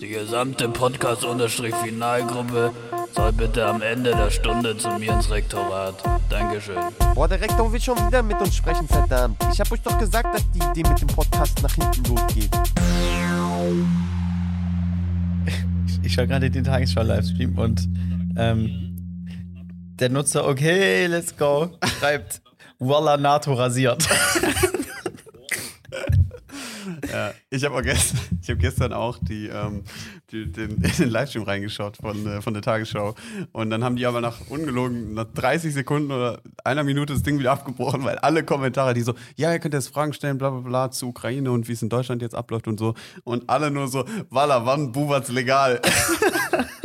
Die gesamte Podcast-Finalgruppe soll bitte am Ende der Stunde zu mir ins Rektorat. Dankeschön. Boah, der Rektor will schon wieder mit uns sprechen, verdammt. Ich hab euch doch gesagt, dass die Idee mit dem Podcast nach hinten losgeht. Ich schaue gerade den Tagesschau-Livestream und ähm, der Nutzer, okay, let's go, schreibt, Walla NATO rasiert. Ja, ich habe gestern, hab gestern auch die, ähm, die, den, den Livestream reingeschaut von, äh, von der Tagesschau. Und dann haben die aber nach ungelogen, nach 30 Sekunden oder einer Minute das Ding wieder abgebrochen, weil alle Kommentare, die so, ja, ihr könnt jetzt Fragen stellen, bla bla bla, zu Ukraine und wie es in Deutschland jetzt abläuft und so. Und alle nur so, Walla, wann Bubert's legal?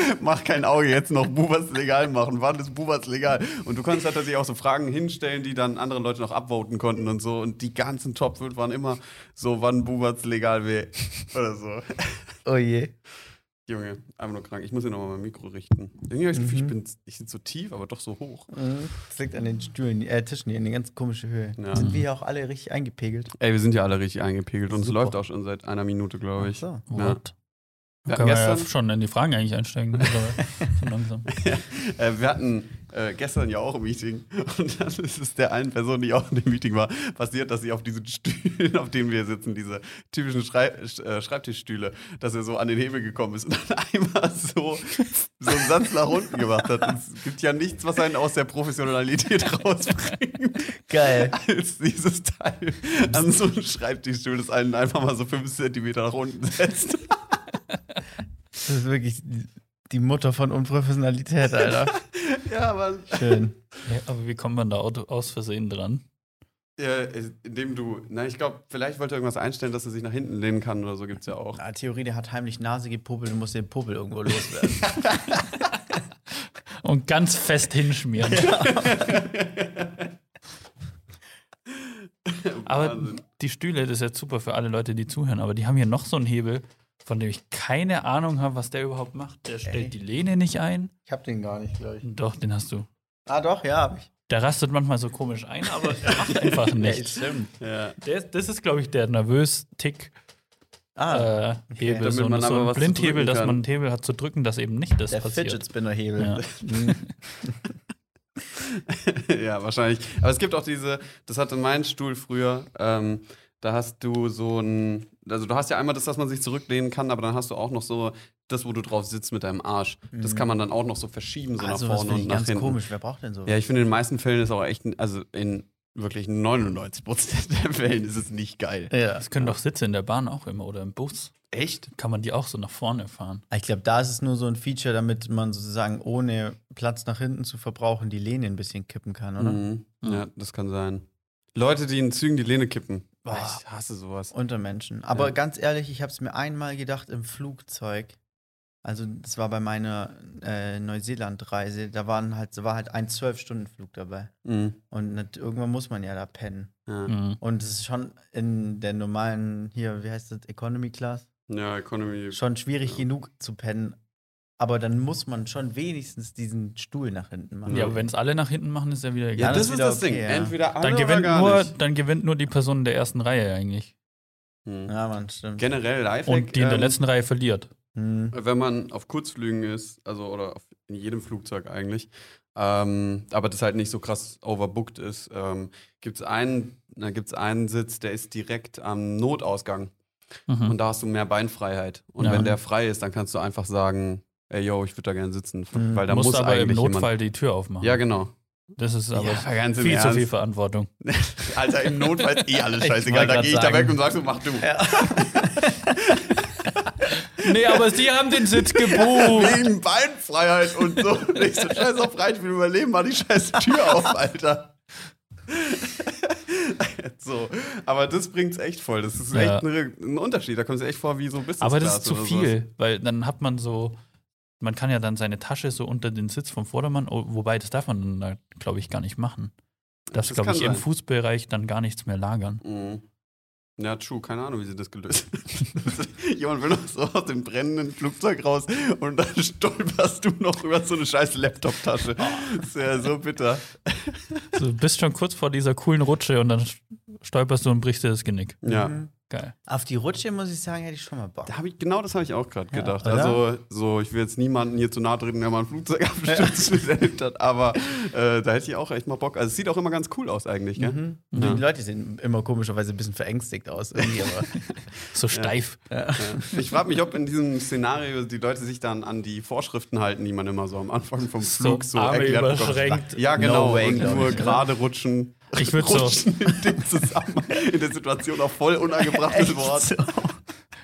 Mach kein Auge, jetzt noch Buberts legal machen. Wann ist Buberts legal? Und du konntest halt tatsächlich auch so Fragen hinstellen, die dann andere Leute noch upvoten konnten und so. Und die ganzen top waren immer so, wann Buberts legal wäre. Oder so. Oh je. Junge, einfach nur krank. Ich muss hier nochmal mein Mikro richten. Irgendwie habe ich das Gefühl, ich bin ich bin so tief, aber doch so hoch. Das liegt an den Stühlen, äh, Tischen hier in eine ganz komische Höhe. Ja. Sind wir hier auch alle richtig eingepegelt? Ey, wir sind ja alle richtig eingepegelt und es läuft auch schon seit einer Minute, glaube ich. Ach so. Ja. What? Wir Können hatten wir ja gestern, schon in die Fragen eigentlich einsteigen. Also, so langsam. äh, wir hatten äh, gestern ja auch ein Meeting und dann ist es der einen Person, die auch in dem Meeting war, passiert, dass sie auf diesen Stühlen, auf denen wir sitzen, diese typischen Schrei äh, Schreibtischstühle, dass er so an den Hebel gekommen ist und dann einmal so, so einen Satz nach unten gemacht hat. Und es gibt ja nichts, was einen aus der Professionalität rausbringt, Geil. als dieses Teil an so einem Schreibtischstuhl, das einen einfach mal so fünf Zentimeter nach unten setzt. Das ist wirklich die- Mutter von Unprofessionalität, Alter. ja, aber Schön. Ja, aber wie kommt man da au- aus Versehen dran? Ja, indem du, na, ich glaube, vielleicht wollte er irgendwas einstellen, dass er sich nach hinten lehnen kann oder so, gibt's ja auch. Na, Theorie, der hat heimlich Nase gepuppelt und muss den Puppel irgendwo loswerden. Und ganz fest hinschmieren. Aber die Stühle, das ist jetzt super für alle Leute, die zuhören, aber die haben hier noch so einen Hebel, von dem ich keine Ahnung habe, was der überhaupt macht. Der stellt Ey. die Lehne nicht ein. ich hab den gar nicht, glaube ich. Doch, den hast du. Ah, doch, ja, hab ich. Der rastet manchmal so komisch ein, aber er macht einfach nichts. stimmt. Ja. Der, ist- das ist, glaube ich, der nervös Tick Ah, äh, Hebel. Damit So, man so ein Blindhebel, dass man einen Hebel hat zu drücken, dass eben nicht das der passiert. Fidget Spinner Hebel. Ja. ja, wahrscheinlich. Aber es gibt auch diese, das hatte mein Stuhl früher, ähm, da hast du so ein, also du hast ja einmal das, dass man sich zurücklehnen kann, aber dann hast du auch noch so das, wo du drauf sitzt mit deinem Arsch. Das kann man dann auch noch so verschieben, so also, nach vorne und ich nach ganz hinten. komisch. Wer braucht denn so? Ja, ich finde, in den meisten Fällen ist auch echt, also in wirklich 99 Prozent der Fällen ist es nicht geil. ja. Das können doch Sitze in der Bahn auch immer oder im Bus. Echt? Kann man die auch so nach vorne fahren. Ich glaube, da ist es nur so ein Feature, damit man sozusagen ohne Platz nach hinten zu verbrauchen die Lehne ein bisschen kippen kann, oder? Mhm. Ja, das kann sein. Leute, die in Zügen die Lehne kippen. Boah. Ich hasse sowas. Unter Menschen. Aber Ja. ganz ehrlich, ich habe es mir einmal gedacht im Flugzeug. Also, das war bei meiner äh, Neuseeland-Reise. Da waren halt, da war halt ein Zwölf-Stunden-Flug dabei. Mhm. Und nat- irgendwann muss man ja da pennen. Ja. Mhm. Und es ist schon in der normalen, hier, wie heißt das, Economy Class, ja, Economy. schon schwierig genug zu pennen. Aber dann muss man schon wenigstens diesen Stuhl nach hinten machen. Ja, aber wenn es alle nach hinten machen, ist ja wieder Ja, egal. das ist das Ding. okay, ja. Entweder alle dann, oder gewinnt gar nur, nicht. dann gewinnt nur die Person in der ersten Reihe eigentlich. Hm. Ja, man, stimmt. Generell Lifehack. Und die in der ähm, letzten Reihe verliert. Hm. Wenn man auf Kurzflügen ist, also oder auf, in jedem Flugzeug eigentlich, ähm, aber das halt nicht so krass overbooked ist, ähm, gibt es einen, da gibt's einen Sitz, der ist direkt am Notausgang. Mhm. Und da hast du mehr Beinfreiheit. Und Ja. wenn der frei ist, dann kannst du einfach sagen, ey yo, ich würde da gerne sitzen. Mhm. Weil da muss aber im Notfall jemand. die Tür aufmachen. Ja, genau. Das ist aber Ja, viel zu viel Verantwortung. Alter, im Notfall ist eh alles scheißegal. Da gehe ich da sagen. weg und sag so, mach du. Nee, aber sie haben den Sitz gebucht. Wegen Beinfreiheit und so. Und ich so, scheiß auf rein, ich will überleben, mach die scheiß Tür auf, Alter. so, aber das bringt's echt voll. Das ist echt Ja. ein, ein Unterschied. Da kommt es echt vor wie so Business Aber das ist zu viel, weil dann hat man so, man kann ja dann seine Tasche so unter den Sitz vom Vordermann, oh, wobei das darf man dann, glaube ich, gar nicht machen. Das, Das glaube ich, im sein. Fußbereich dann gar nichts mehr lagern. Mhm. Ja, true. Keine Ahnung, wie sie das gelöst haben. Jemand will noch so aus dem brennenden Flugzeug raus und dann stolperst du noch über so eine scheiß Laptop-Tasche. Das ist ja so bitter. So, du bist schon kurz vor dieser coolen Rutsche und dann stolperst du und brichst dir das Genick. Ja. Mhm. Geil. Auf die Rutsche, muss ich sagen, hätte ich schon mal Bock. Da ich, genau das habe ich auch gerade Ja, gedacht. oder? Also, so, ich will jetzt niemanden hier zu nahe treten, der mal ein Flugzeug abstürzt miterlebt hat, aber äh, da hätte ich auch echt mal Bock. Also, es sieht auch immer ganz cool aus, eigentlich, gell? Mhm. Ja. Die Leute sehen immer komischerweise ein bisschen verängstigt aus. Irgendwie, aber So steif. Ja. Ich frage mich, ob in diesem Szenario die Leute sich dann an die Vorschriften halten, die man immer so am Anfang vom So Flug so, Arme erklärt bekommt. überschränkt. Ja, genau. No way, nur gerade rutschen. Ich würd so- in dem Zusammenhang, in der Situation auch voll unangebrachtes Wort. so.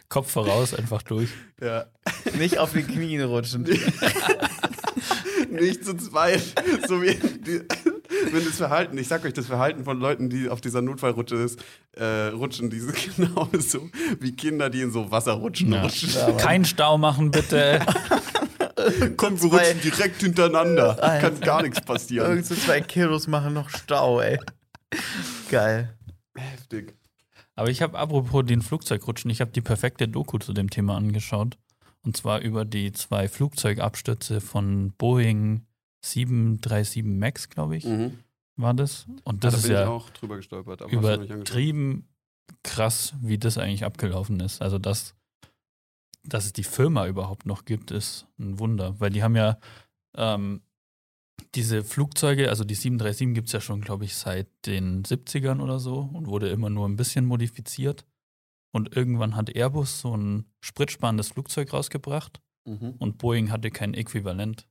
Kopf voraus, einfach durch. Ja. nicht auf die Knie rutschen. Nicht zu zweit. So wie die, wenn das Verhalten, ich sag euch, das Verhalten von Leuten, die auf dieser Notfallrutsche ist, äh, rutschen, diese genauso wie Kinder, die in so Wasser rutschen. Ja. rutschen. Ja. Kein Stau machen, bitte. Komm, wir rutschen direkt hintereinander. Alter. Kann gar nichts passieren. Irgend so zwei Kiddos machen noch Stau, ey. Geil. Heftig. Aber ich habe apropos den Flugzeugrutschen, ich habe die perfekte Doku zu dem Thema angeschaut. Und zwar über die zwei Flugzeugabstürze von Boeing 737 MAX, glaube ich, Mhm. war das. Und Ja, das da ist bin ich ja auch drüber gestolpert. Übertrieben krass, wie das eigentlich abgelaufen ist. Also, dass, dass es die Firma überhaupt noch gibt, ist ein Wunder. Weil die haben ja ähm, diese Flugzeuge, also die 737 gibt es ja schon, glaube ich, seit den 70ern oder so und wurde immer nur ein bisschen modifiziert. Und irgendwann hat Airbus so ein spritsparendes Flugzeug rausgebracht Mhm. und Boeing hatte kein Äquivalent.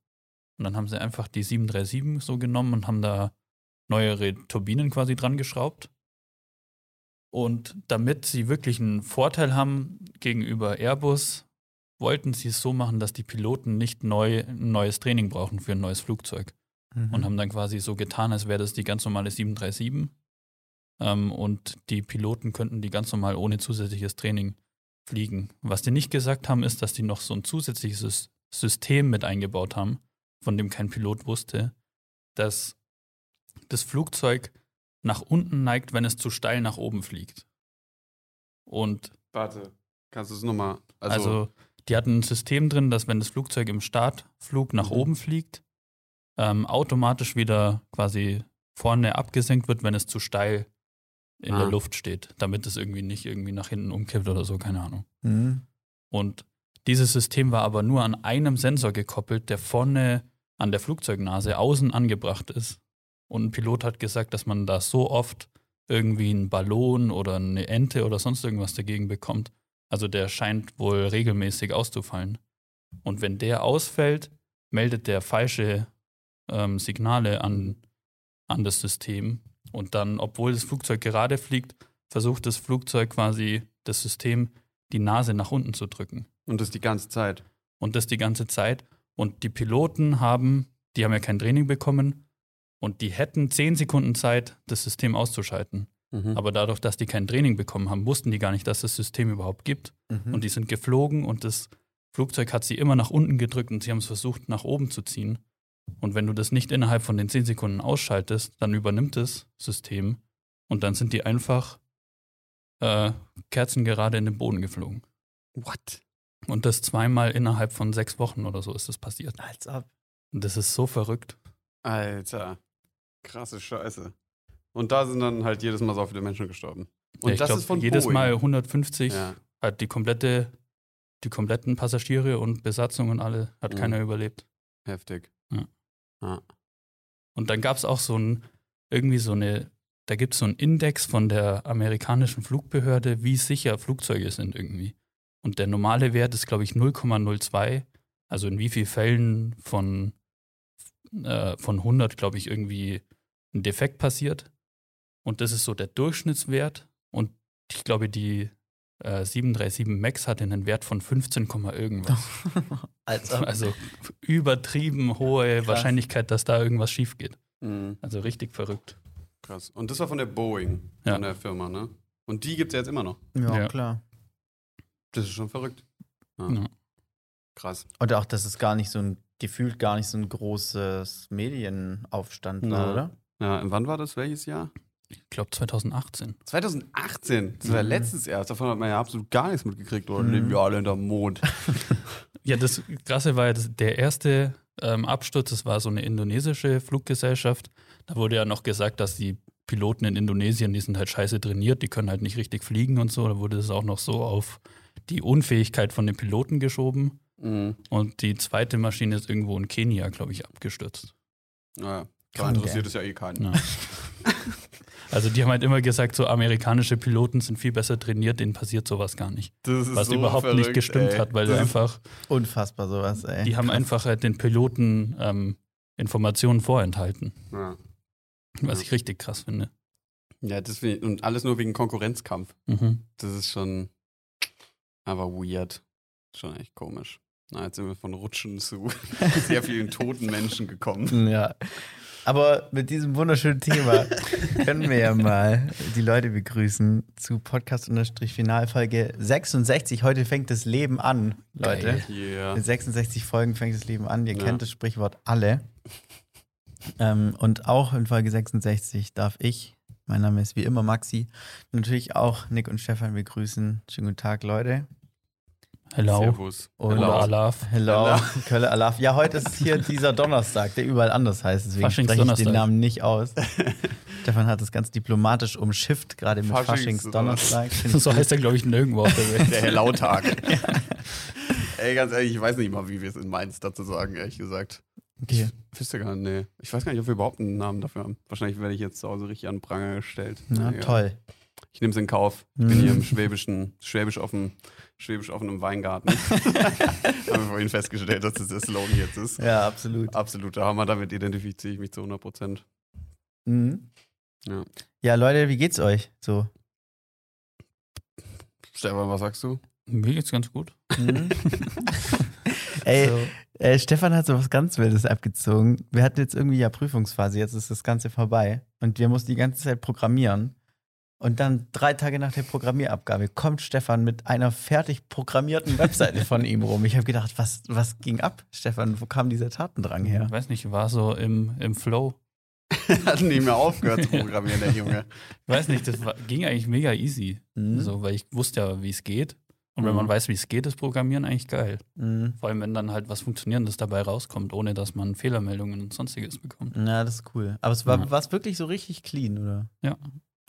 Und dann haben sie einfach die 737 so genommen und haben da neuere Turbinen quasi dran geschraubt. Und damit sie wirklich einen Vorteil haben gegenüber Airbus, wollten sie es so machen, dass die Piloten nicht neu, ein neues Training brauchen für ein neues Flugzeug. Mhm. Und haben dann quasi so getan, als wäre das die ganz normale 737. Ähm, und die Piloten könnten die ganz normal ohne zusätzliches Training fliegen. Was die nicht gesagt haben, ist, dass die noch so ein zusätzliches System mit eingebaut haben, von dem kein Pilot wusste, dass das Flugzeug nach unten neigt, wenn es zu steil nach oben fliegt. Und Warte, kannst du es nochmal? Also, also, die hatten ein System drin, dass wenn das Flugzeug im Startflug nach Mhm. oben fliegt, ähm, automatisch wieder quasi vorne abgesenkt wird, wenn es zu steil in Ah. der Luft steht, damit es irgendwie nicht irgendwie nach hinten umkippt oder so, keine Ahnung. Mhm. Und dieses System war aber nur an einem Sensor gekoppelt, der vorne an der Flugzeugnase außen angebracht ist. Und ein Pilot hat gesagt, dass man da so oft irgendwie einen Ballon oder eine Ente oder sonst irgendwas dagegen bekommt. Also der scheint wohl regelmäßig auszufallen. Und wenn der ausfällt, meldet der falsche ähm, Signale an, an das System. Und dann, obwohl das Flugzeug gerade fliegt, versucht das Flugzeug quasi das System die Nase nach unten zu drücken. und das die ganze Zeit. Und das die ganze Zeit. Und die Piloten haben, die haben ja kein Training bekommen und die hätten zehn Sekunden Zeit, das System auszuschalten. Mhm. Aber dadurch, dass die kein Training bekommen haben, wussten die gar nicht, dass das System überhaupt gibt. Mhm. Und die sind geflogen und das Flugzeug hat sie immer nach unten gedrückt und sie haben es versucht, nach oben zu ziehen. Und wenn du das nicht innerhalb von den zehn Sekunden ausschaltest, dann übernimmt das System und dann sind die einfach äh, kerzengerade in den Boden geflogen. What? Und das zweimal innerhalb von sechs Wochen oder so ist das passiert. Als ob. Und das ist so verrückt. Alter. Krasse Scheiße. Und da sind dann halt jedes Mal so viele Menschen gestorben. Und Ja, ich das glaub, ist von jedes Boeing. Mal 150 Ja. hat die komplette, die kompletten Passagiere und Besatzung und alle hat Mhm. keiner überlebt. Heftig. Und dann gab es auch so ein, irgendwie so eine, da gibt es so einen Index von der amerikanischen Flugbehörde, wie sicher Flugzeuge sind irgendwie. Und der normale Wert ist, glaube ich, 0,02. Also in wie vielen Fällen von, äh, von 100, glaube ich, irgendwie ein Defekt passiert. Und das ist so der Durchschnittswert. Und ich glaube, die äh, 737 MAX hatte einen Wert von 15, Komma irgendwas. Als ob. Also übertrieben hohe Krass. Wahrscheinlichkeit, dass da irgendwas schief geht. Mhm. Also richtig verrückt. Krass. Und das war von der Boeing, Ja. von der Firma, ne? Und die gibt es jetzt immer noch. Ja, Ja. klar. Das ist schon verrückt. Ja. Ja. Krass. Und auch, dass es gar nicht so ein, gefühlt gar nicht so ein großes Medienaufstand war, Ja. oder? Ja, und wann war das? Welches Jahr? Ich glaube 2018. 2018. Das war Mhm. letztes Jahr. Davon hat man ja absolut gar nichts mitgekriegt. Oder Mhm. leben wir alle hinterm Mond. Ja, das Krasse war ja, das, der erste ähm, Absturz, das war so eine indonesische Fluggesellschaft. Da wurde ja noch gesagt, dass die Piloten in Indonesien, die sind halt scheiße trainiert, die können halt nicht richtig fliegen und so. Da wurde es auch noch so auf die Unfähigkeit von den Piloten geschoben. Mhm. Und die zweite Maschine ist irgendwo in Kenia, glaube ich, abgestürzt. Naja, da Krank, interessiert es ja eh keinen. Ja. Also die haben halt immer gesagt, so amerikanische Piloten sind viel besser trainiert, denen passiert sowas gar nicht. Das ist Was so überhaupt nicht verrückt, gestimmt ey. hat, weil das einfach, Unfassbar sowas, ey. die haben Krass. einfach halt den Piloten ähm, Informationen vorenthalten. Ja. Was Ja. ich richtig krass finde. Ja, ich, und alles nur wegen Konkurrenzkampf. Mhm. Das ist schon aber weird. Schon echt komisch. Na, jetzt sind wir von Rutschen zu sehr vielen toten Menschen gekommen. Ja. Aber mit diesem wunderschönen Thema können wir ja mal die Leute begrüßen zu Podcast-Finalfolge 66. Heute fängt das Leben an, Leute. Yeah. Mit 66 Folgen fängt das Leben an. Ihr Ja. kennt das Sprichwort alle. Ähm, und auch in Folge 66 darf ich, mein Name ist wie immer Maxi, natürlich auch Nick und Stefan begrüßen. Schönen guten Tag, Leute. Hello. Servus. Und- Oder Alaf. Hello, Hello. Kölle Alaf. Ja, heute ist hier dieser Donnerstag, der überall anders heißt. Deswegen spreche ich den Namen nicht aus. Stefan hat das ganz diplomatisch umschifft, gerade mit Faschings- Faschingsdonnerstag. So heißt er, glaube ich, nirgendwo auf der Welt. Der Hellautag. Ey, ganz ehrlich, ich weiß nicht mal, wie wir es in Mainz dazu sagen, ehrlich gesagt. Okay. Wisst ihr gar nicht, nee. Ich weiß gar nicht, ob wir überhaupt einen Namen dafür haben. Wahrscheinlich werde ich jetzt zu Hause richtig an den Pranger gestellt. Na, Egal. toll. Ich nehme es in Kauf. Ich bin hier im schwäbischen, schwäbisch offen, schwäbisch offenen Weingarten. Haben wir vorhin festgestellt, dass das der Slogan jetzt ist. Ja, absolut. Absoluter Hammer, damit identifiziere ich mich zu 100 Prozent. Mhm. Ja. Ja, Leute, wie geht's euch? So. Stefan, was sagst du? Mir geht's ganz gut. Mhm. Ey, So. äh, Stefan hat so was ganz Wildes abgezogen. Wir hatten jetzt irgendwie ja Prüfungsphase, jetzt ist das Ganze vorbei. Und wir mussten die ganze Zeit programmieren. Und dann drei Tage nach der Programmierabgabe kommt Stefan mit einer fertig programmierten Webseite von ihm rum. Ich habe gedacht, was, was ging ab, Stefan? Wo kam dieser Tatendrang her? Ich weiß nicht, war so im, im Flow. Hat nicht mehr aufgehört zu programmieren, der Junge. Ich weiß nicht, das war, ging eigentlich mega easy. Mhm. So, weil ich wusste ja, wie es geht. Und wenn Mhm. man weiß, wie es geht, ist Programmieren eigentlich geil. Mhm. Vor allem, wenn dann halt was Funktionierendes dabei rauskommt, ohne dass man Fehlermeldungen und sonstiges bekommt. Ja, das ist cool. Aber es war Ja. war's wirklich so richtig clean, oder? Ja.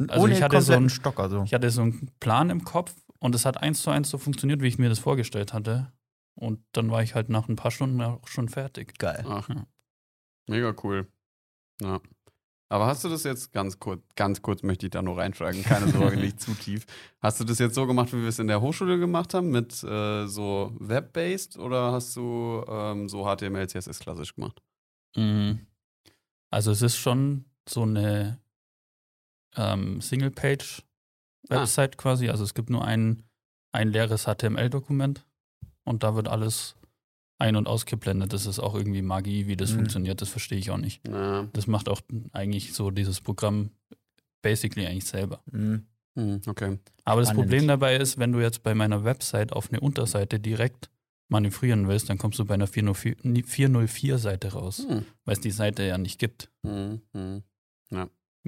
Also Ohne ich hatte so kompletten ein- Stocker so. Ich hatte so einen Plan im Kopf und es hat eins zu eins so funktioniert, wie ich mir das vorgestellt hatte. Und dann war ich halt nach ein paar Stunden auch schon fertig. Geil. Ach, Ja. mega cool. Ja. Aber hast du das jetzt ganz kurz, ganz kurz möchte ich da nur reinfragen, keine Sorge, nicht zu tief. Hast du das jetzt so gemacht, wie wir es in der Hochschule gemacht haben, mit äh, so Web-based oder hast du ähm, so HTML, CSS klassisch gemacht? Mhm. Also es ist schon so eine ähm, Single-Page-Website quasi. Also es gibt nur ein, ein leeres HTML-Dokument und da wird alles ein- und ausgeblendet. Das ist auch irgendwie Magie, wie das Mhm. funktioniert. Das verstehe ich auch nicht. Ja. Das macht auch eigentlich so dieses Programm basically eigentlich selber. Mhm. Hm, okay. Aber das Spannend. Problem dabei ist, wenn du jetzt bei meiner Website auf eine Unterseite direkt manövrieren willst, dann kommst du bei einer 404-Seite raus, Hm. weil es die Seite ja nicht gibt. Hm, hm.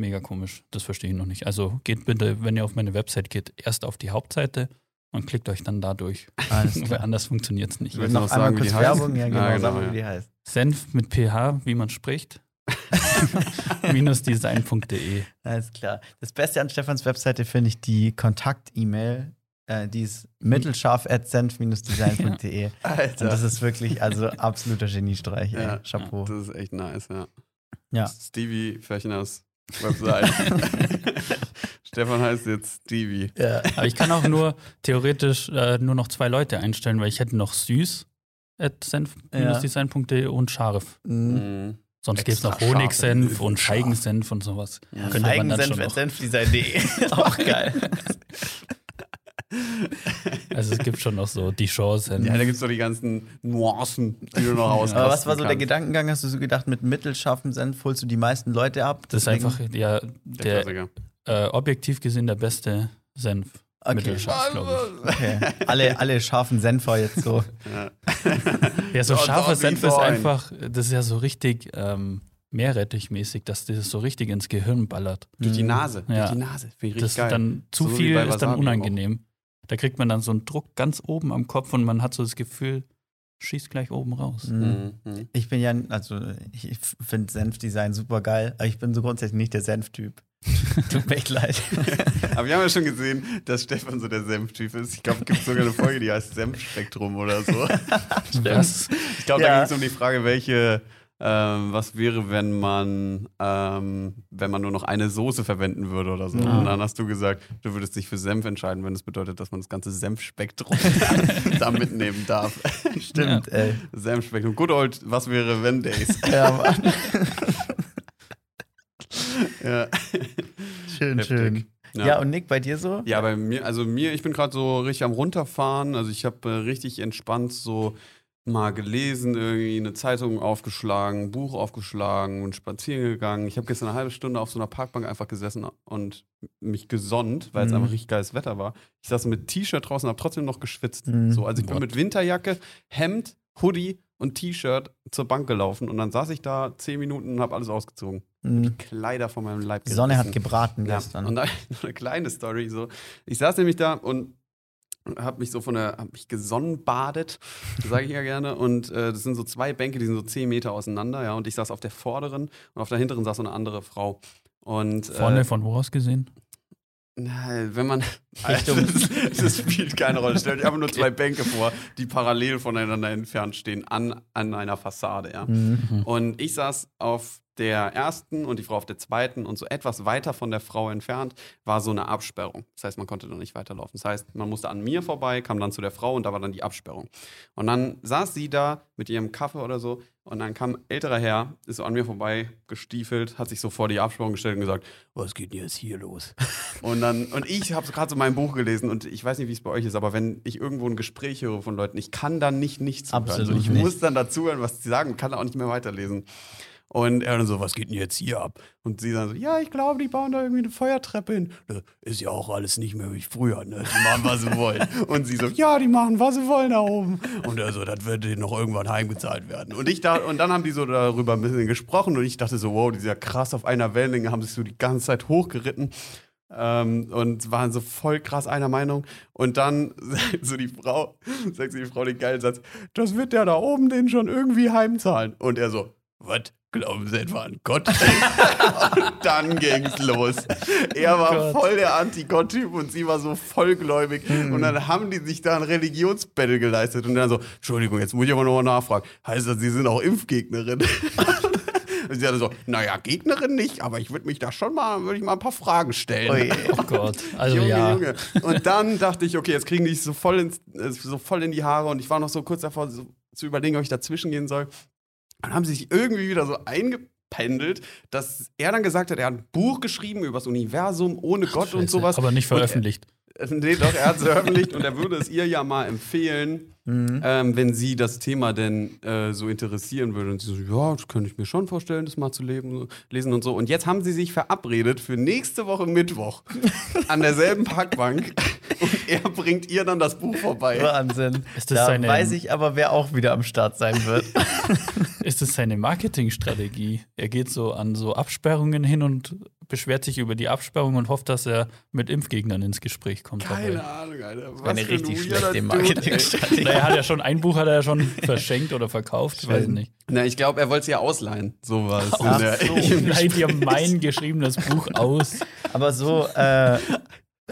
Mega komisch, das verstehe ich noch nicht. Also geht bitte, wenn ihr auf meine Website geht, erst auf die Hauptseite und klickt euch dann da durch. Weil anders funktioniert es nicht. Willst du Noch sagen, wie kurz die heißt? Werbung, ja genau, Ah, genau, sag mal, ja. wie die heißt. Senf mit ph, wie man spricht. minusdesign.de. Alles klar. Das Beste an Stefans Webseite finde ich die Kontakt-E-Mail. Äh, die ist mittelscharf.senf-design.de. Und Alter. das ist wirklich also absoluter Geniestreich. Ey. Ja, Chapeau. Das ist echt nice, ja. Ja. Stevie Fechners Website. Stefan heißt jetzt Stevie. Ja. Aber ich kann auch nur theoretisch äh, nur noch zwei Leute einstellen, weil ich hätte noch süß at senf-design.de und scharf. Mhm. Mhm. Sonst gibt es noch Honigsenf und Feigensenf und sowas. Ja. Könnte man dann Feigensenf at senfdesign.de. Auch geil. Also es gibt schon noch so Dijon-Senf. Ja, da gibt es doch die ganzen Nuancen, die du noch auskosten Aber was war so der. Gedankengang? Hast du so gedacht, mit mittelscharfem Senf holst du die meisten Leute ab? das ist einfach ja, Der der äh, objektiv gesehen der beste Senf. Okay. Mittelscharf, glaube Okay. Alle, alle scharfen Senfer jetzt so. Ja. ich. Ja, so scharfer Senf ist einfach, das ist ja so richtig ähm, Meerrettichmäßig, dass das so richtig ins Gehirn ballert. Durch die Nase. Ja. Durch die Nase. Finde ich Das richtig geil. dann zu So viel ist dann unangenehm. Da kriegt man dann so einen Druck ganz oben am Kopf und man hat so das Gefühl, schießt gleich oben raus. Mhm. Mhm. Ich bin ja, also ich finde Senfdesign super geil, aber ich bin so grundsätzlich nicht der Senftyp. Tut mir echt leid. Aber wir haben ja schon gesehen, dass Stefan so der Senftyp ist. Ich glaube, es gibt sogar eine Folge, die heißt Senfspektrum oder so. Das, Ich glaube, Ja. da ging es um die Frage, welche, ähm, was wäre, wenn man, ähm, wenn man nur noch eine Soße verwenden würde oder so. Ja. Und dann hast du gesagt, du würdest dich für Senf entscheiden, wenn das bedeutet, dass man das ganze Senfspektrum da mitnehmen darf. Stimmt, ey. Senfspektrum. Good old, was wäre, wenn Days. Ja, Mann. ja. Schön, Heftig. schön. Ja. und Nick, bei dir so? Ja, bei mir, also mir, ich bin gerade so richtig am runterfahren. Also ich habe äh, richtig entspannt so mal gelesen, irgendwie eine Zeitung aufgeschlagen, ein Buch aufgeschlagen und spazieren gegangen. Ich habe gestern eine halbe Stunde auf so einer Parkbank einfach gesessen und mich gesonnt, weil es Mhm. einfach richtig geiles Wetter war. Ich saß mit T-Shirt draußen, habe trotzdem noch geschwitzt. Mhm. So, also ich bin Gott. mit Winterjacke, Hemd, Hoodie und T-Shirt zur Bank gelaufen und dann saß ich da zehn Minuten und habe alles ausgezogen. Mhm. Kleider von meinem Leib Die Sonne hat gerissen. gebraten Ja, gestern. und dann noch eine kleine Story. So. Ich saß nämlich da und habe mich so von der, hab mich gesonnenbadet, sage ich ja gerne. Und äh, das sind so zwei Bänke, die sind so zehn Meter auseinander, ja. Und ich saß auf der vorderen und auf der hinteren saß so eine andere Frau. Und vorne äh, von wo aus gesehen? na, wenn man. Richtung- Also, das, das spielt keine Rolle. Stellt euch einfach nur zwei Bänke vor, die parallel voneinander entfernt stehen an, an einer Fassade, ja. Mhm. Und ich saß auf der ersten und die Frau auf der zweiten und so etwas weiter von der Frau entfernt war so eine Absperrung. Das heißt, man konnte da nicht weiterlaufen. Das heißt, man musste an mir vorbei, kam dann zu der Frau und da war dann die Absperrung. Und dann saß sie da mit ihrem Kaffee oder so und dann kam ein älterer Herr, ist so an mir vorbei gestiefelt, hat sich so vor die Absperrung gestellt und gesagt, was geht denn jetzt hier los? und dann und ich habe gerade so mein Buch gelesen und ich weiß nicht, wie es bei euch ist, aber wenn ich irgendwo ein Gespräch höre von Leuten, ich kann dann nicht nichts zuhören. Absolut Also ich nicht. muss dann dazuhören, was sie sagen, kann auch nicht mehr weiterlesen. Und er dann so, was geht denn jetzt hier ab? Und sie dann so, ja, ich glaube, die bauen da irgendwie eine Feuertreppe hin. Ist ja auch alles nicht mehr wie früher, ne? Die machen, was sie wollen. Und sie so, ja, die machen, was sie wollen da oben. Und er so, das wird denen noch irgendwann heimgezahlt werden. Und ich da, und dann haben die so darüber ein bisschen gesprochen und ich dachte so, wow, die sind ja krass auf einer Wellenlänge, haben sich so die ganze Zeit hochgeritten. Ähm, und waren so voll krass einer Meinung. Und dann sagt so die Frau, sagt sie die Frau den geilen Satz, das wird der da oben den schon irgendwie heimzahlen. Und er so, was? Glauben Sie etwa an Gott? und dann ging's los. Er war Gott. voll der Anti-Gott-Typ und sie war so vollgläubig. Und dann haben die sich da ein Religionsbattle geleistet. Und dann so, Entschuldigung, jetzt muss ich aber nochmal nachfragen. Heißt das, Sie sind auch Impfgegnerin? und sie hatte so, naja, Gegnerin nicht, aber ich würde mich da schon mal, würde ich mal ein paar Fragen stellen. Ui. Oh Gott. Also Junge, ja. Junge. Und dann dachte ich, okay, jetzt kriegen die sich so voll, ins, äh, so voll in die Haare und ich war noch so kurz davor so, zu überlegen, ob ich dazwischen gehen soll. Dann haben sie sich irgendwie wieder so eingependelt, dass er dann gesagt hat, er hat ein Buch geschrieben über das Universum ohne Gott und Scheiße. sowas. Aber nicht Und er- veröffentlicht. Nee, doch, er hat es veröffentlicht und er würde es ihr ja mal empfehlen, Mhm. ähm, wenn sie das Thema denn äh, so interessieren würde. Und sie so, ja, das könnte ich mir schon vorstellen, das mal zu leben, lesen und so. Und jetzt haben sie sich verabredet für nächste Woche Mittwoch an derselben Parkbank und er bringt ihr dann das Buch vorbei. Wahnsinn. Ist das da seine- weiß ich aber, wer auch wieder am Start sein wird. Ist es seine Marketingstrategie? Er geht so an so Absperrungen hin und beschwert sich über die Absperrung und hofft, dass er mit Impfgegnern ins Gespräch kommt. Keine dabei. Ahnung, Alter. Was Eine richtig schlechte Marketingstrategie. Er hat ja schon ein Buch hat er ja schon verschenkt oder verkauft, ich weiß nicht. Na, ich glaube, er wollte es ja ausleihen. Sowas. Ach In der- so. Leiht ihr mein geschriebenes Buch aus. Aber so äh,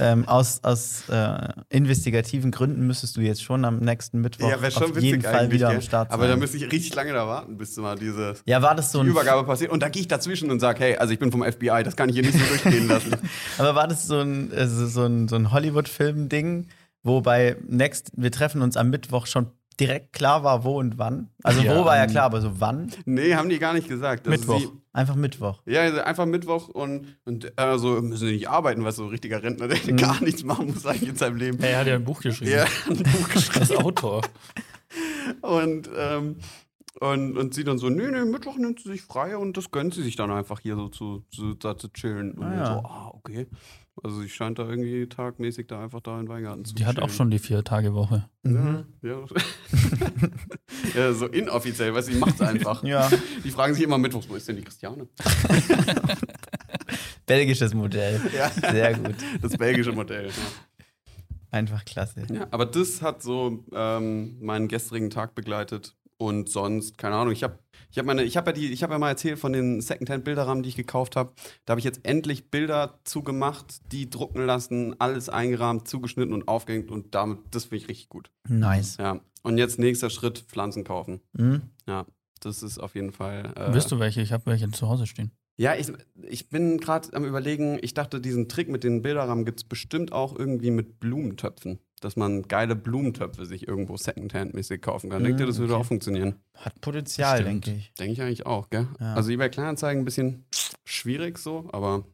ähm, aus, aus äh, investigativen Gründen müsstest du jetzt schon am nächsten Mittwoch Ja, wäre schon auf witzig jeden Fall wieder am Start sein. Aber da müsste ich richtig lange da warten, bis mal diese ja, war das so ein Übergabe passiert. Und da gehe ich dazwischen und sage, hey, also ich bin vom FBI, das kann ich hier nicht so durchgehen lassen. Aber war das so ein, also so ein, so ein Hollywood-Film-Ding, wo bei Next, wir treffen uns am Mittwoch schon direkt klar war, wo und wann? Also Ja, wo war ja ähm, klar, aber so wann? nee, haben die gar nicht gesagt. Also Mittwoch. Sie, Einfach Mittwoch. ja, also einfach Mittwoch und, und äh, so müssen sie nicht arbeiten, weil so ein richtiger Rentner, der gar nichts machen muss eigentlich in seinem Leben. Er hat ja ein Buch geschrieben. Ja, ein Buch geschrieben. Als Autor. Und, ähm, und, und sie dann so, nee, nee, Mittwoch nimmt sie sich frei und das gönnt sie sich dann einfach hier so zu, zu, da zu chillen. Und Ah, ja. so, ah, okay. Also sie scheint da irgendwie tagmäßig da einfach da in Weingarten zu Die hat auch chillen. schon die Vier-Tage-Woche. Mhm. Ja, ja. ja, so inoffiziell, weil sie macht es einfach. Ja, Die fragen sich immer mittwochs, wo ist denn die Christiane? belgisches Modell. Ja. Sehr gut. Das belgische Modell. Einfach klasse. Ja. ja, aber das hat so ähm, meinen gestrigen Tag begleitet. Und sonst, keine Ahnung, ich habe ich hab meine, ich habe ja die, ich habe ja mal erzählt von den Secondhand-Bilderrahmen, die ich gekauft habe. Da habe ich jetzt endlich Bilder zugemacht, die drucken lassen, alles eingerahmt, zugeschnitten und aufgehängt und damit, das finde ich richtig gut. Nice. Ja. Und jetzt nächster Schritt, Pflanzen kaufen. Mhm. Ja, das ist auf jeden Fall. Äh, Willst du welche? Ich habe welche zu Hause stehen. Ja, ich, ich bin gerade am überlegen, ich dachte, diesen Trick mit den Bilderrahmen gibt es bestimmt auch irgendwie mit Blumentöpfen. Dass man geile Blumentöpfe sich irgendwo Secondhand-mäßig kaufen kann. Denkt ihr, das würde okay. auch funktionieren? Hat Potenzial, Stimmt. denke ich. Denke ich eigentlich auch, gell? Ja. Also eBay Kleinanzeigen ein bisschen schwierig so, aber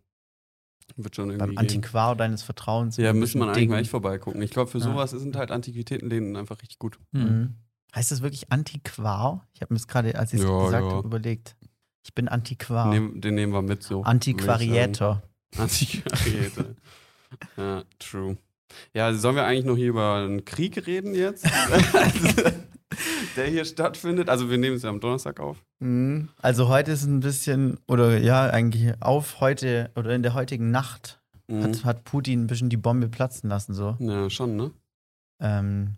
wird schon irgendwie Beim gehen. Antiquar deines Vertrauens. Ja, müssen man eigentlich mal echt vorbeigucken. Ich glaube, für Ja. sowas sind halt Antiquitätenläden einfach richtig gut. Hm. Mhm. Heißt das wirklich Antiquar? Ich habe mir das gerade, als ich es Ja, gesagt ja. habe, überlegt. Ich bin Antiquar. Nehm, den nehmen wir mit so. Antiquariator. Antiquariator. ja, true. Ja, sollen wir eigentlich noch hier über einen Krieg reden jetzt? der hier stattfindet. Also wir nehmen es ja am Donnerstag auf. Mhm. Also heute ist ein bisschen, oder ja, eigentlich auf heute oder in der heutigen Nacht Mhm. hat, hat Putin ein bisschen die Bombe platzen lassen. So. Ja, schon, ne? Ähm,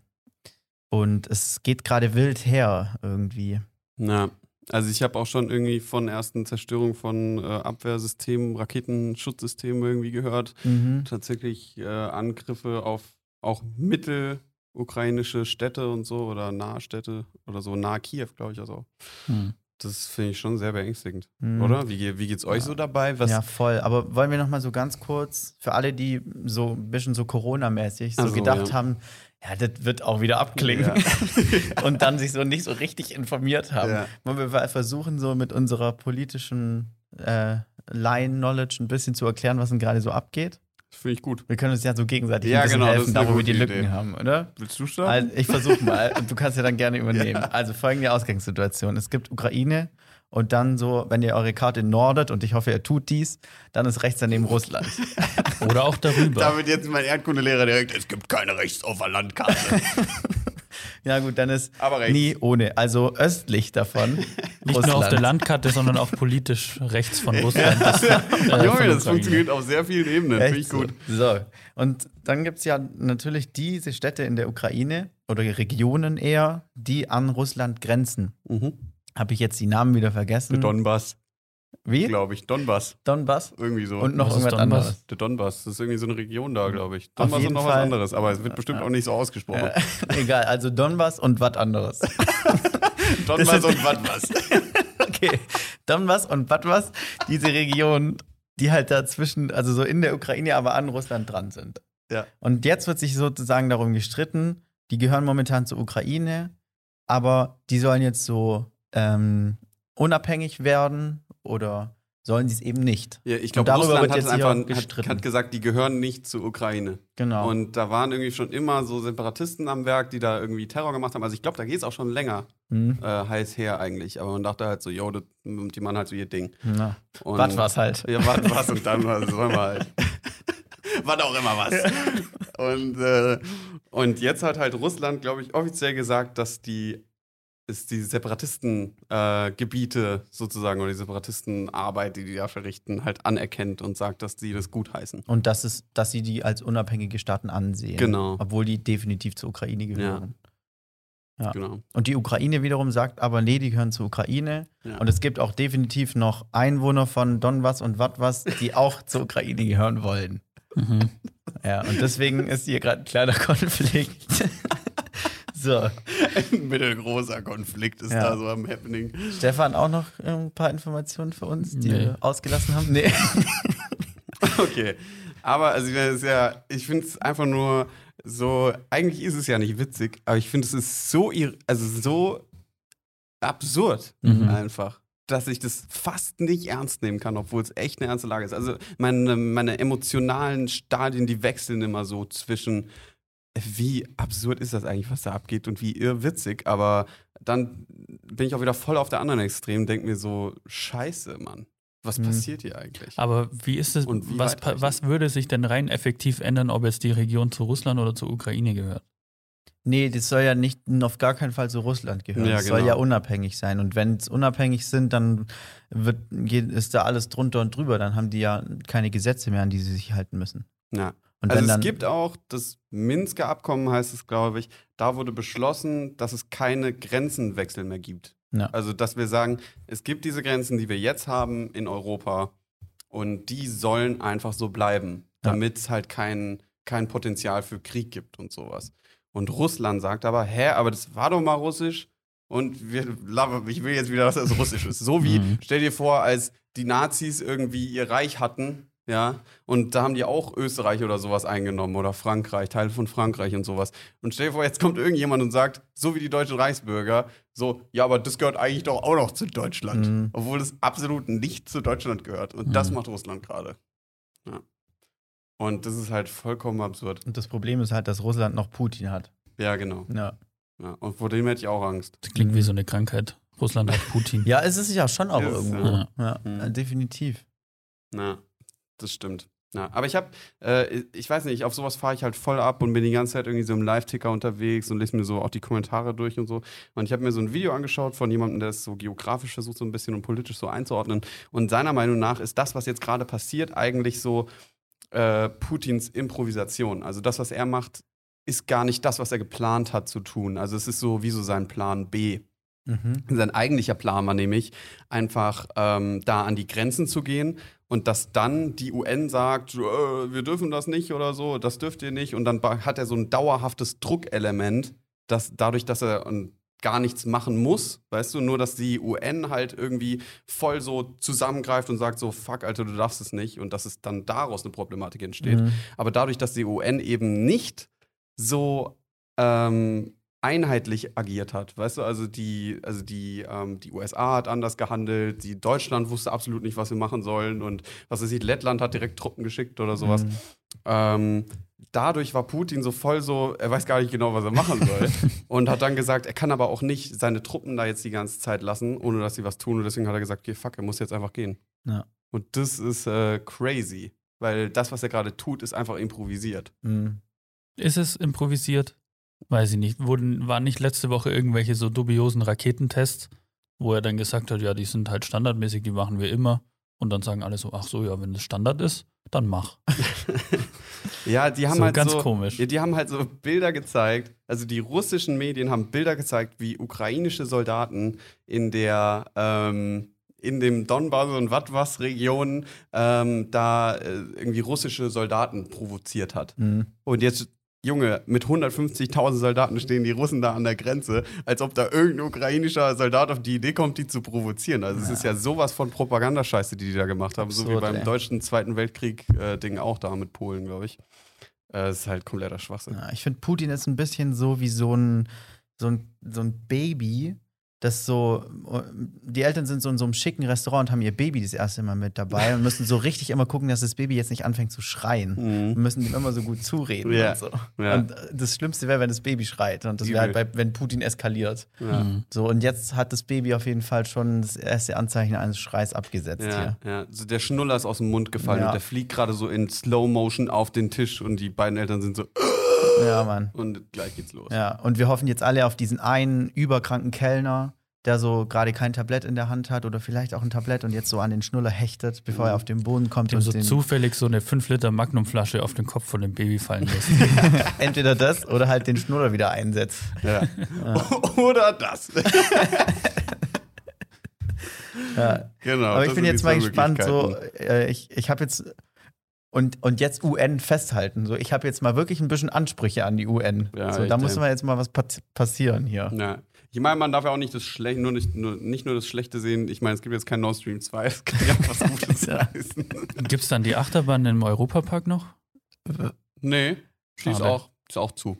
und es geht gerade wild her irgendwie. Ja. Also ich habe auch schon irgendwie von ersten Zerstörung von äh, Abwehrsystemen, Raketenschutzsystemen irgendwie gehört. Mhm. Tatsächlich äh, Angriffe auf auch mittelukrainische Städte und so oder nahe Städte oder so, nahe Kiew, glaube ich also. Hm. Das finde ich schon sehr beängstigend, Mhm. oder? Wie, wie geht's euch Ja. so dabei? Was, Ja, voll. Aber wollen wir noch mal so ganz kurz, für alle, die so ein bisschen so Corona-mäßig so Ach so, gedacht ja. haben, ja, das wird auch wieder abklingen. und dann sich so nicht so richtig informiert haben. Ja. Wollen wir versuchen, so mit unserer politischen äh, Line-Knowledge ein bisschen zu erklären, was denn gerade so abgeht? Finde ich gut. Wir können uns ja so gegenseitig Ja, ein bisschen genau, das helfen, da wo wir die Lücken Idee. haben, oder? Willst du starten? Also ich versuche mal und du kannst ja dann gerne übernehmen. Also folgende Ausgangssituation. Es gibt Ukraine und dann so, wenn ihr eure Karte nordet und ich hoffe, ihr tut dies, dann ist rechts daneben Russland. Oder auch darüber. Damit jetzt mein Erdkundelehrer direkt, es gibt keine Rechts auf der Landkarte. Ja gut, dann ist nie ohne. Also östlich davon Nicht nur auf der Landkarte, sondern auch politisch rechts von Russland. Das, äh, Junge, das funktioniert auf sehr vielen Ebenen. Finde ich Echt gut. So. so. Und dann gibt es ja natürlich diese Städte in der Ukraine oder Regionen eher, die an Russland grenzen. Mhm. Habe ich jetzt die Namen wieder vergessen? Der Donbass, Wie? glaube ich. Donbass. Donbass? Irgendwie so. Und noch Was irgendwas Donbass? anderes. Der Donbass, das ist irgendwie so eine Region da, glaube ich. Donbass und noch was Fall. anderes, aber es wird bestimmt auch nicht so ausgesprochen. Äh, egal, also Donbass und was anderes. Donbass und was was. okay, Donbass und was was, diese Regionen, die halt dazwischen, also so in der Ukraine, aber an Russland dran sind. Ja. Und jetzt wird sich sozusagen darum gestritten, die gehören momentan zur Ukraine, aber die sollen jetzt so ähm, unabhängig werden oder sollen sie es eben nicht? Ja, ich glaube, Russland wird hat, jetzt einfach, hat, gestritten. hat gesagt, die gehören nicht zur Ukraine. Genau. Und da waren irgendwie schon immer so Separatisten am Werk, die da irgendwie Terror gemacht haben. Also ich glaube, da geht es auch schon länger hm, äh, heiß her eigentlich. Aber man dachte halt so, yo, das, die machen halt so ihr Ding. na, Und- was was halt. Ja, was, was und dann was, sollen wir halt. was auch immer was. Und, äh, und jetzt hat halt Russland, glaube ich, offiziell gesagt, dass die ist die Separatistengebiete äh, Gebiete sozusagen oder die Separatistenarbeit, die die da verrichten, halt anerkennt und sagt, dass die das gutheißen. Und das ist, dass sie die als unabhängige Staaten ansehen. Genau. Obwohl die definitiv zur Ukraine gehören. Ja. Genau. Und die Ukraine wiederum sagt aber, nee, die gehören zur Ukraine. Ja. Und es gibt auch definitiv noch Einwohner von Donbass und Watwas, die auch zur Ukraine gehören wollen. Mhm. Ja, und deswegen ist hier gerade ein kleiner Konflikt. So, Ein mittelgroßer Konflikt ist Ja. da so am Happening. Stefan, auch noch äh, ein paar Informationen für uns, die Nee. wir ausgelassen haben? Nee. Okay. Aber also das ist ja, ich finde es einfach nur so, eigentlich ist es ja nicht witzig, aber ich finde es ist so, also so absurd Mhm. einfach, dass ich das fast nicht ernst nehmen kann, obwohl es echt eine ernste Lage ist. Also meine, meine emotionalen Stadien, die wechseln immer so zwischen, wie absurd ist das eigentlich, was da abgeht und wie irrwitzig, aber dann bin ich auch wieder voll auf der anderen Extrem, denke mir so, scheiße, Mann. Was Mhm. passiert hier eigentlich? Aber wie ist es, Und wie was, was würde sich denn rein effektiv ändern, ob jetzt die Region zu Russland oder zur Ukraine gehört? Nee, das soll ja nicht auf gar keinen Fall zu Russland gehören. Ja, das soll genau. ja unabhängig sein. Und wenn es unabhängig sind, dann wird, geht, ist da alles drunter und drüber. Dann haben die ja keine Gesetze mehr, an die sie sich halten müssen. Ja. Und Also es gibt auch das Minsker Abkommen, heißt es, glaube ich, da wurde beschlossen, dass es keine Grenzenwechsel mehr gibt. Ja. Also dass wir sagen, es gibt diese Grenzen, die wir jetzt haben in Europa und die sollen einfach so bleiben, Ja. damit es halt kein, kein Potenzial für Krieg gibt und sowas. Und Russland sagt aber, hä, aber das war doch mal russisch und wir, ich will jetzt wieder, dass das russisch ist. So wie, Mhm. stell dir vor, als die Nazis irgendwie ihr Reich hatten, ja, und da haben die auch Österreich oder sowas eingenommen oder Frankreich, Teile von Frankreich und sowas. Und stell dir vor, jetzt kommt irgendjemand und sagt, so wie die deutschen Reichsbürger, so, ja, aber das gehört eigentlich doch auch noch zu Deutschland. Mhm. Obwohl es absolut nicht zu Deutschland gehört. Und das Mhm. macht Russland gerade. Ja. Und das ist halt vollkommen absurd. und das Problem ist halt, dass Russland noch Putin hat. Ja, genau. Ja, Ja. Und vor dem hätte ich auch Angst. Das klingt wie so eine Krankheit. Russland hat Putin. ja es ist ja schon auch Ist, irgendwo. ja. Ja, Mhm. definitiv. Ja, das stimmt. Ja, aber ich habe, äh, ich weiß nicht, auf sowas fahre ich halt voll ab und bin die ganze Zeit irgendwie so im Live-Ticker unterwegs und lese mir so auch die Kommentare durch und so. Und ich habe mir so ein Video angeschaut von jemandem, der es so geografisch versucht, so ein bisschen und politisch so einzuordnen. Und seiner Meinung nach ist das, was jetzt gerade passiert, eigentlich so äh, Putins Improvisation. Also das, was er macht, ist gar nicht das, was er geplant hat zu tun. Also es ist so wie so sein Plan B. Mhm. Sein eigentlicher Plan war nämlich, einfach ähm, da an die Grenzen zu gehen und dass dann die UN sagt, äh, wir dürfen das nicht oder so, das dürft ihr nicht. Und dann hat er so ein dauerhaftes Druckelement, dass dadurch, dass er gar nichts machen muss, weißt du, nur dass die UN halt irgendwie voll so zusammengreift und sagt so, fuck, Alter, du darfst es nicht und dass es dann daraus eine Problematik entsteht. Mhm. Aber dadurch, dass die UN eben nicht so ähm, einheitlich agiert hat, weißt du, also die, also die, ähm, die USA hat anders gehandelt, die Deutschland wusste absolut nicht, was wir machen sollen und was weiß ich, Lettland hat direkt Truppen geschickt oder sowas. Mhm. Ähm, dadurch war Putin so voll so, er weiß gar nicht genau, was er machen soll. und hat dann gesagt, er kann aber auch nicht seine Truppen da jetzt die ganze Zeit lassen, ohne dass sie was tun. Und deswegen hat er gesagt, okay, fuck, er muss jetzt einfach gehen. Ja. Und das ist äh, crazy. Weil das, was er gerade tut, ist einfach improvisiert. Mhm. Ist es improvisiert? Weiß ich nicht. Wurden, waren nicht letzte Woche irgendwelche so dubiosen Raketentests, wo er dann gesagt hat, ja, die sind halt standardmäßig, die machen wir immer. Und dann sagen alle so, ach so, ja, wenn das Standard ist, dann mach. Ja, die haben so halt ganz so, komisch. Ja, die haben halt so Bilder gezeigt. Also die russischen Medien haben Bilder gezeigt, wie ukrainische Soldaten in der ähm, in dem Donbass und was Region ähm, da äh, irgendwie russische Soldaten provoziert hat. Mhm. Und jetzt Junge, mit 150.000 Soldaten stehen die Russen da an der Grenze, als ob da irgendein ukrainischer Soldat auf die Idee kommt, die zu provozieren. Also es ist ja sowas von Propagandascheiße, die die da gemacht haben, so wie Absurd, beim ey. deutschen Zweiten Weltkrieg-Ding auch da mit Polen, glaube ich. Äh, Es ist halt kompletter Schwachsinn. Ja, ich finde, Putin ist ein bisschen so wie so ein, so ein, so ein Baby, das so, die Eltern sind so in so einem schicken Restaurant und haben ihr Baby das erste Mal mit dabei und müssen so richtig immer gucken, dass das Baby jetzt nicht anfängt zu schreien. Und Mhm. müssen ihm immer so gut zureden Ja. und so. Ja. Und äh, das Schlimmste wäre, wenn das Baby schreit. Und das wäre halt, bei, wenn Putin eskaliert. Ja. Mhm. So, und jetzt hat das Baby auf jeden Fall schon das erste Anzeichen eines Schreis abgesetzt Ja, hier. ja. So der Schnuller ist aus dem Mund gefallen und der fliegt gerade so in Slow Motion auf den Tisch und die beiden Eltern sind so Ja, Mann. und gleich geht's los. Ja, und wir hoffen jetzt alle auf diesen einen überkranken Kellner, der so gerade kein Tablett in der Hand hat oder vielleicht auch ein Tablett und jetzt so an den Schnuller hechtet, bevor er auf den Boden kommt Dem und so den, zufällig so eine 5 Liter Magnumflasche auf den Kopf von dem Baby fallen lässt. entweder das oder halt den Schnuller wieder einsetzt. Ja. Oder das. Ja. genau. Aber ich bin jetzt mal gespannt, so, äh, ich, ich habe jetzt und, und jetzt UN festhalten. So, ich habe jetzt mal wirklich ein bisschen Ansprüche an die UN. Ja, so, da muss mal jetzt mal was passieren hier. Ja. Ich meine, man darf ja auch nicht das Schlechte, nur nicht, nur, nicht nur das Schlechte sehen. Ich meine, es gibt jetzt kein Nord Stream 2, das kann ja auch was Gutes Ja. heißen. Gibt es dann die Achterbahn im Europapark noch? Nee, die ist Schade. auch, ist auch zu.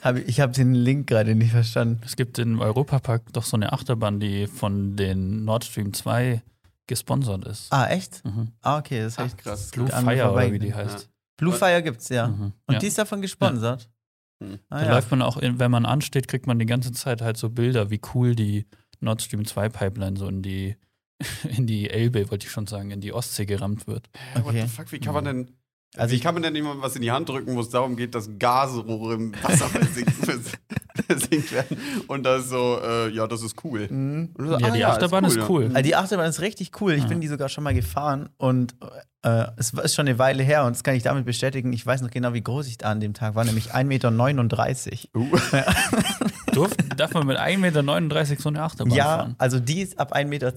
Hab, ich habe den Link gerade nicht verstanden. Es gibt im Europapark doch so eine Achterbahn, die von den Nord Stream 2 gesponsert ist. Ah, echt? Mhm. Ah, okay, das Ach, heißt. krass. Blue Fire oder wie die heißt. Blue Fire gibt's, ja. Mhm. Und ja. die ist davon gesponsert. Hm. Ah, Da ja. läuft man auch, in, wenn man ansteht, kriegt man die ganze Zeit halt so Bilder, wie cool die Nord Stream 2 Pipeline so in die, in die Elbe, wollte ich schon sagen, in die Ostsee gerammt wird. Hä, What Okay. the fuck, wie kann man denn. Also wie ich- kann man denn jemandem was in die Hand drücken, wo es darum geht, dass Gasrohre im Wasser versinkt werden. Und das ist so, äh, ja, das ist cool. Du so, Ja, ah die Achterbahn ist ja. cool. Also die Achterbahn ist richtig cool. Ich bin die sogar schon mal gefahren und äh, es ist schon eine Weile her und das kann ich damit bestätigen. Ich weiß noch genau, wie groß ich da an dem Tag war, nämlich 1,39 Meter. Uh. Durf, darf man mit 1,39 Meter so eine Achterbahn Ja, fahren? also die ist ab 1,20 Meter,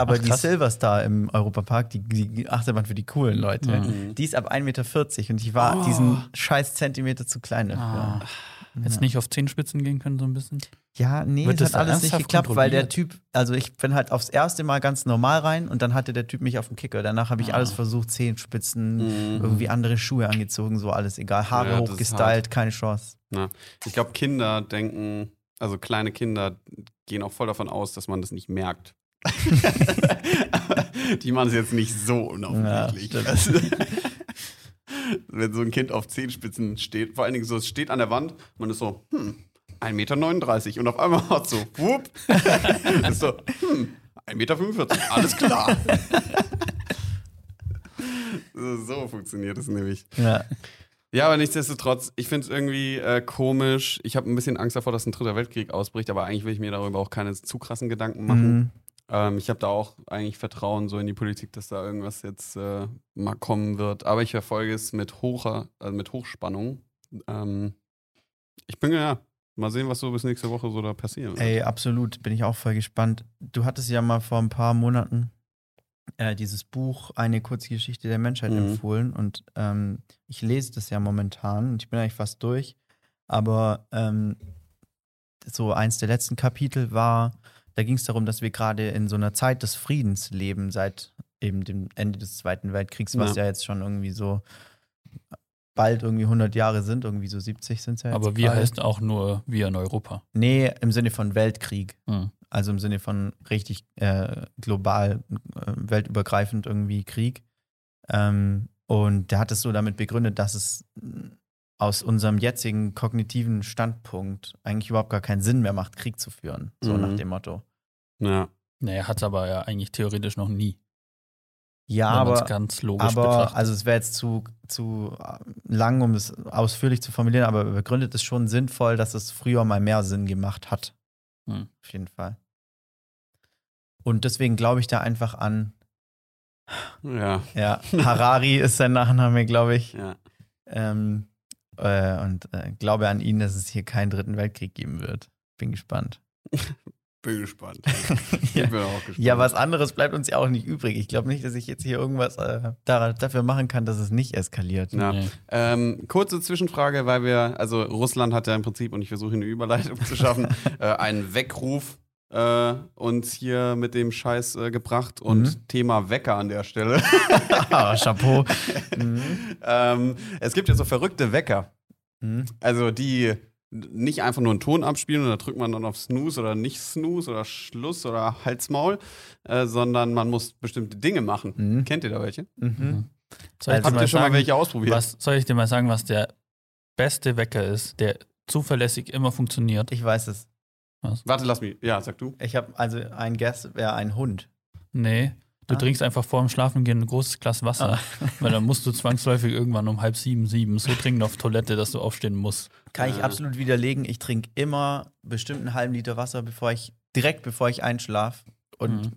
aber Ach, die. Silverstar im Europapark, die, die Achterbahn für die coolen Leute, Mhm. die ist ab 1,40 Meter und ich war diesen scheiß Zentimeter zu klein dafür. Ah. Jetzt nicht auf Zehenspitzen gehen können, so ein bisschen? Ja, nee, Wird das hat alles nicht geklappt, weil der? Typ, also ich bin halt aufs erste Mal ganz normal rein und dann hatte der Typ mich auf dem Kicker. Danach habe ich Ah. alles versucht, Zehenspitzen, Mhm. irgendwie andere Schuhe angezogen, so alles egal. Haare Ja, hochgestylt, keine Chance. Na, ich glaube, Kinder denken, also kleine Kinder gehen auch voll davon aus, dass man das nicht merkt. Die machen es jetzt nicht so unaufmerklich. Wenn so ein Kind auf Zehenspitzen steht, vor allen Dingen so, es steht an der Wand, man ist so, hm, 1,39 Meter und auf einmal hat so, whoop, ist so, hm, 1,45 Meter, alles klar. so, so funktioniert es nämlich. Ja. Ja, aber nichtsdestotrotz, ich finde es irgendwie äh, komisch. Ich habe ein bisschen Angst davor, dass ein dritter Weltkrieg ausbricht, aber eigentlich will ich mir darüber auch keine zu krassen Gedanken machen. Mhm. Ähm, ich habe da auch eigentlich Vertrauen so in die Politik, dass da irgendwas jetzt äh, mal kommen wird. Aber ich verfolge es mit hoher, also mit Hochspannung. Ähm, ich bin ja mal sehen, was so bis nächste Woche so da passieren wird. Ey, absolut, bin ich auch voll gespannt. Du hattest ja mal vor ein paar Monaten äh, dieses Buch Eine kurze Geschichte der Menschheit Mhm. empfohlen und ähm, ich lese das ja momentan und ich bin eigentlich fast durch. Aber ähm, so eins der letzten Kapitel war, da ging es darum, dass wir gerade in so einer Zeit des Friedens leben, seit eben dem Ende des Zweiten Weltkriegs, was Ja. ja, jetzt schon irgendwie so bald irgendwie 100 Jahre sind, irgendwie so 70 sind es ja jetzt. Aber wir gerade. heißt auch nur wir in Europa. Nee, im Sinne von Weltkrieg. Hm. Also im Sinne von richtig äh, global, äh, weltübergreifend irgendwie Krieg. Ähm, und der hat es so damit begründet, dass es aus unserem jetzigen kognitiven Standpunkt eigentlich überhaupt gar keinen Sinn mehr macht, Krieg zu führen. So Mhm. nach dem Motto. Ja. Naja, hat es aber ja eigentlich theoretisch noch nie. Ja, aber, ganz logisch aber betrachtet. also es wäre jetzt zu, zu äh, lang, um es ausführlich zu formulieren, aber er begründet es schon sinnvoll, dass es früher mal mehr Sinn gemacht hat. Hm. Auf jeden Fall. Und deswegen glaube ich da einfach an, Ja. Ja, Harari ist sein Nachname, glaube ich. Ja. Ähm, äh, und äh, glaube an ihn, dass es hier keinen dritten Weltkrieg geben wird. Bin gespannt. Bin gespannt. ja. Bin auch gespannt. ja, was anderes bleibt uns ja auch nicht übrig. Ich glaube nicht, dass ich jetzt hier irgendwas äh, da, dafür machen kann, dass es nicht eskaliert. Ja. Nee. Ähm, kurze Zwischenfrage, weil wir, also Russland hat ja im Prinzip, und ich versuche eine Überleitung zu schaffen, äh, einen Weckruf äh, uns hier mit dem Scheiß äh, gebracht und Mhm. Thema Wecker an der Stelle. ah, Chapeau. Mhm. ähm, es gibt ja so verrückte Wecker. Mhm. Also die nicht einfach nur einen Ton abspielen und da drückt man dann auf Snooze oder nicht Snooze oder Schluss oder Halsmaul, äh, sondern man muss bestimmte Dinge machen. Mhm. Kennt ihr da welche? Mhm. Soll ich Also dir Habt mal ihr schon mal sagen, welche ausprobiert? was, soll ich dir mal sagen, was der beste Wecker ist, der zuverlässig immer funktioniert? Ich weiß es. Warte, lass mich. Ja, sag du. Ich habe also ein Guess wäre ein Hund. Nee, du Ah. trinkst einfach vor dem Schlafengehen ein großes Glas Wasser, weil dann musst du zwangsläufig irgendwann um halb sieben, sieben so trinken auf Toilette, dass du aufstehen musst. Kann ich Ah. absolut widerlegen. Ich trinke immer bestimmt einen halben Liter Wasser, bevor ich direkt bevor ich einschlafe. Und Mhm.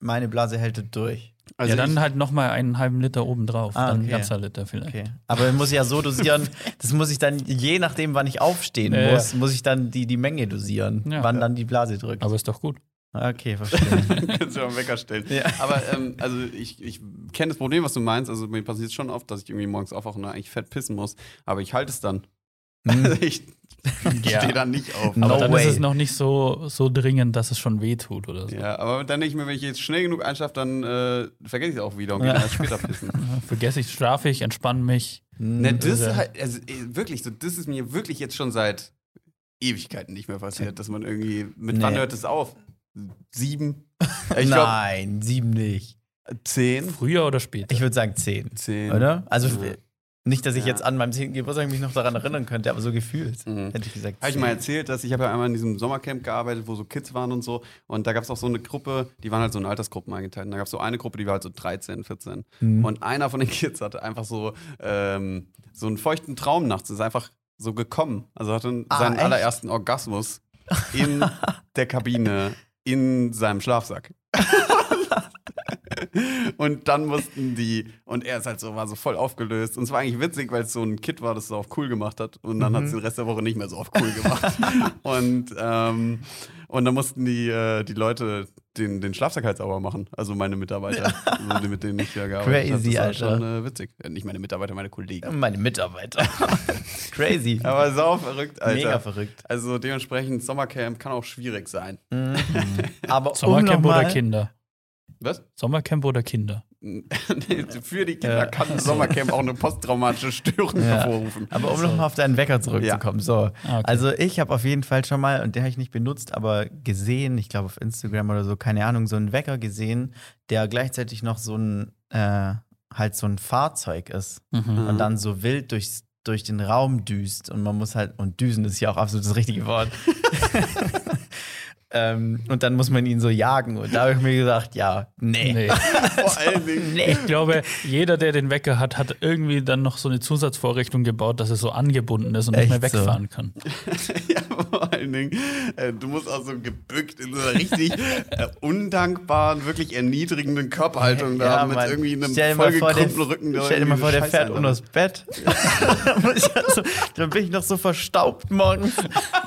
meine Blase hält es durch. Also ja, dann ich, halt nochmal einen halben Liter obendrauf, Ah, dann ein ganzer Liter vielleicht. Okay. Aber man muss ja so dosieren, das muss ich dann, je nachdem, wann ich aufstehen Ja, ja. muss, muss ich dann die, die Menge dosieren, Ja. wann dann die Blase drückt. Aber ist doch gut. okay, verstehe. kannst du am Wecker stellen. Ja. Aber ähm, also ich, ich kenne das Problem, was du meinst. Also mir passiert schon oft, dass ich irgendwie morgens aufwache und eigentlich fett pissen muss. Aber ich halte es dann. Also Hm. ich Ja. stehe dann nicht auf. No Aber dann way. ist es noch nicht so, so dringend, dass es schon weh tut oder so. Ja, aber dann denke ich mir, wenn ich jetzt schnell genug einschlafe, dann äh, vergesse ich es auch wieder und gehe Ja. dann erst später pissen. Vergesse ich, schlafe ich, entspanne mich. Ne, Hm. das Ja. halt, also äh, wirklich, so, das ist mir wirklich jetzt schon seit Ewigkeiten nicht mehr passiert, dass man irgendwie, mit wann Nee. hört es auf? Sieben? Ich Nein, sieben nicht. zehn. Früher oder später? Ich würde sagen zehn, Zehn. oder? Also Ja. Nicht, dass ich Ja. jetzt an meinem zehnten Geburtstag mich noch daran erinnern könnte, aber so gefühlt. Mhm. Hätte ich gesagt. Habe ich mal erzählt, dass ich habe ja einmal in diesem Sommercamp gearbeitet, wo so Kids waren und so. Und da gab es auch so eine Gruppe, die waren halt so in Altersgruppen eingeteilt. Und da gab es so eine Gruppe, die war halt so 13, 14. Mhm. Und einer von den Kids hatte einfach so, ähm, so einen feuchten Traum nachts. Ist einfach so gekommen. Also hatte Ah, seinen echt? allerersten Orgasmus in der Kabine, in seinem Schlafsack. und dann mussten die, und er ist halt so, war so voll aufgelöst. Und es war eigentlich witzig, weil es so ein Kid war, das so auf cool gemacht hat. Und dann hat es den Rest der Woche nicht mehr so auf cool gemacht. und, ähm, und dann mussten die, äh, die Leute den, den Schlafsack halt sauber machen. Also meine Mitarbeiter, also die, mit denen ich ja gearbeitet habe. Crazy, Das war Alter. schon äh, witzig. Äh, Nicht meine Mitarbeiter, meine Kollegen. Meine Mitarbeiter. Crazy. Aber sau verrückt, Alter. Mega verrückt. Also dementsprechend, Sommercamp kann auch schwierig sein. Mhm. Aber um Sommercamp noch oder Kinder? Was? Sommercamp oder Kinder? für die Kinder Ja. kann ein Sommercamp auch eine posttraumatische Störung Ja. hervorrufen. Aber um nochmal auf deinen Wecker zurückzukommen. So. Ah, okay. Also ich habe auf jeden Fall schon mal, und den habe ich nicht benutzt, aber gesehen, ich glaube auf Instagram oder so, keine Ahnung, so einen Wecker gesehen, der gleichzeitig noch so ein, äh, halt so ein Fahrzeug ist Mhm. und dann so wild durchs, durch den Raum düst und man muss halt, und düsen ist ja auch absolut das richtige Wort. ähm, und dann muss man ihn so jagen und da habe ich mir gesagt, ja, nee. Nee. Vor allen Dingen. Nee. Ich glaube, jeder, der den Wecker hat, hat irgendwie dann noch so eine Zusatzvorrichtung gebaut, dass es so angebunden ist und nicht mehr Echt so? wegfahren kann. Ja, allen Dingen, äh, du musst auch so gebückt in so einer richtig äh, undankbaren, wirklich erniedrigenden Körperhaltung da mit Mann. irgendwie einem der, vollgekrümmten Rücken. stell dir mal vor, der fährt unter das Bett. also, dann bin ich noch so verstaubt morgens.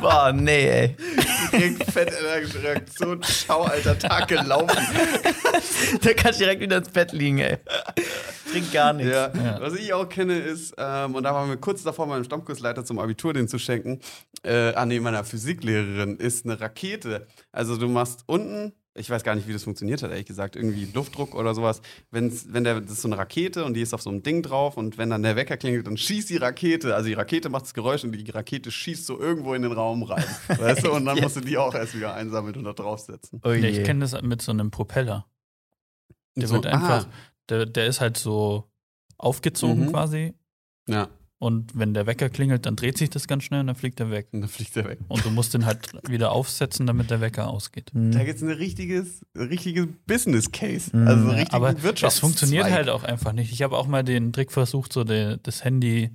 Boah, nee, ey. direkt fett in der Reaktion. Schau, alter Tag gelaufen. Da kann direkt wieder ins Bett liegen, ey. Trink gar nichts. Ja. Ja. Was ich auch kenne ist, ähm, und da waren wir kurz davor, meinem Stammkursleiter zum Abitur den zu schenken, äh, an nee, meiner Physiklehrerin, ist eine Rakete. Also du machst unten, ich weiß gar nicht, wie das funktioniert hat, ehrlich gesagt, irgendwie Luftdruck oder sowas. Wenn's, wenn der, das ist so eine Rakete und die ist auf so einem Ding drauf und wenn dann der Wecker klingelt, dann schießt die Rakete, also die Rakete macht das Geräusch und die Rakete schießt so irgendwo in den Raum rein. weißt du? Und dann musst du die auch erst wieder einsammeln und da draufsetzen. Oh je. ich kenne das mit so einem Propeller. Der So, wird einfach, ah, der, der ist halt so aufgezogen Mhm. quasi. ja, Und wenn der Wecker klingelt, dann dreht sich das ganz schnell und dann fliegt er weg. und dann fliegt er weg. Und du musst den halt wieder aufsetzen, damit der Wecker ausgeht. Hm. Da gibt es ein richtiges, richtiges Business Case. Mhm. Also richtig Aber Wirtschafts es funktioniert halt auch einfach nicht. Ich habe auch mal den Trick versucht, so de, das Handy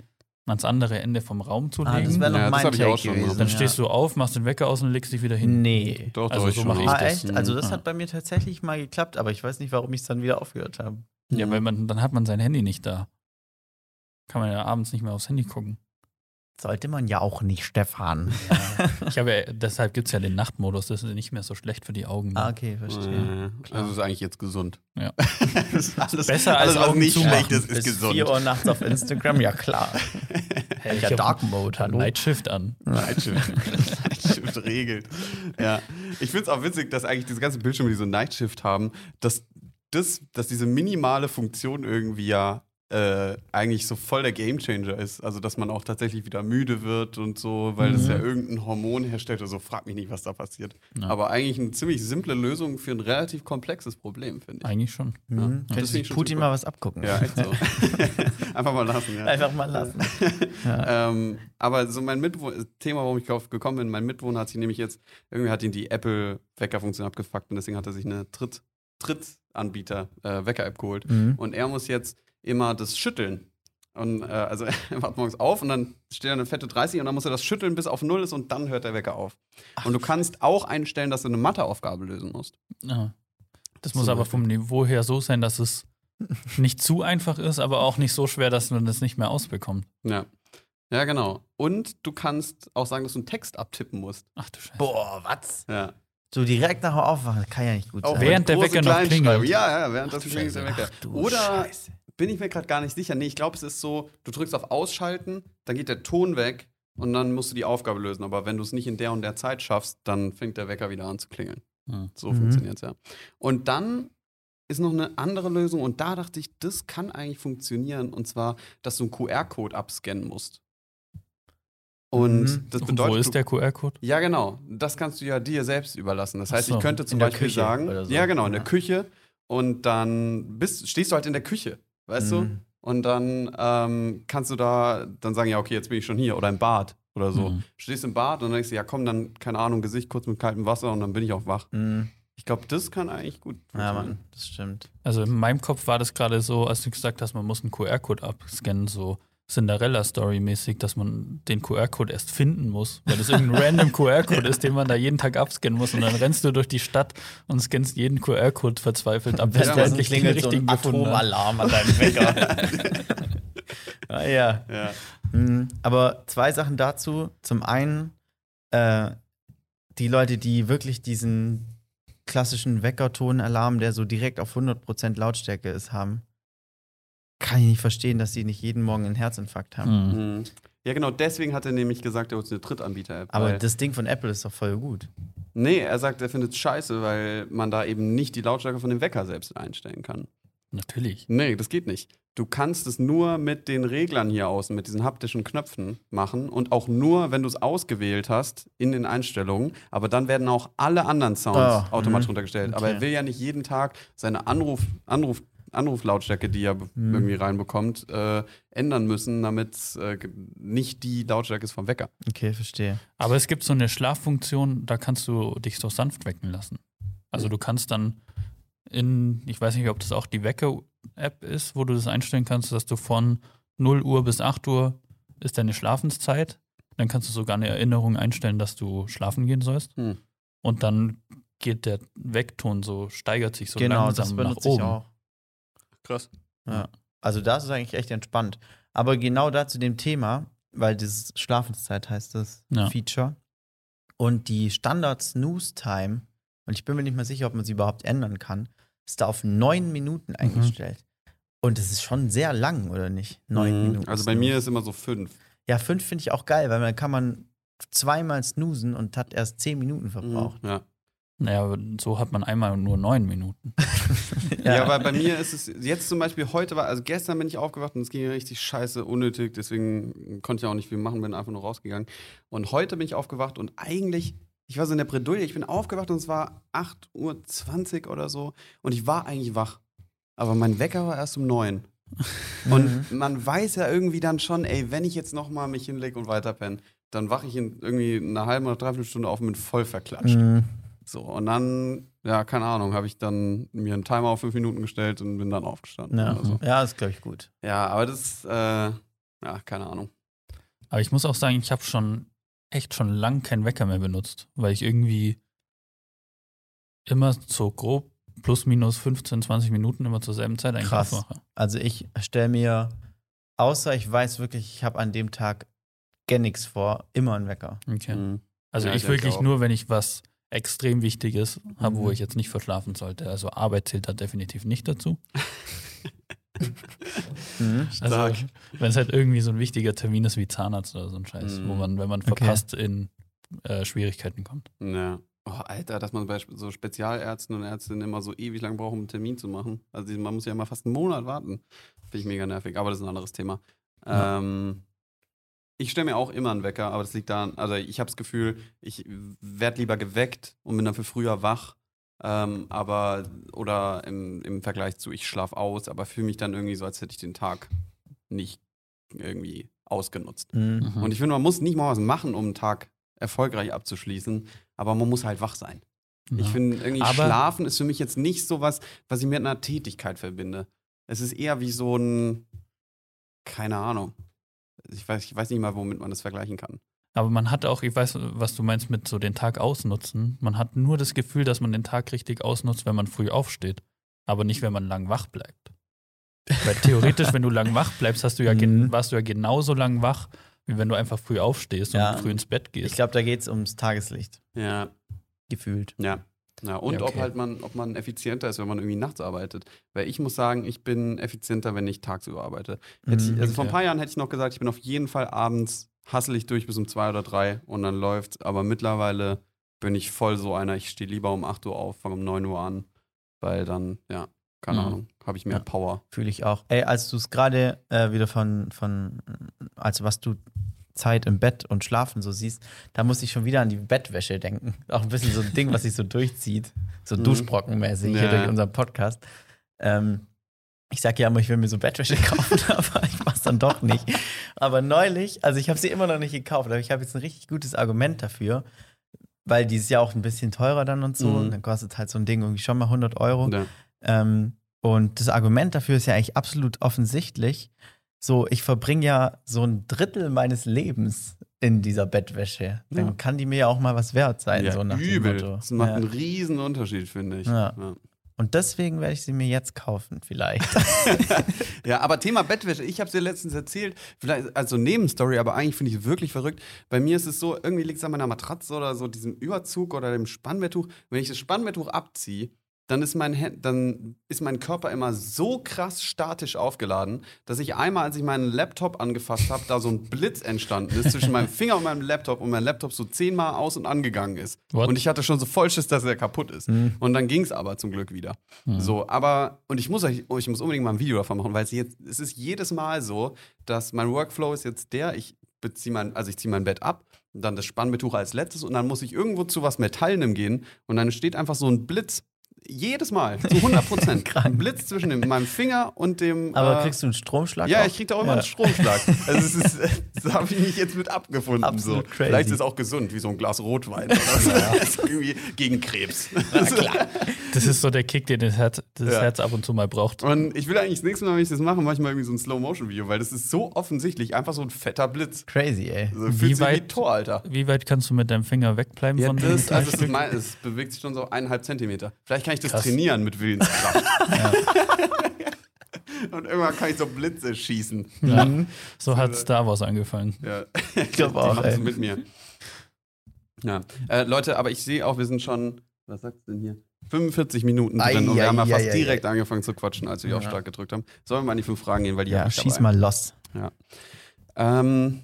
ans andere Ende vom Raum zu Ah, legen. das wäre noch Ja, mein Take auch schon gewesen. dann stehst du auf, machst den Wecker aus und legst dich wieder hin. Nee. Doch, Also doch, ich so schon mach mal. ich Ah, das. echt? Also das Ah. hat bei mir tatsächlich mal geklappt, aber ich weiß nicht, warum ich es dann wieder aufgehört habe. Ja, weil man, dann hat man sein Handy nicht da. Kann man ja abends nicht mehr aufs Handy gucken. Sollte man ja auch nicht, Stefan. Ich habe ja, deshalb gibt es ja den Nachtmodus, das ist nicht mehr so schlecht für die Augen. Ah, okay, verstehe. Äh, Also ist eigentlich jetzt gesund. Ja. das ist alles, Besser alles, als was Augen nicht schlecht ist, ist Bis gesund. 4 Uhr nachts auf Instagram, ja klar. Hey, ja Dark Mode, hallo. Nightshift an. Nightshift. Nightshift regelt. Ja. Ich finde es auch witzig, dass eigentlich diese ganzen Bildschirme, die so Nightshift haben, dass, das, dass diese minimale Funktion irgendwie ja äh, eigentlich so voll der Gamechanger ist. Also, dass man auch tatsächlich wieder müde wird und so, weil das Mhm. ja irgendein Hormon herstellt oder so. Frag mich nicht, was da passiert. Ja. Aber eigentlich eine ziemlich simple Lösung für ein relativ komplexes Problem, finde ich. Eigentlich schon. Mhm. das Könnte find sich Putin mal was abgucken. Ja, echt so. Einfach mal lassen, ja. Einfach mal lassen. ähm, aber so mein Mitwohner, Thema, warum ich drauf gekommen bin, mein Mitwohner hat sich nämlich jetzt, irgendwie hat ihn die Apple-Weckerfunktion abgefuckt und deswegen hat er sich eine Tritt, Trittanbieter-Wecker-App geholt. Mhm. Und er muss jetzt immer das schütteln. Und äh, also er wacht morgens auf und dann steht da eine fette 30 und dann muss er das schütteln bis auf null ist und dann hört der Wecker auf. und du kannst auch einstellen, dass du eine Matheaufgabe lösen musst. Ja. Das muss aber vom Niveau her so sein, dass es nicht zu einfach ist, aber auch nicht so schwer, dass man das nicht mehr ausbekommt. Ja. Ja, genau. Und du kannst auch sagen, dass du einen Text abtippen musst. Ach du Scheiße. Boah, was? Ja. So direkt nach dem Aufwachen, das kann ja nicht gut Auch sein. Während mit der Wecker noch klingelt. Ja, ja, während das du klingelt der. Wecker. Ach Oder Scheiße. bin ich mir gerade gar nicht sicher. Nee, ich glaube, es ist so, du drückst auf Ausschalten, dann geht der Ton weg und dann musst du die Aufgabe lösen. Aber wenn du es nicht in der und der Zeit schaffst, dann fängt der Wecker wieder an zu klingeln. Hm. So Mhm. funktioniert es ja. Und dann ist noch eine andere Lösung und da dachte ich, das kann eigentlich funktionieren. Und zwar, dass du einen QR-Code abscannen musst. Und Mhm. das Und bedeutet, wo ist du- der QR-Code? ja, genau. Das kannst du ja dir selbst überlassen. Das heißt, so, ich könnte zum Beispiel Küche sagen, so. ja, genau, in der Ja. Küche. Und dann bist, stehst du halt in der Küche, weißt du? Mhm. Und dann ähm, kannst du da dann sagen, ja, okay, jetzt bin ich schon hier. Oder im Bad oder so. Mhm. Stehst im Bad und dann denkst du, ja, komm, dann, keine Ahnung, Gesicht kurz mit kaltem Wasser und dann bin ich auch wach. Mhm. Ich glaube, das kann eigentlich gut Ja, funktionieren. Mann, das stimmt. Also in meinem Kopf war das gerade so, als du gesagt hast, man muss einen QR-Code abscannen, so Cinderella-Story-mäßig, dass man den QR-Code erst finden muss, weil das irgendein random QR-Code ist, den man da jeden Tag abscannen muss. Und dann rennst du durch die Stadt und scannst jeden QR-Code verzweifelt ab, bis Ja, du endlich den so richtigen ein gefunden hast. Atomalarm an deinem Wecker. ah, ja. Ja. Mhm. Aber zwei Sachen dazu. Zum einen, äh, die Leute, die wirklich diesen klassischen Weckertonalarm, der so direkt auf 100% Lautstärke ist, haben, kann ich nicht verstehen, dass sie nicht jeden Morgen einen Herzinfarkt haben. Mhm. Mhm. Ja, genau, deswegen hat er nämlich gesagt, er holt eine Drittanbieter-App. Aber das Ding von Apple ist doch voll gut. Nee, er sagt, er findet es scheiße, weil man da eben nicht die Lautstärke von dem Wecker selbst einstellen kann. Natürlich. Nee, das geht nicht. Du kannst es nur mit den Reglern hier außen, mit diesen haptischen Knöpfen machen und auch nur, wenn du es ausgewählt hast in den Einstellungen. Aber dann werden auch alle anderen Sounds Ah, automatisch mhm. runtergestellt. Aber er Okay. will ja nicht jeden Tag seine Anruf, Anruf, Anruflautstärke, die er Mhm. irgendwie reinbekommt, äh, ändern müssen, damit äh, ge- nicht die Lautstärke ist vom Wecker. Okay, verstehe. Aber es gibt so eine Schlaffunktion, da kannst du dich so sanft wecken lassen. Also du kannst dann in, ich weiß nicht, ob das auch die Wecker-App ist, wo du das einstellen kannst, dass du von 0 Uhr bis 8 Uhr ist deine Schlafenszeit. Dann kannst du sogar eine Erinnerung einstellen, dass du schlafen gehen sollst. Hm. Und dann geht der Weckton so, steigert sich so genau, das langsam nach benutze ich oben. auch. Krass. Ja. Also das ist eigentlich echt entspannt. Aber genau da zu dem Thema, weil das Schlafenszeit heißt das Ja. Feature. Und die Standard Snooze Time, und ich bin mir nicht mehr sicher, ob man sie überhaupt ändern kann, ist da auf neun Minuten Mhm. eingestellt. Und das ist schon sehr lang, oder nicht? Neun Mhm. Minuten. Also bei Snooze. mir ist immer so fünf. Ja, fünf finde ich auch geil, weil dann kann man zweimal snoosen und hat erst zehn Minuten verbraucht. Ja. Naja, so hat man einmal nur neun Minuten. Ja. aber bei mir ist es jetzt zum Beispiel heute war, also gestern bin ich aufgewacht und es ging richtig scheiße, unnötig, deswegen konnte ich auch nicht viel machen, bin einfach nur rausgegangen. Und heute bin ich aufgewacht und eigentlich, ich war so in der Bredouille, ich bin aufgewacht und es war 8.20 Uhr oder so und ich war eigentlich wach. Aber mein Wecker war erst um 9. Und man weiß ja irgendwie dann schon, ey, wenn ich jetzt nochmal mich hinlege und weiterpenne, dann wache ich in irgendwie einer halben oder dreiviertel Stunde auf und bin voll verklatscht. Mhm. So, und dann, ja, keine Ahnung, habe ich dann mir einen Timer auf fünf Minuten gestellt und bin dann aufgestanden. Ja, so. ja das ist, glaube ich, gut. ja aber das, äh, ja, keine Ahnung. Aber ich muss auch sagen, ich habe schon echt schon lang keinen Wecker mehr benutzt, weil ich irgendwie immer so grob plus minus 15, 20 Minuten immer zur selben Zeit eigentlich Krass. aufwache. Also ich stelle mir, außer ich weiß wirklich, ich habe an dem Tag gar nichts vor, immer einen Wecker. Okay. Mhm. Also Ja, ich ich wirklich auch. nur, wenn ich was extrem Wichtiges habe, wo Mhm. ich jetzt nicht verschlafen sollte. Also Arbeit zählt da definitiv nicht dazu. Mhm. Also wenn es halt irgendwie so ein wichtiger Termin ist wie Zahnarzt oder so ein Scheiß, Mhm. wo man, wenn man Okay. verpasst, in äh, Schwierigkeiten kommt. Ja. Oh, Alter, dass man bei so Spezialärzten und Ärztinnen immer so ewig lang braucht, um einen Termin zu machen. Also man muss ja immer fast einen Monat warten. Finde ich mega nervig, aber das ist ein anderes Thema. Ja. Ähm, ich stelle mir auch immer einen Wecker, aber das liegt daran, also ich habe das Gefühl, ich werde lieber geweckt und bin dafür früher wach. Ähm, aber, oder im, im Vergleich zu, ich schlafe aus, aber fühle mich dann irgendwie so, als hätte ich den Tag nicht irgendwie ausgenutzt. Mhm. Und ich finde, man muss nicht mal was machen, um einen Tag erfolgreich abzuschließen, aber man muss halt wach sein. Ich Ja. finde, irgendwie Aber- Schlafen ist für mich jetzt nicht so was, was ich mit einer Tätigkeit verbinde. Es ist eher wie so ein, keine Ahnung. Ich weiß, ich weiß nicht mal, womit man das vergleichen kann. Aber man hat auch, ich weiß, was du meinst mit so den Tag ausnutzen. Man hat nur das Gefühl, dass man den Tag richtig ausnutzt, wenn man früh aufsteht. Aber nicht, wenn man lang wach bleibt. Weil theoretisch, wenn du lang wach bleibst, hast du ja Mhm. warst du ja genauso lang wach, wie wenn du einfach früh aufstehst Ja. und früh ins Bett gehst. Ich glaube, da geht es ums Tageslicht, Ja, gefühlt. ja. Ja, und Ja, okay. ob halt man, ob man effizienter ist, wenn man irgendwie nachts arbeitet. Weil ich muss sagen, ich bin effizienter, wenn ich tagsüber arbeite. Hätte ich, Mhm. also vor ein okay. paar Jahren hätte ich noch gesagt, ich bin auf jeden Fall abends hasselig durch bis um zwei oder drei und dann läuft's. Aber mittlerweile bin ich voll so einer, ich stehe lieber um 8 Uhr auf, fange um 9 Uhr an, weil dann, ja, keine Mhm. Ahnung, habe ich mehr Ja. Power. Fühle ich auch. Ey, als du es gerade äh, wieder von, von, also was du Zeit im Bett und Schlafen so siehst, da muss ich schon wieder an die Bettwäsche denken. Auch ein bisschen so ein Ding, was sich so durchzieht. So Mhm. Duschbrockenmäßig hier Ja. durch unseren Podcast. Ähm, ich sage ja immer, ich will mir so Bettwäsche kaufen, aber ich mach's dann doch nicht. Aber neulich, also ich habe sie immer noch nicht gekauft, aber ich habe jetzt ein richtig gutes Argument dafür, weil die ist ja auch ein bisschen teurer dann und so. Mhm. Und dann kostet halt so ein Ding irgendwie schon mal 100 Euro. Ja. Ähm, und das Argument dafür ist ja eigentlich absolut offensichtlich. So, ich verbringe ja so ein Drittel meines Lebens in dieser Bettwäsche. Dann Ja. kann die mir ja auch mal was wert sein, Ja, so nach dem übel. Motto. Das macht ja. einen riesen Unterschied, finde ich. Ja. Ja. Und deswegen werde ich sie mir jetzt kaufen, vielleicht. Ja, aber Thema Bettwäsche, ich habe es dir letztens erzählt, vielleicht also Nebenstory, aber eigentlich finde ich es wirklich verrückt. Bei mir ist es so, irgendwie liegt es an meiner Matratze oder so, diesem Überzug oder dem Spannbetttuch. Wenn ich das Spannbetttuch abziehe, dann ist, mein, dann ist mein Körper immer so krass statisch aufgeladen, dass ich einmal, als ich meinen Laptop angefasst habe, da so ein Blitz entstanden ist zwischen meinem Finger und meinem Laptop und mein Laptop so zehnmal aus und angegangen ist. What? Und ich hatte schon so voll Schiss, dass er kaputt ist. Mhm. Und dann ging es aber zum Glück wieder. So, aber, und ich muss, euch- ich muss unbedingt mal ein Video davon machen, weil es jetzt, es ist jedes Mal so, dass mein Workflow ist jetzt der, ich beziehe mein, also ich ziehe mein Bett ab, dann das Spannbetuch als letztes und dann muss ich irgendwo zu was Metallenem gehen und dann steht einfach so ein Blitz. Jedes Mal, zu 100 Prozent. ein Blitz zwischen dem, meinem Finger und dem. Aber äh, kriegst du einen Stromschlag? ja, auch? ich krieg da auch immer Ja. einen Stromschlag. Also es ist, das habe ich mich jetzt mit abgefunden. Absolut so. crazy. Vielleicht ist es auch gesund, wie so ein Glas Rotwein. Oder so. Das ist irgendwie gegen Krebs. Das ist so der Kick, den das Herz, das Ja. Herz ab und zu mal braucht. Und ich will eigentlich das nächste Mal, wenn ich das mache, mache ich mal irgendwie so ein Slow-Motion-Video, weil das ist so offensichtlich einfach so ein fetter Blitz. Crazy, ey. Also Wie sich wie weit- Tor, Alter. Wie weit kannst du mit deinem Finger wegbleiben Ja, von dem das, also es, ist es bewegt sich schon so eineinhalb Zentimeter. Vielleicht kann ich das Krass. trainieren mit Willenskraft. Und irgendwann kann ich so Blitze schießen. Ja. So hat Star Wars angefangen. Ja. Ich glaube auch, ey. mit mir. Ja. Äh, Leute, aber ich sehe auch, wir sind schon, was sagst du denn hier? 45 Minuten drin und wir haben ja fast ei, direkt angefangen zu quatschen, als wir Ja. auf Start gedrückt haben. Sollen wir mal in die fünf Fragen gehen, weil die Ja, ich schieß mal los. Ähm,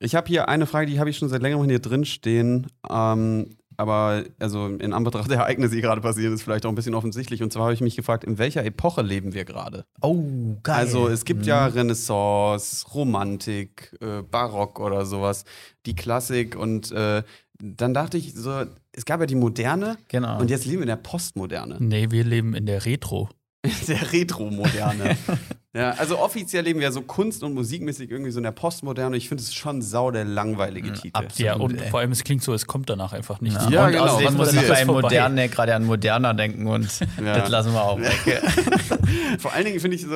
ich habe hier eine Frage, die habe ich schon seit längerem hier drin stehen. Ähm, aber also in Anbetracht der Ereignisse, die gerade passieren, ist vielleicht auch ein bisschen offensichtlich. Und zwar habe ich mich gefragt, in welcher Epoche leben wir gerade? Oh, geil. Also es gibt Mhm. ja Renaissance, Romantik, äh, Barock oder sowas, die Klassik und äh, dann dachte ich so, es gab ja die Moderne Genau. und jetzt leben wir in der Postmoderne, Nee, wir leben in der Retro. der Retro-Moderne. ja, also offiziell leben wir so kunst- und musikmäßig irgendwie so in der Postmoderne. Ich finde es schon sau der langweilige Titel. absolut. Ja, und ey. vor allem, es klingt so, es kommt danach einfach nichts. Ja, und genau, außerdem was muss ich bei vorbei. Moderne gerade an Moderner denken und Ja. das lassen wir auch weg. Vor allen Dingen finde ich so,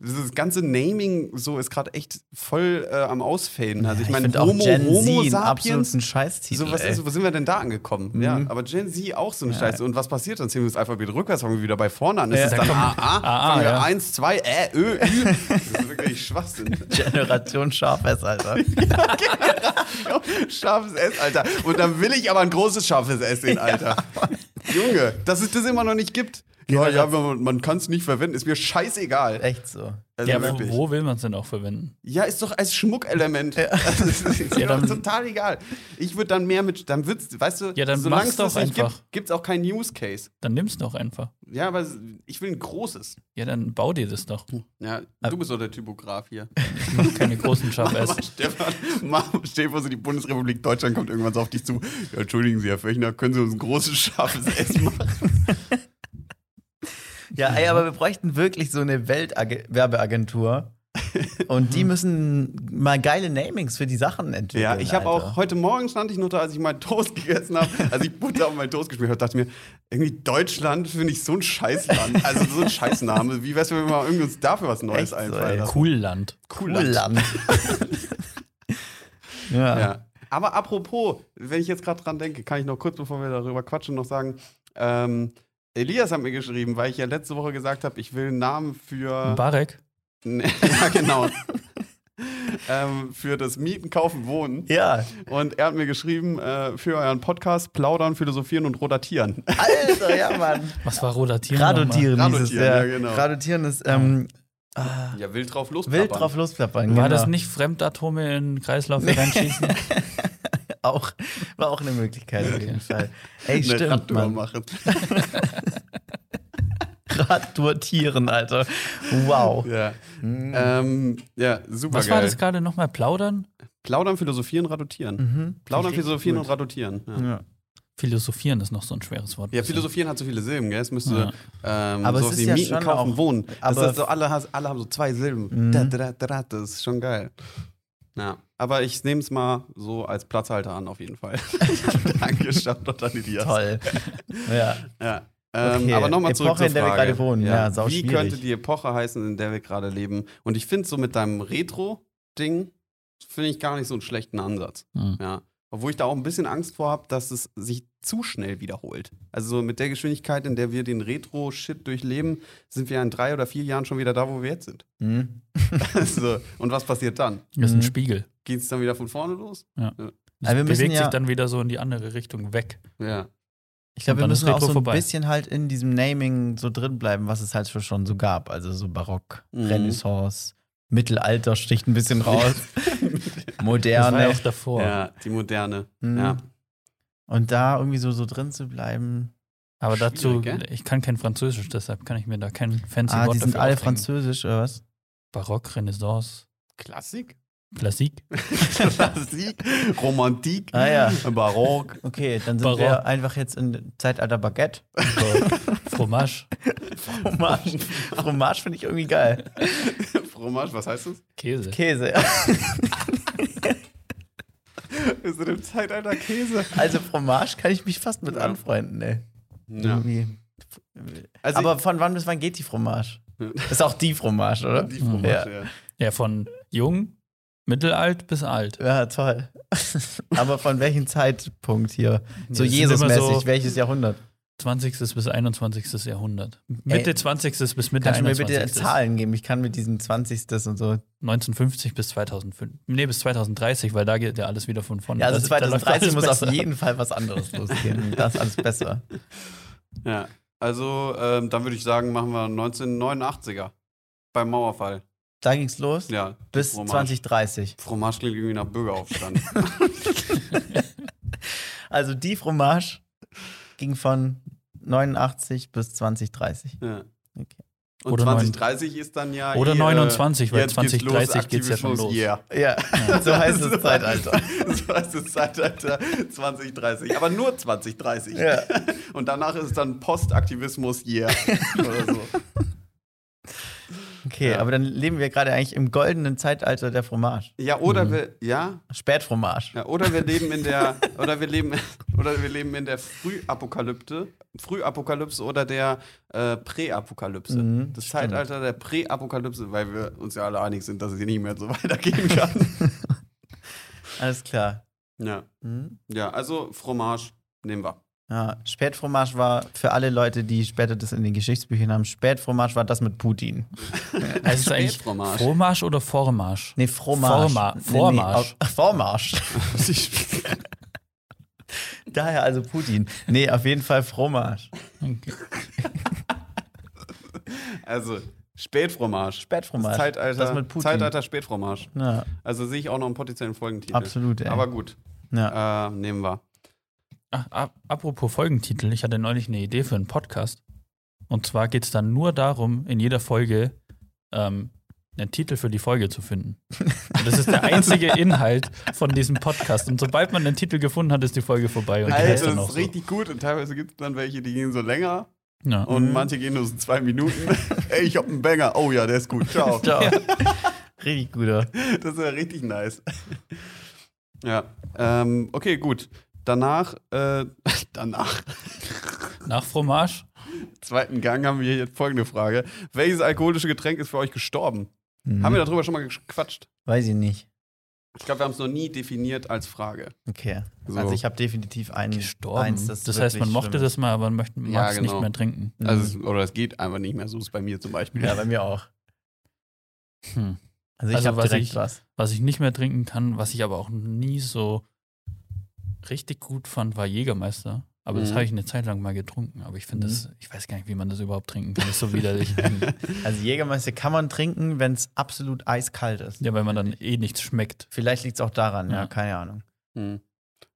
das ganze Naming so ist gerade echt voll äh, am Ausfaden. Also ich meine, auch Homo, Gen Homo Z sapiens. absoluten Scheißtitel. So, was ist, wo sind wir denn da angekommen? Ja, aber Gen Z auch so eine Scheiße. Und was passiert dann? Ziehen wir das Alphabet rückwärts, fangen wir wieder bei vorne an. Ist Ja. es dann Da AA? fangen wir ja. 1, 2, Ä, Ö, Das ist wirklich Schwachsinn. Generation Scharfes, Alter. Scharfes S, Alter. Und dann will ich aber ein großes scharfes S sehen, Alter. Junge, dass es das immer noch nicht gibt. Ja, ja, man, man kann es nicht verwenden, ist mir scheißegal. Echt so. Also Ja, wo, wirklich. wo will man es denn auch verwenden? Ja, ist doch als Schmuckelement. Also, das ist mir Ja, dann- doch total egal. Ich würde dann mehr mit, dann wird's, weißt du, Ja, dann solange es das doch nicht einfach. gibt, gibt es auch keinen Use Case. Dann nimm's doch einfach. Ja, aber ich will ein großes. Ja, dann bau dir das doch. Ja, du bist doch der Typograf hier. Ich mach keine großen Sharp S. Stefan, vor, so die Bundesrepublik Deutschland kommt irgendwann so auf dich zu. Ja, entschuldigen Sie, Herr Fechner, können Sie uns ein großes, scharfes S machen? Ja, ey, aber wir bräuchten wirklich so eine Weltwerbeagentur. Und die müssen mal geile Namings für die Sachen entwickeln. Ja, ich habe auch, heute Morgen stand ich noch da, als ich meinen Toast gegessen habe, als ich Butter auf meinen Toast geschmiert habe, dachte ich mir, irgendwie Deutschland finde ich so ein Scheißland. Also so ein Scheißname. Wie wär's, wenn wir mal irgendwie uns dafür was Neues Echt so, einfallen ey. lassen? Cool Land. Coolland. ja. Ja. Aber apropos, wenn ich jetzt gerade dran denke, kann ich noch kurz, bevor wir darüber quatschen, noch sagen, ähm, Elias hat mir geschrieben, weil ich ja letzte Woche gesagt habe, ich will einen Namen für. Barek? Ja, genau. ähm, für das Mieten, Kaufen, Wohnen. Ja, Und er hat mir geschrieben, äh, für euren Podcast Plaudern, Philosophieren und Rodatieren. Alter, ja, Mann. Was war Rodatieren? Radotieren hieß es, Radotieren, ja. ja, genau. Radotieren ist ähm, ah, Ja, wild drauf los. wild drauf losplappern. War genau. das nicht Fremdatome in Kreislauf reinschießen? auch, war auch eine Möglichkeit auf jeden Fall. Ey, Eine stimmt, Radtour Mann. machen. Radtourtieren, Alter. Wow. Ja. Ähm, ja, super Was geil. war das gerade nochmal? Plaudern? Plaudern, Philosophieren, Radotieren. Mhm. Plaudern, Philosophieren gut. und Radotieren. Ja. Ja. Philosophieren ist noch so ein schweres Wort. Ja, Philosophieren hat so viele Silben, gell? Es müsste ähm, Aber so es ist wie ja Mieten, Kaufen, auch- Wohnen. Das aber- ist so, alle, alle haben so zwei Silben. Mhm. Da, da, da, das ist schon geil. Ja, aber ich nehme es mal so als Platzhalter an, auf jeden Fall. Danke, Standort an Elias. Toll. ja. Ja. Ähm, Okay, aber nochmal zurück Epoche, zur in der wir Frage. gerade wohnen. Ja, sau Wie schwierig. könnte die Epoche heißen, in der wir gerade leben? Und ich finde so mit deinem Retro-Ding, finde ich gar nicht so einen schlechten Ansatz. Hm. Ja. Obwohl ich da auch ein bisschen Angst vor habe, dass es sich zu schnell wiederholt. Also so mit der Geschwindigkeit, in der wir den Retro-Shit durchleben, sind wir in drei oder vier Jahren schon wieder da, wo wir jetzt sind. Hm? also, und was passiert dann? Das ist ein Mhm. Spiegel. Geht es dann wieder von vorne los? Das Aber wir müssen bewegt ja- sich dann wieder so in die andere Richtung weg. Ja. Ich glaube, wir müssen auch so ein vorbei. bisschen halt in diesem Naming so drin bleiben, was es halt schon so gab. Also so Barock, Mhm. Renaissance, Mittelalter sticht ein bisschen raus, Das war Moderne. ja auch davor. Ja, die moderne. Mhm. Ja. Und da irgendwie so, so drin zu bleiben. Aber dazu, gell? ich kann kein Französisch, deshalb kann ich mir da kein fancy Ah, Wort die sind alle französisch, oder was? Barock, Renaissance, Klassik? Klassik. Klassik, Romantik, Ah ja. Barock. Okay, dann sind Barock. wir einfach jetzt im Zeitalter Baguette. Fromage, Fromage. Fromage finde ich irgendwie geil. Fromage, was heißt das? Käse. Käse. ja. Wir sind im Zeitalter Käse. Also Fromage kann ich mich fast mit Ja. anfreunden, ey. Ja. Irgendwie. Also Aber von wann bis wann geht die Fromage? Ist auch die Fromage, oder? die Fromage, ja. Ja, von jung, mittelalt bis alt. Ja, toll. Aber von welchem Zeitpunkt hier? So Jesus-mäßig, so welches Jahrhundert? 20. bis 21. Jahrhundert. Mitte 20. bis Mitte Kannst du mir 21. bitte Zahlen geben? Ich kann mit diesen 20. und so. 1950 bis 2005. Nee, bis 2030, weil da geht ja alles wieder von vorne. Ja, also Das- da läuft 2030 alles muss auf besser. jeden Fall was anderes losgehen. Das ist alles besser. ja. Also, ähm, dann würde ich sagen, machen wir 1989er. Beim Mauerfall. Da ging's los. Ja. Bis Fromage. 2030. Fromage klingt irgendwie nach Bürgeraufstand. Also die Fromage ging von 89 bis 2030. ja. Okay. Und Oder 2030 ist dann ja. Oder eh, 29, weil jetzt geht's 2030 geht's ja schon los. Yeah. Ja, so heißt das Zeitalter. So heißt das Zeitalter 2030. Aber nur 2030. Ja. Und danach ist es dann Postaktivismus Yeah. Oder so. Okay, Ja. aber dann leben wir gerade eigentlich im goldenen Zeitalter der Fromage. Ja, oder Mhm. wir, ja, Spätfromage. ja, oder wir leben in der, oder wir leben, oder wir leben in der Frühapokalypse, Frühapokalypse oder der äh, Präapokalypse. Mhm, das stimmt. Zeitalter der Präapokalypse, weil wir uns ja alle einig sind, dass es hier nicht mehr so weitergehen kann. Alles klar. ja. Mhm. ja, also Fromage nehmen wir. Ja, Spätfromage war für alle Leute, die später das in den Geschichtsbüchern haben, Spätfromage war das mit Putin. Heißt es eigentlich Spätfromage. Fromage oder Vormarsch? Nee, Fromage. Vorma- Nee, nee, Vormarsch. Vormarsch. Daher also Putin. Nee, auf jeden Fall Fromage. Okay. Also Spätfromage. Spätfromage. Das Zeitalter, Das mit Putin. Zeitalter Spätfromage. Ja, Also sehe ich auch noch einen potenziellen Folgentitel. absolut, ey. Aber gut, ja. äh, nehmen wir. Ach, ap- apropos Folgentitel, ich hatte neulich eine Idee für einen Podcast. Und zwar geht es dann nur darum, in jeder Folge ähm, einen Titel für die Folge zu finden. Und das ist der einzige Inhalt von diesem Podcast. Und sobald man den Titel gefunden hat, ist die Folge vorbei. Und die heißt Alter, dann das auch ist so. richtig gut und teilweise gibt es dann welche, die gehen so länger Ja. und Mhm. manche gehen nur so zwei Minuten. Ey, ich hab einen Banger. Oh ja, der ist gut. Ciao. Ciao. Richtig guter. Das ist ja richtig nice. Ja, ähm, okay, gut. Danach, äh, danach, Nach Fromage? zweiten Gang haben wir jetzt folgende Frage. Welches alkoholische Getränk ist für euch gestorben? Mhm. Haben wir darüber schon mal gequatscht? Weiß ich nicht. Ich glaube, wir haben es noch nie definiert als Frage. Okay. So. Also ich habe definitiv einen, Gestorben. eins, das das heißt, man mochte schlimm das mal, aber man möchte, mag Ja, es genau. nicht mehr trinken. Also, es, oder es geht einfach nicht mehr. So ist es bei mir zum Beispiel. ja, bei mir auch. Hm. Also ich Also habe direkt ich- was. Was ich nicht mehr trinken kann, was ich aber auch nie so richtig gut fand, war Jägermeister. Aber das Mhm. habe ich eine Zeit lang mal getrunken. Aber ich finde Mhm. das, ich weiß gar nicht, wie man das überhaupt trinken kann. Das ist so widerlich. Also Jägermeister kann man trinken, wenn es absolut eiskalt ist. ja, weil man dann eh nichts schmeckt. Vielleicht liegt es auch daran, ja. Ja. keine Ahnung. Hm.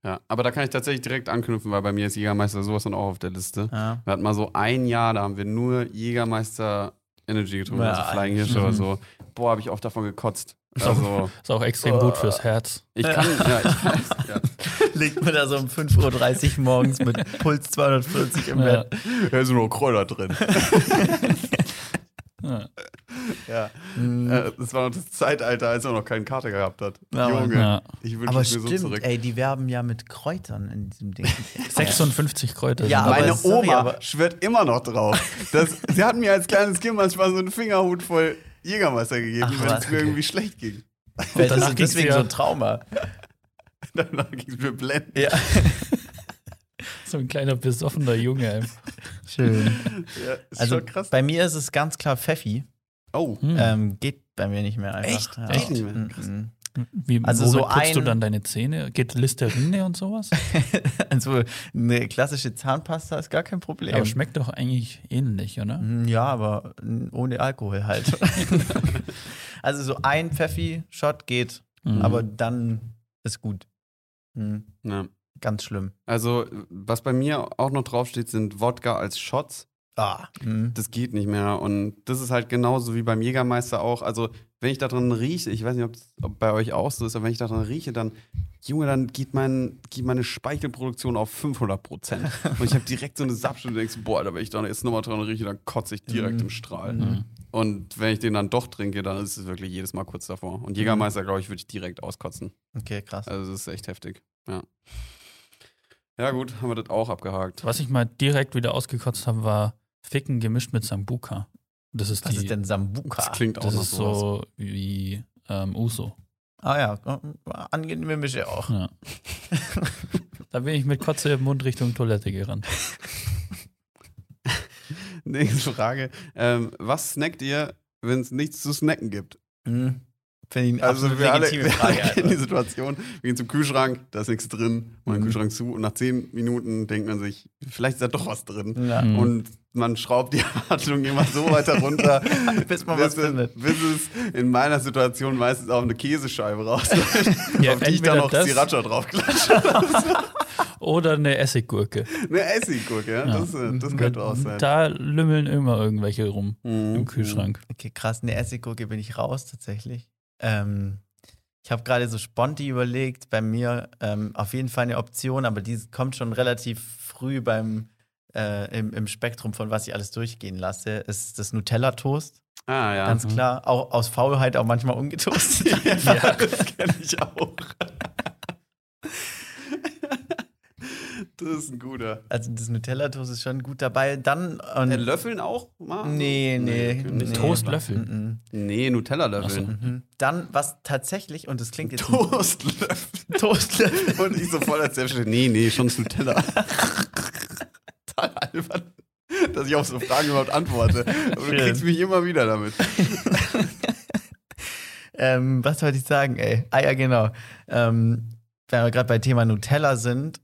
Ja, aber da kann ich tatsächlich direkt anknüpfen, weil bei mir ist Jägermeister sowas dann auch auf der Liste. Ja. Wir hatten mal so ein Jahr, da haben wir nur Jägermeister Energy getrunken, Ja, also Flying Hirsch oder mhm. so. Boah, habe ich oft davon gekotzt. Ist Also, Ist auch extrem gut fürs Herz. ich kann, ja, ich kann, ja. Liegt man da so um 5.30 Uhr morgens mit Puls 240 im Ja. Bett. Da sind nur Kräuter drin. Ja. Ja. Mhm. Äh, Das war noch das Zeitalter, als er noch keinen Kater gehabt hat. Ja. Junge, Ja. ich wünsche es mir so stimmt, zurück. ey, die werben ja mit Kräutern in diesem Ding. 56 Kräuter. Ja, Meine sorry, Oma aber- schwört immer noch drauf. Das, sie hat mir als kleines Kind manchmal so einen Fingerhut voll Jägermeister gegeben, wenn es mir okay. irgendwie schlecht ging. Vielleicht ist danach es ging's deswegen ja- so ein Trauma. Danach ging es mir blendend. Ja. so ein kleiner besoffener Junge. Schön. Ja, ist Also schon krass. bei mir ist es ganz klar Pfeffi. Oh, Hm. Ähm, geht bei mir nicht mehr einfach. Echt? Ja. Echt nicht mehr? Mhm. Krass. Wie, Also so putzt du ein- dann deine Zähne? Geht Listerine und sowas? Also eine klassische Zahnpasta ist gar kein Problem. Aber schmeckt doch eigentlich ähnlich, oder? Mm, Ja, aber ohne Alkohol halt. also so ein Pfeffi-Shot geht, Mhm. aber dann ist gut. Mm, ja. Ganz schlimm. Also, was bei mir auch noch draufsteht, sind Wodka als Shots. Ah. Mm. Das geht nicht mehr. Und das ist halt genauso wie beim Jägermeister auch. Also, wenn ich da dran rieche, ich weiß nicht, ob bei euch auch so ist, aber wenn ich da dran rieche, dann, Junge, dann geht, mein, geht meine Speichelproduktion auf 500 Prozent. Und ich habe direkt so eine Sapsche und du denkst, boah, da wenn ich da jetzt nochmal dran rieche, dann kotze ich direkt Mhm. im Strahl. Mhm. Und wenn ich den dann doch trinke, dann ist es wirklich jedes Mal kurz davor. Und Jägermeister, glaube ich, würde ich direkt auskotzen. Okay, krass. Also, das ist echt heftig. Ja. Ja, gut, haben wir das auch abgehakt. Was ich mal direkt wieder ausgekotzt habe, war Ficken gemischt mit Sambuka. Das ist Was die, ist denn Sambuka? Das klingt auch das ist sowas. so wie ähm, Uso. Ah ja, angenehme Mische auch. Ja. da bin ich mit Kotze im Mund Richtung Toilette gerannt. Nächste Frage. Ähm, was snackt ihr, wenn es nichts zu snacken gibt? Mhm. Finde ich eine Also wir alle, Frage. alle kennen die Alter. Situation, wir gehen zum Kühlschrank, da ist nichts drin, machen den Mhm. Kühlschrank zu und nach zehn Minuten denkt man sich, vielleicht ist da doch was drin. Ja. Mhm. Und man schraubt die Erwartung immer so weiter runter, Bis man was bis, findet. bis es in meiner Situation meistens auf eine Käsescheibe rausläuft, Ja, auf die ich dann noch das- Sriracha draufklatsche. Oder eine Essiggurke. eine Essiggurke, ja? Ja. Das, äh, das könnte auch sein. Da lümmeln immer irgendwelche rum Mhm. im Kühlschrank. Okay, krass, eine Essiggurke bin ich raus tatsächlich. Ähm, ich habe gerade so sponti überlegt, bei mir ähm, auf jeden Fall eine Option, aber die kommt schon relativ früh beim äh, im, im Spektrum von was ich alles durchgehen lasse, ist das Nutella-Toast. Ah, ja. Ganz klar. Auch aus Faulheit auch manchmal ungetoastet. ja, das kenne ich auch. das ist ein guter. Also das Nutella-Toast ist schon gut dabei. Dann und Äh, löffeln auch? Mal? Nee, nee. Mit nee. Toastlöffel. Mhm. Nee, Nutella-Löffeln. Mhm. Dann, was tatsächlich, und das klingt jetzt Toastlöffel. Toastlöffel. Und ich so voll als selbstständig. Nee, nee, schon das Nutella. Total albern, dass ich auf so Fragen überhaupt antworte. Aber du kriegst mich immer wieder damit. ähm, was wollte ich sagen, ey? Ah ja, genau. Ähm, wenn wir gerade bei Thema Nutella sind,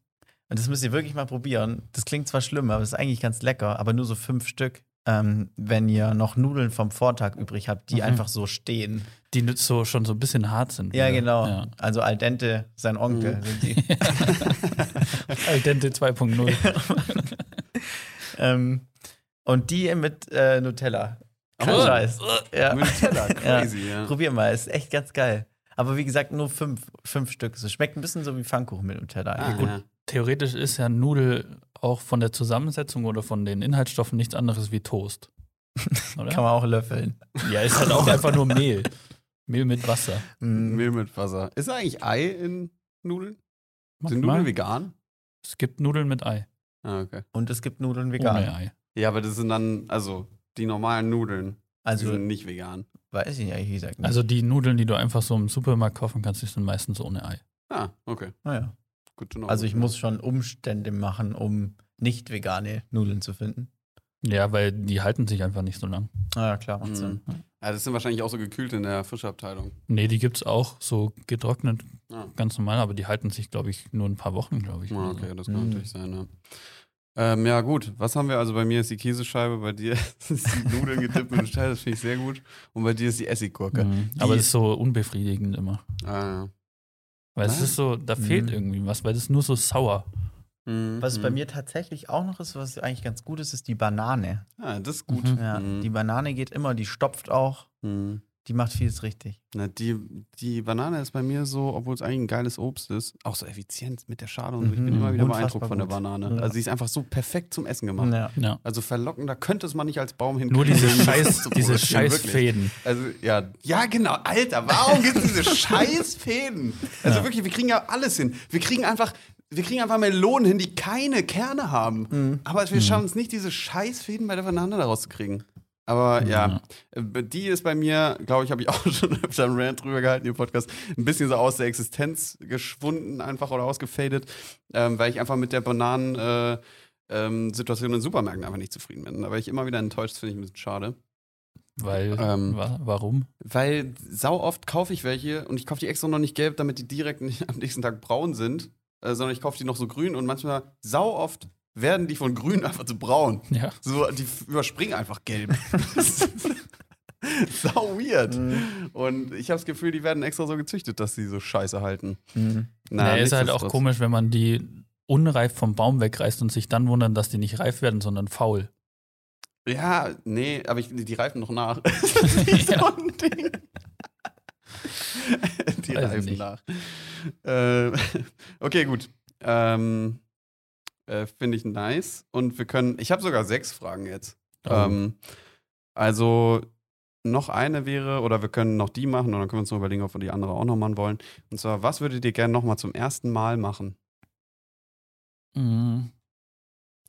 und das müsst ihr wirklich mal probieren. Das klingt zwar schlimm, aber es ist eigentlich ganz lecker, aber nur so fünf Stück. Ähm, wenn ihr noch Nudeln vom Vortag übrig habt, die Mhm. einfach so stehen. Die so schon so ein bisschen hart sind. Ja, wieder. genau. Ja. Also al dente, sein Onkel Mhm. sind die. Al dente 2.0. ähm, und die mit äh, Nutella. Kein Oh. Scheiß. Ja. Mit Nutella, crazy, ja. Probier mal, ist echt ganz geil. Aber wie gesagt, nur fünf, fünf Stück. Es schmeckt ein bisschen so wie Pfannkuchen mit Nutella. Ah, ja. Theoretisch ist ja Nudel auch von der Zusammensetzung oder von den Inhaltsstoffen nichts anderes wie Toast. Oder? Kann man auch löffeln. Ja, ist halt auch einfach nur Mehl. Mehl mit Wasser. Mm. Mehl mit Wasser. Ist eigentlich Ei in Nudeln? Sind Manchmal. Nudeln vegan? Es gibt Nudeln mit Ei. Ah, okay. Und es gibt Nudeln vegan. Ohne Ei. Ja, aber das sind dann, also die normalen Nudeln, die Also, sind nicht vegan. weiß ich ehrlich gesagt nicht. Also die Nudeln, die du einfach so im Supermarkt kaufen kannst, die sind meistens ohne Ei. Ah, okay. naja. Know. Also ich muss schon Umstände machen, um nicht vegane Nudeln zu finden. Ja, weil die halten sich einfach nicht so lang. Ah ja, klar, macht Mhm. Sinn. Ja, das sind wahrscheinlich auch so gekühlt in der Fischabteilung. Nee, die gibt's auch so getrocknet, Ah, ganz normal, aber die halten sich, glaube ich, nur ein paar Wochen, glaube ich. ah, okay, so. das kann Mhm. natürlich sein, ja. Ähm, ja, gut. Was haben wir? Also bei mir ist die Käsescheibe, bei dir ist die Nudeln gedippt mit Nutella, das finde ich sehr gut. Und bei dir ist die Essiggurke. Mhm. Aber das ist so unbefriedigend immer. Ah, Weil es Was? ist so, da Mhm. fehlt irgendwie was, weil das ist nur so sauer. ja. Mhm, Was bei mhm. mir tatsächlich auch noch ist, was eigentlich ganz gut ist, ist die Banane. Ah, das ist gut. Mhm. Ja, Mhm. Die Banane geht immer, die stopft auch. Mhm. Die macht vieles richtig. Na, die, die Banane ist bei mir so, obwohl es eigentlich ein geiles Obst ist, auch so effizient mit der Schale und so. Ich bin Mhm, immer wieder unfassbar beeindruckt von der gut. Banane. Ja. Also sie ist einfach so perfekt zum Essen gemacht. Ja. Ja. Also verlockender könnte es man nicht als Baum hinkriegen. Nur diese scheiß, zu diese scheiß. Fäden. Also, ja, ja, genau. Alter, warum gibt es diese scheiß Fäden? Also wirklich, wir kriegen ja alles hin. Wir kriegen einfach, wir kriegen einfach Melonen hin, die keine Kerne haben. Mhm. Aber wir schaffen es nicht, diese scheiß Fäden bei der Banane da rauszukriegen. Aber ja, äh, die ist bei mir, glaube ich, habe ich auch schon öfter einen Rant drüber gehalten im Podcast, ein bisschen so aus der Existenz geschwunden einfach oder ausgefadet, ähm, weil ich einfach mit der Bananen- äh, ähm, Situation in Supermärkten einfach nicht zufrieden bin. Da war ich immer wieder enttäuscht, finde ich ein bisschen schade. Weil, Ähm, wa warum? Weil sau oft kaufe ich welche und ich kaufe die extra noch nicht gelb, damit die direkt nicht am nächsten Tag braun sind, äh, sondern ich kaufe die noch so grün und manchmal sau oft werden die von grün einfach zu braun. Ja. So, die überspringen einfach gelb. sau weird. Und ich habe das Gefühl, die werden extra so gezüchtet, dass sie so scheiße halten. Mhm. Na, ist halt auch komisch, wenn man die unreif vom Baum wegreißt und sich dann wundern, dass die nicht reif werden, sondern faul. Ja, nee, aber ich, die reifen noch nach. Das ist nicht so ein Ding. die Weiß reifen nicht. nach. Äh, okay, gut. Ähm, äh, Finde ich nice. Und wir können, ich habe sogar sechs Fragen jetzt. Oh. Ähm, also noch eine wäre, oder wir können noch die machen, und dann können wir uns noch überlegen, ob wir die andere auch noch machen wollen. Und zwar, was würdet ihr gerne nochmal zum ersten Mal machen? Mhm.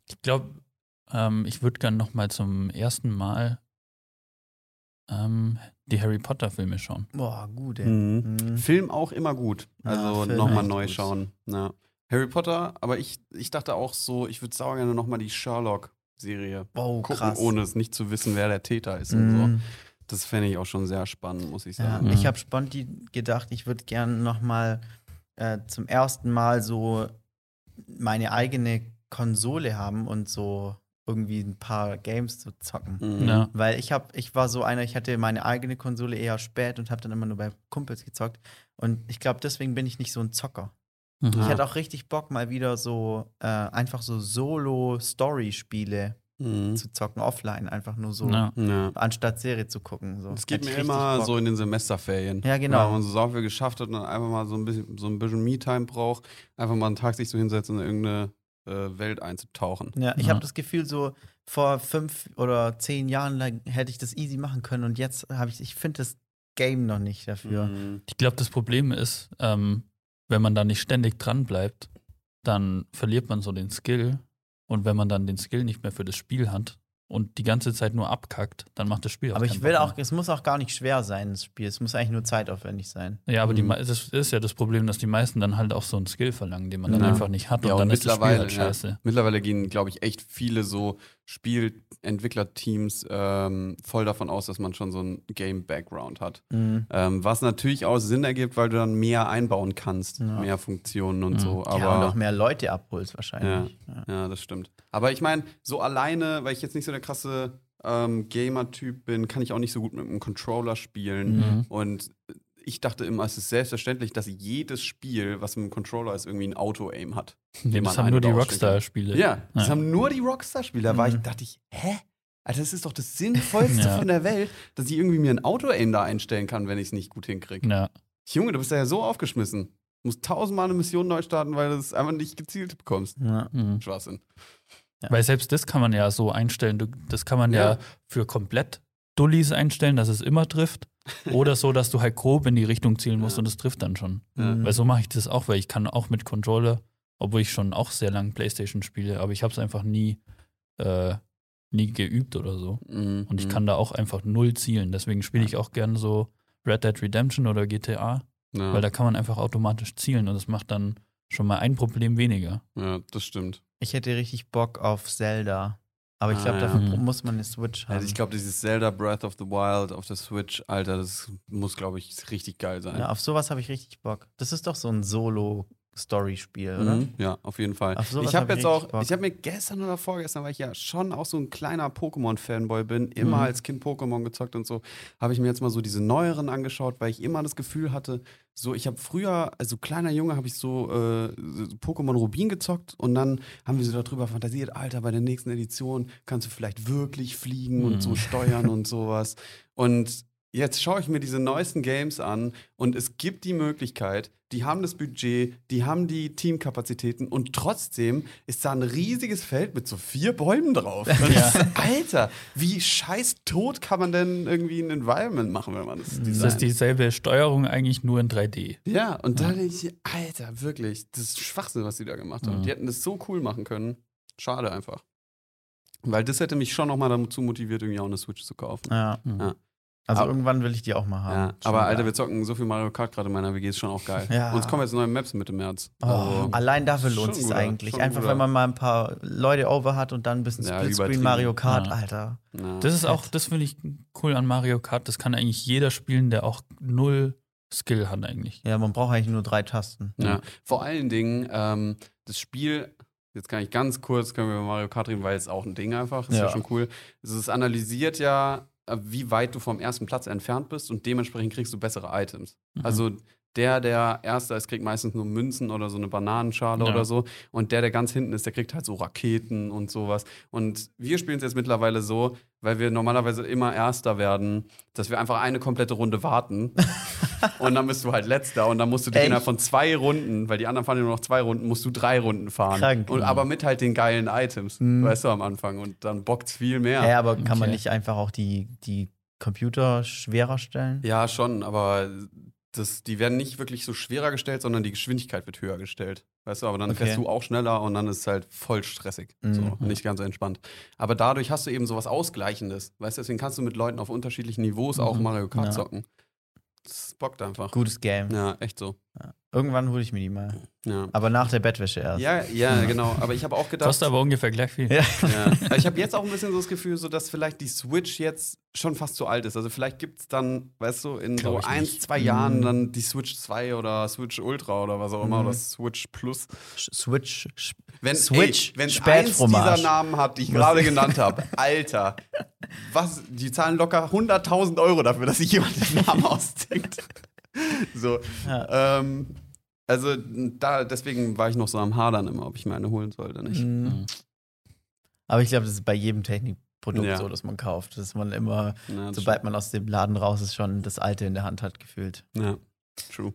Ich glaube, ähm, ich würde gerne noch mal zum ersten Mal ähm, die Harry Potter Filme schauen. Boah, gut, ey. Mhm. Mhm. Film auch immer gut. Ja, Also Film nochmal neu gut. schauen. Ja. Harry Potter, aber ich, ich dachte auch so, ich würde sauer gerne nochmal die Sherlock-Serie Wow, gucken, krass. ohne es nicht zu wissen, wer der Täter ist und so. Mhm. Das fände ich auch schon sehr spannend, muss ich Ja, sagen. Mhm. Ich habe spontan gedacht, ich würde gerne noch mal äh, zum ersten Mal so meine eigene Konsole haben und so irgendwie ein paar Games zu zocken. Mhm. Ja. Weil ich habe, ich war so einer, ich hatte meine eigene Konsole eher spät und habe dann immer nur bei Kumpels gezockt. Und ich glaube, deswegen bin ich nicht so ein Zocker. Mhm. Ich Ja. hätte auch richtig Bock, mal wieder so äh, einfach so Solo-Story-Spiele Mhm. zu zocken, offline, einfach nur so, Ja. Anstatt Serie zu gucken. So. Das geht mir immer Bock. so in den Semesterferien. Ja, genau. Wenn man so sau viel geschafft hat und dann einfach mal so ein bisschen, so ein bisschen Me-Time braucht, einfach mal einen Tag sich so hinsetzen und in irgendeine äh, Welt einzutauchen. Ja, ich Ja. habe das Gefühl, so vor fünf oder zehn Jahren lang hätte ich das easy machen können und jetzt habe ich, ich finde das Game noch nicht dafür. Mhm. Ich glaube, das Problem ist, ähm, wenn man da nicht ständig dran bleibt, dann verliert man so den Skill. Und wenn man dann den Skill nicht mehr für das Spiel hat und die ganze Zeit nur abkackt, dann macht das Spiel auch Aber ich will auch, es muss auch gar nicht schwer sein, das Spiel. Es muss eigentlich nur zeitaufwendig sein. Ja, aber die, Mhm. mei- das ist ja das Problem, dass die meisten dann halt auch so einen Skill verlangen, den man dann Ja. einfach nicht hat. Und Ja, und dann ist das Spiel mittlerweile, halt ja. scheiße. Mittlerweile gehen, glaube ich, echt viele so Spielentwicklerteams ähm, voll davon aus, dass man schon so ein Game-Background hat. Mhm. Ähm, was natürlich auch Sinn ergibt, weil du dann mehr einbauen kannst, Ja. mehr Funktionen und Mhm. so. Aber ja, und auch mehr Leute abholst wahrscheinlich. Ja. Ja, das stimmt. Aber ich meine, so alleine, weil ich jetzt nicht so der krasse ähm, Gamer-Typ bin, kann ich auch nicht so gut mit einem Controller spielen. Mhm. Und ich dachte immer, es ist selbstverständlich, dass jedes Spiel, was mit dem Controller ist, irgendwie ein Auto-Aim hat. Man das haben nur die. Rockstar-Spiele. Ja, das Ja. haben nur die Rockstar-Spiele. Da war ich, Mhm. dachte ich, hä? Alter, das ist doch das Sinnvollste Ja. von der Welt, dass ich irgendwie mir ein Auto-Aim da einstellen kann, wenn ich es nicht gut hinkriege. Ja. Junge, du bist ja so aufgeschmissen. Du musst tausendmal eine Mission neu starten, weil du es einfach nicht gezielt bekommst. Ja. Mhm. Schwachsinn. Weil selbst das kann man ja so einstellen. Das kann man ja. Ja. für komplett Dullis einstellen, dass es immer trifft. Oder so, dass du halt grob in die Richtung zielen musst Ja. und es trifft dann schon. Ja. Mhm. Weil so mache ich das auch, weil ich kann auch mit Controller, obwohl ich schon auch sehr lange Playstation spiele, aber ich habe es einfach nie, äh, nie geübt oder so. Mhm. Und ich kann da auch einfach null zielen. Deswegen spiele ich auch gern so Red Dead Redemption oder GTA, Ja. weil da kann man einfach automatisch zielen und das macht dann schon mal ein Problem weniger. ja, das stimmt. Ich hätte richtig Bock auf Zelda. Aber ich glaube, Ah, ja. dafür Mhm. muss man eine Switch haben. Also ich glaube, dieses Zelda Breath of the Wild auf der Switch, Alter, das muss, glaube ich, richtig geil sein. ja, auf sowas habe ich richtig Bock. Das ist doch so ein Solo-Story-Spiel, oder? Mhm. Ja, auf jeden Fall. Ich habe hab jetzt auch, Bock. ich habe mir gestern oder vorgestern, weil ich ja schon auch so ein kleiner Pokémon-Fanboy bin, immer Mhm. als Kind Pokémon gezockt und so, habe ich mir jetzt mal so diese neueren angeschaut, weil ich immer das Gefühl hatte, so ich habe früher, also kleiner Junge, habe ich so, äh, Pokémon Rubin gezockt und dann haben wir so darüber fantasiert, Alter, bei der nächsten Edition kannst du vielleicht wirklich fliegen und so Mhm. steuern und sowas. Und jetzt schaue ich mir diese neuesten Games an und es gibt die Möglichkeit, die haben das Budget, die haben die Teamkapazitäten und trotzdem ist da ein riesiges Feld mit so vier Bäumen drauf. Ja. das Alter, wie scheiß tot kann man denn irgendwie ein Environment machen, wenn man das Das designt? ist dieselbe Steuerung eigentlich nur in 3D. Ja, und da denke ich, Alter, wirklich, das ist Schwachsinn, was die da gemacht haben. Mhm. Die hätten das so cool machen können. Schade einfach. Weil das hätte mich schon nochmal dazu motiviert, irgendwie auch eine Switch zu kaufen. Ja. Ja. Also Aber- irgendwann will ich die auch mal haben. Ja, aber Alter, geil. wir zocken so viel Mario Kart gerade in meiner WG, ist schon auch geil. Ja. Und es kommen jetzt neue Maps Mitte März. Oh, Also, allein dafür lohnt es eigentlich. Einfach, guter. wenn man mal ein paar Leute over hat und dann ein bisschen Ja, Splitscreen übertrieben. Mario Kart, Ja. Alter. na. Das ist auch, das finde ich cool an Mario Kart. Das kann eigentlich jeder spielen, der auch null Skill hat eigentlich. Ja, man braucht eigentlich nur drei Tasten. Ja. Vor allen Dingen, ähm, das Spiel, jetzt kann ich ganz kurz, können wir über Mario Kart reden, weil es auch ein Ding einfach, ist ja, Ja. schon cool. Es ist analysiert ja, wie weit du vom ersten Platz entfernt bist und dementsprechend kriegst du bessere Items. Mhm. Also der, der Erster ist, kriegt meistens nur Münzen oder so eine Bananenschale Ja. oder so. Und der, der ganz hinten ist, der kriegt halt so Raketen und sowas. Und wir spielen es jetzt mittlerweile so, weil wir normalerweise immer Erster werden, dass wir einfach eine komplette Runde warten. und dann bist du halt Letzter. Und dann musst du dich Echt? innerhalb von zwei Runden, weil die anderen fahren ja nur noch zwei Runden, musst du drei Runden fahren. Krank. Und, aber mit halt den geilen Items, Mhm. weißt du, am Anfang. Und dann bockt's viel mehr. Ja, aber kann man Okay. nicht einfach auch die, die Computer schwerer stellen? Ja, schon, aber das, die werden nicht wirklich so schwerer gestellt, sondern die Geschwindigkeit wird höher gestellt. Weißt du, aber dann Okay. fährst du auch schneller und dann ist es halt voll stressig. So, Mhm. nicht ganz entspannt. Aber dadurch hast du eben sowas Ausgleichendes. Weißt du, deswegen kannst du mit Leuten auf unterschiedlichen Niveaus auch Mhm. Mario Kart Ja. zocken. Das bockt einfach. Gutes Game. Ja, echt so. Irgendwann hole ich mir die mal. Ja. Aber nach der Bettwäsche erst. Ja, ja, genau. Aber ich habe auch gedacht. Kostet aber ungefähr gleich viel. Ja. Ja. Ich habe jetzt auch ein bisschen so das Gefühl, so dass vielleicht die Switch jetzt schon fast zu alt ist. Also vielleicht gibt es dann, weißt du, in Glaub so ein, nicht. zwei Mhm. Jahren dann die Switch 2 oder Switch Ultra oder was auch immer Mhm. oder Switch Plus. Switch. Wenn, Switch, wenn eins dieser Namen hat, die ich gerade genannt habe, Alter, was, die zahlen locker 100.000 Euro dafür, dass sich jemand den Namen ausdenkt. So, Ja. ähm, also da, deswegen war ich noch so am Hadern immer, ob ich mir eine holen soll oder nicht. Mhm. Mhm. Aber ich glaube, das ist bei jedem Technikprodukt Ja. so, dass man kauft. Dass man immer, Ja, das sobald man aus dem Laden raus ist, schon das alte in der Hand hat gefühlt. Ja, true.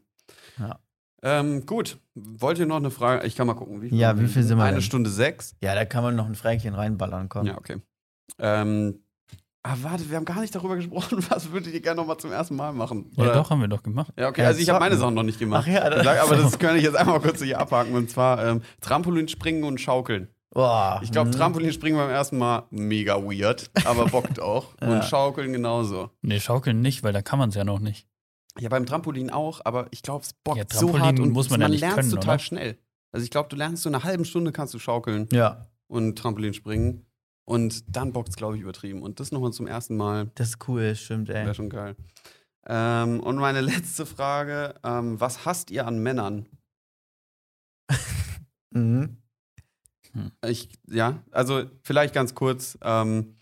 Ja. Ähm, gut, wollt ihr noch eine Frage? Ich kann mal gucken. Wie Ja, wie viel sind wir Eine denn? Stunde sechs? Ja, da kann man noch ein Fränkchen reinballern, komm. Ja, okay. Ähm, ah, warte, wir haben gar nicht darüber gesprochen, was würdet ihr gerne noch mal zum ersten Mal machen? Ja, Oder- doch, haben wir doch gemacht. Ja, okay, Ja, also ich habe meine. Sachen noch nicht gemacht. Ach ja, sag, aber das kann ich jetzt einmal kurz hier abhaken. Und zwar ähm, Trampolinspringen und Schaukeln. Boah. Ich glaube, mhm. Trampolinspringen beim ersten Mal mega weird, aber bockt auch. Ja. Und Schaukeln genauso. Nee, schaukeln nicht, weil da kann man es ja noch nicht. Ja, beim Trampolin auch, aber ich glaube, es bockt Ja, so Trampolin hart und muss man ja nicht lernt können, total oder? schnell. Also ich glaube, du lernst so eine halben Stunde kannst du schaukeln Ja, und Trampolin springen und dann bockt es, glaube ich, übertrieben. Und das nochmal zum ersten Mal das ist cool, stimmt, ey. wäre schon geil. Ähm, und meine letzte Frage, ähm, was hasst ihr an Männern? Mhm. Ich, ja, also vielleicht ganz kurz. Ähm,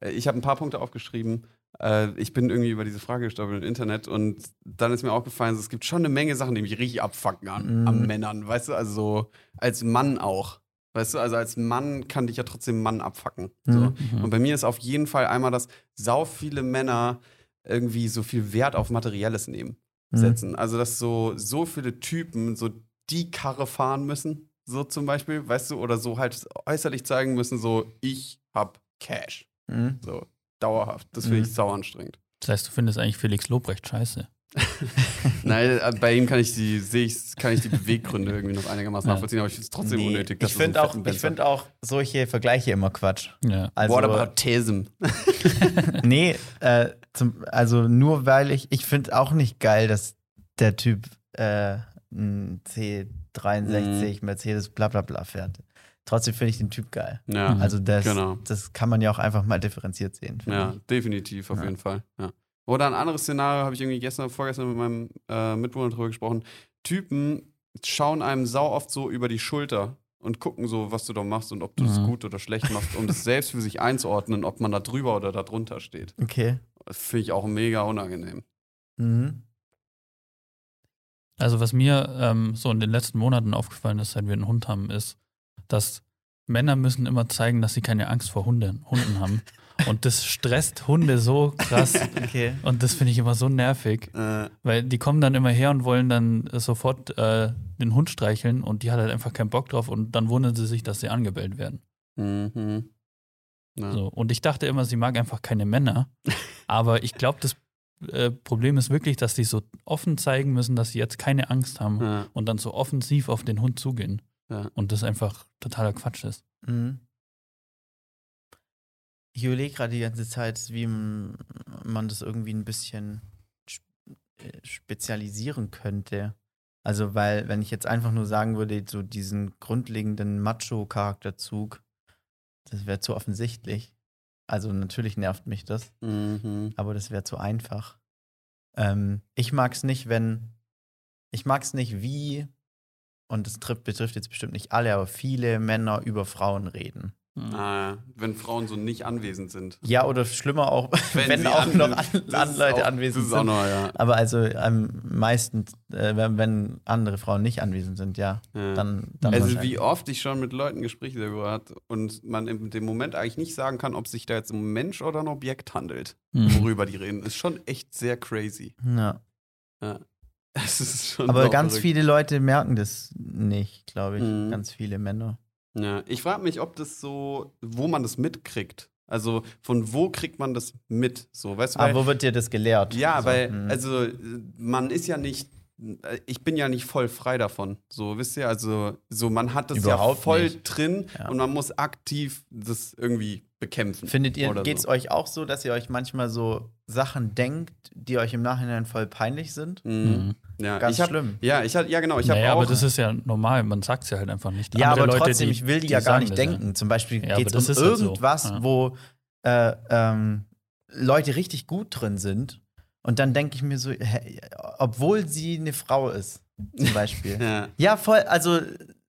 ich habe ein paar Punkte aufgeschrieben. Äh, ich bin irgendwie über diese Frage gestolpert im Internet und dann ist mir aufgefallen, es gibt schon eine Menge Sachen, die mich richtig abfacken an, Mhm. an Männern. Weißt du, also so als Mann auch. Weißt du, also als Mann kann dich ja trotzdem Mann abfacken. So. Mhm. Mhm. Und bei mir ist auf jeden Fall einmal, dass sau viele Männer irgendwie so viel Wert auf Materielles nehmen, Mhm. setzen. Also, dass so, so viele Typen so die Karre fahren müssen, so zum Beispiel, weißt du, oder so halt äußerlich zeigen müssen, so, ich hab Cash. Mhm. So, dauerhaft. Das finde Mhm. ich sau anstrengend. Das heißt, du findest eigentlich Felix Lobrecht scheiße. Nein, äh, bei ihm kann ich die, sehe ich, kann ich die Beweggründe irgendwie noch einigermaßen Ja. nachvollziehen, aber ich finde es trotzdem Nee, unnötig. dass ich so finde einen auch, ich find auch solche Vergleiche immer Quatsch. Ja. Also, What about Tesm? nee, äh, zum, also nur weil ich, ich finde auch nicht geil, dass der Typ äh, ein C63 Mhm. Mercedes bla bla bla fährt. Trotzdem finde ich den Typ geil. Ja. Also das, Genau. das kann man ja auch einfach mal differenziert sehen. Ja, ich. definitiv, auf Ja. jeden Fall. Ja. Oder ein anderes Szenario, habe ich irgendwie gestern, vorgestern mit meinem äh, Mitbewohner drüber gesprochen. Typen schauen einem sau oft so über die Schulter und gucken so, was du da machst und ob du das Mhm. gut oder schlecht machst, um das selbst für sich einzuordnen, ob man da drüber oder da drunter steht. Okay. Das finde ich auch mega unangenehm. Mhm. Also was mir ähm, so in den letzten Monaten aufgefallen ist, seit wir einen Hund haben, ist, dass Männer müssen immer zeigen, dass sie keine Angst vor Hunden, Hunden haben. Und das stresst Hunde so krass. Okay. Und das finde ich immer so nervig. Äh, Weil die kommen dann immer her und wollen dann sofort äh, den Hund streicheln und die hat halt einfach keinen Bock drauf und dann wundern sie sich, dass sie angebellt werden. mhm. Ja. So. Und ich dachte immer, sie mag einfach keine Männer. Aber ich glaube, das äh, Problem ist wirklich, dass die so offen zeigen müssen, dass sie jetzt keine Angst haben Ja. und dann so offensiv auf den Hund zugehen. Ja. Und das einfach totaler Quatsch ist. Mhm. Ich überlege gerade die ganze Zeit, wie man das irgendwie ein bisschen äh, spezialisieren könnte. Also, weil, wenn ich jetzt einfach nur sagen würde, so diesen grundlegenden Macho-Charakterzug, das wäre zu offensichtlich. Also, natürlich nervt mich das, Mhm. aber das wäre zu einfach. Ähm, ich mag es nicht, wenn. Ich mag es nicht, wie. Und das trifft, betrifft jetzt bestimmt nicht alle, aber viele Männer über Frauen reden. Ah, wenn Frauen so nicht anwesend sind. Ja, oder schlimmer auch, wenn, sie auch noch an, das an Leute auch, anwesend sind. noch, ja. Aber also am meisten, äh, wenn, wenn andere Frauen nicht anwesend sind, ja, ja. dann, dann also wie oft ich schon mit Leuten Gespräche darüber hat und man in dem Moment eigentlich nicht sagen kann, ob sich da jetzt um Mensch oder ein Objekt handelt, Mhm. worüber die reden, ist schon echt sehr crazy. Ja. Schon Aber ganz verrückt. viele Leute merken das nicht, glaube ich. Mhm. Ganz viele Männer. Ja, ich frage mich, ob das so, wo man das mitkriegt. Also von wo kriegt man das mit? So, weißt du, weil, Aber wo wird dir das gelehrt? ja, So, weil, mhm. also man ist ja nicht, ich bin ja nicht voll frei davon. So, wisst ihr, also so man hat das ja Überhaupt voll nicht. drin Ja. und man muss aktiv das irgendwie bekämpfen. Findet ihr, geht es so. euch auch so, dass ihr euch manchmal so Sachen denkt, die euch im Nachhinein voll peinlich sind? Mhm. Ja, Ganz ich hab, schlimm. Ja, ich hab, ja genau, ich habe naja, auch. aber das ist ja normal, man sagt es ja halt einfach nicht. Ja, Andere aber Leute, trotzdem, die- ich will die, die ja gar nicht das ja. denken. Zum Beispiel Ja, geht es um ist halt so. irgendwas, Ja. wo äh, ähm, Leute richtig gut drin sind. Und dann denke ich mir so, hä, obwohl sie eine Frau ist, zum Beispiel. ja, ja, voll, also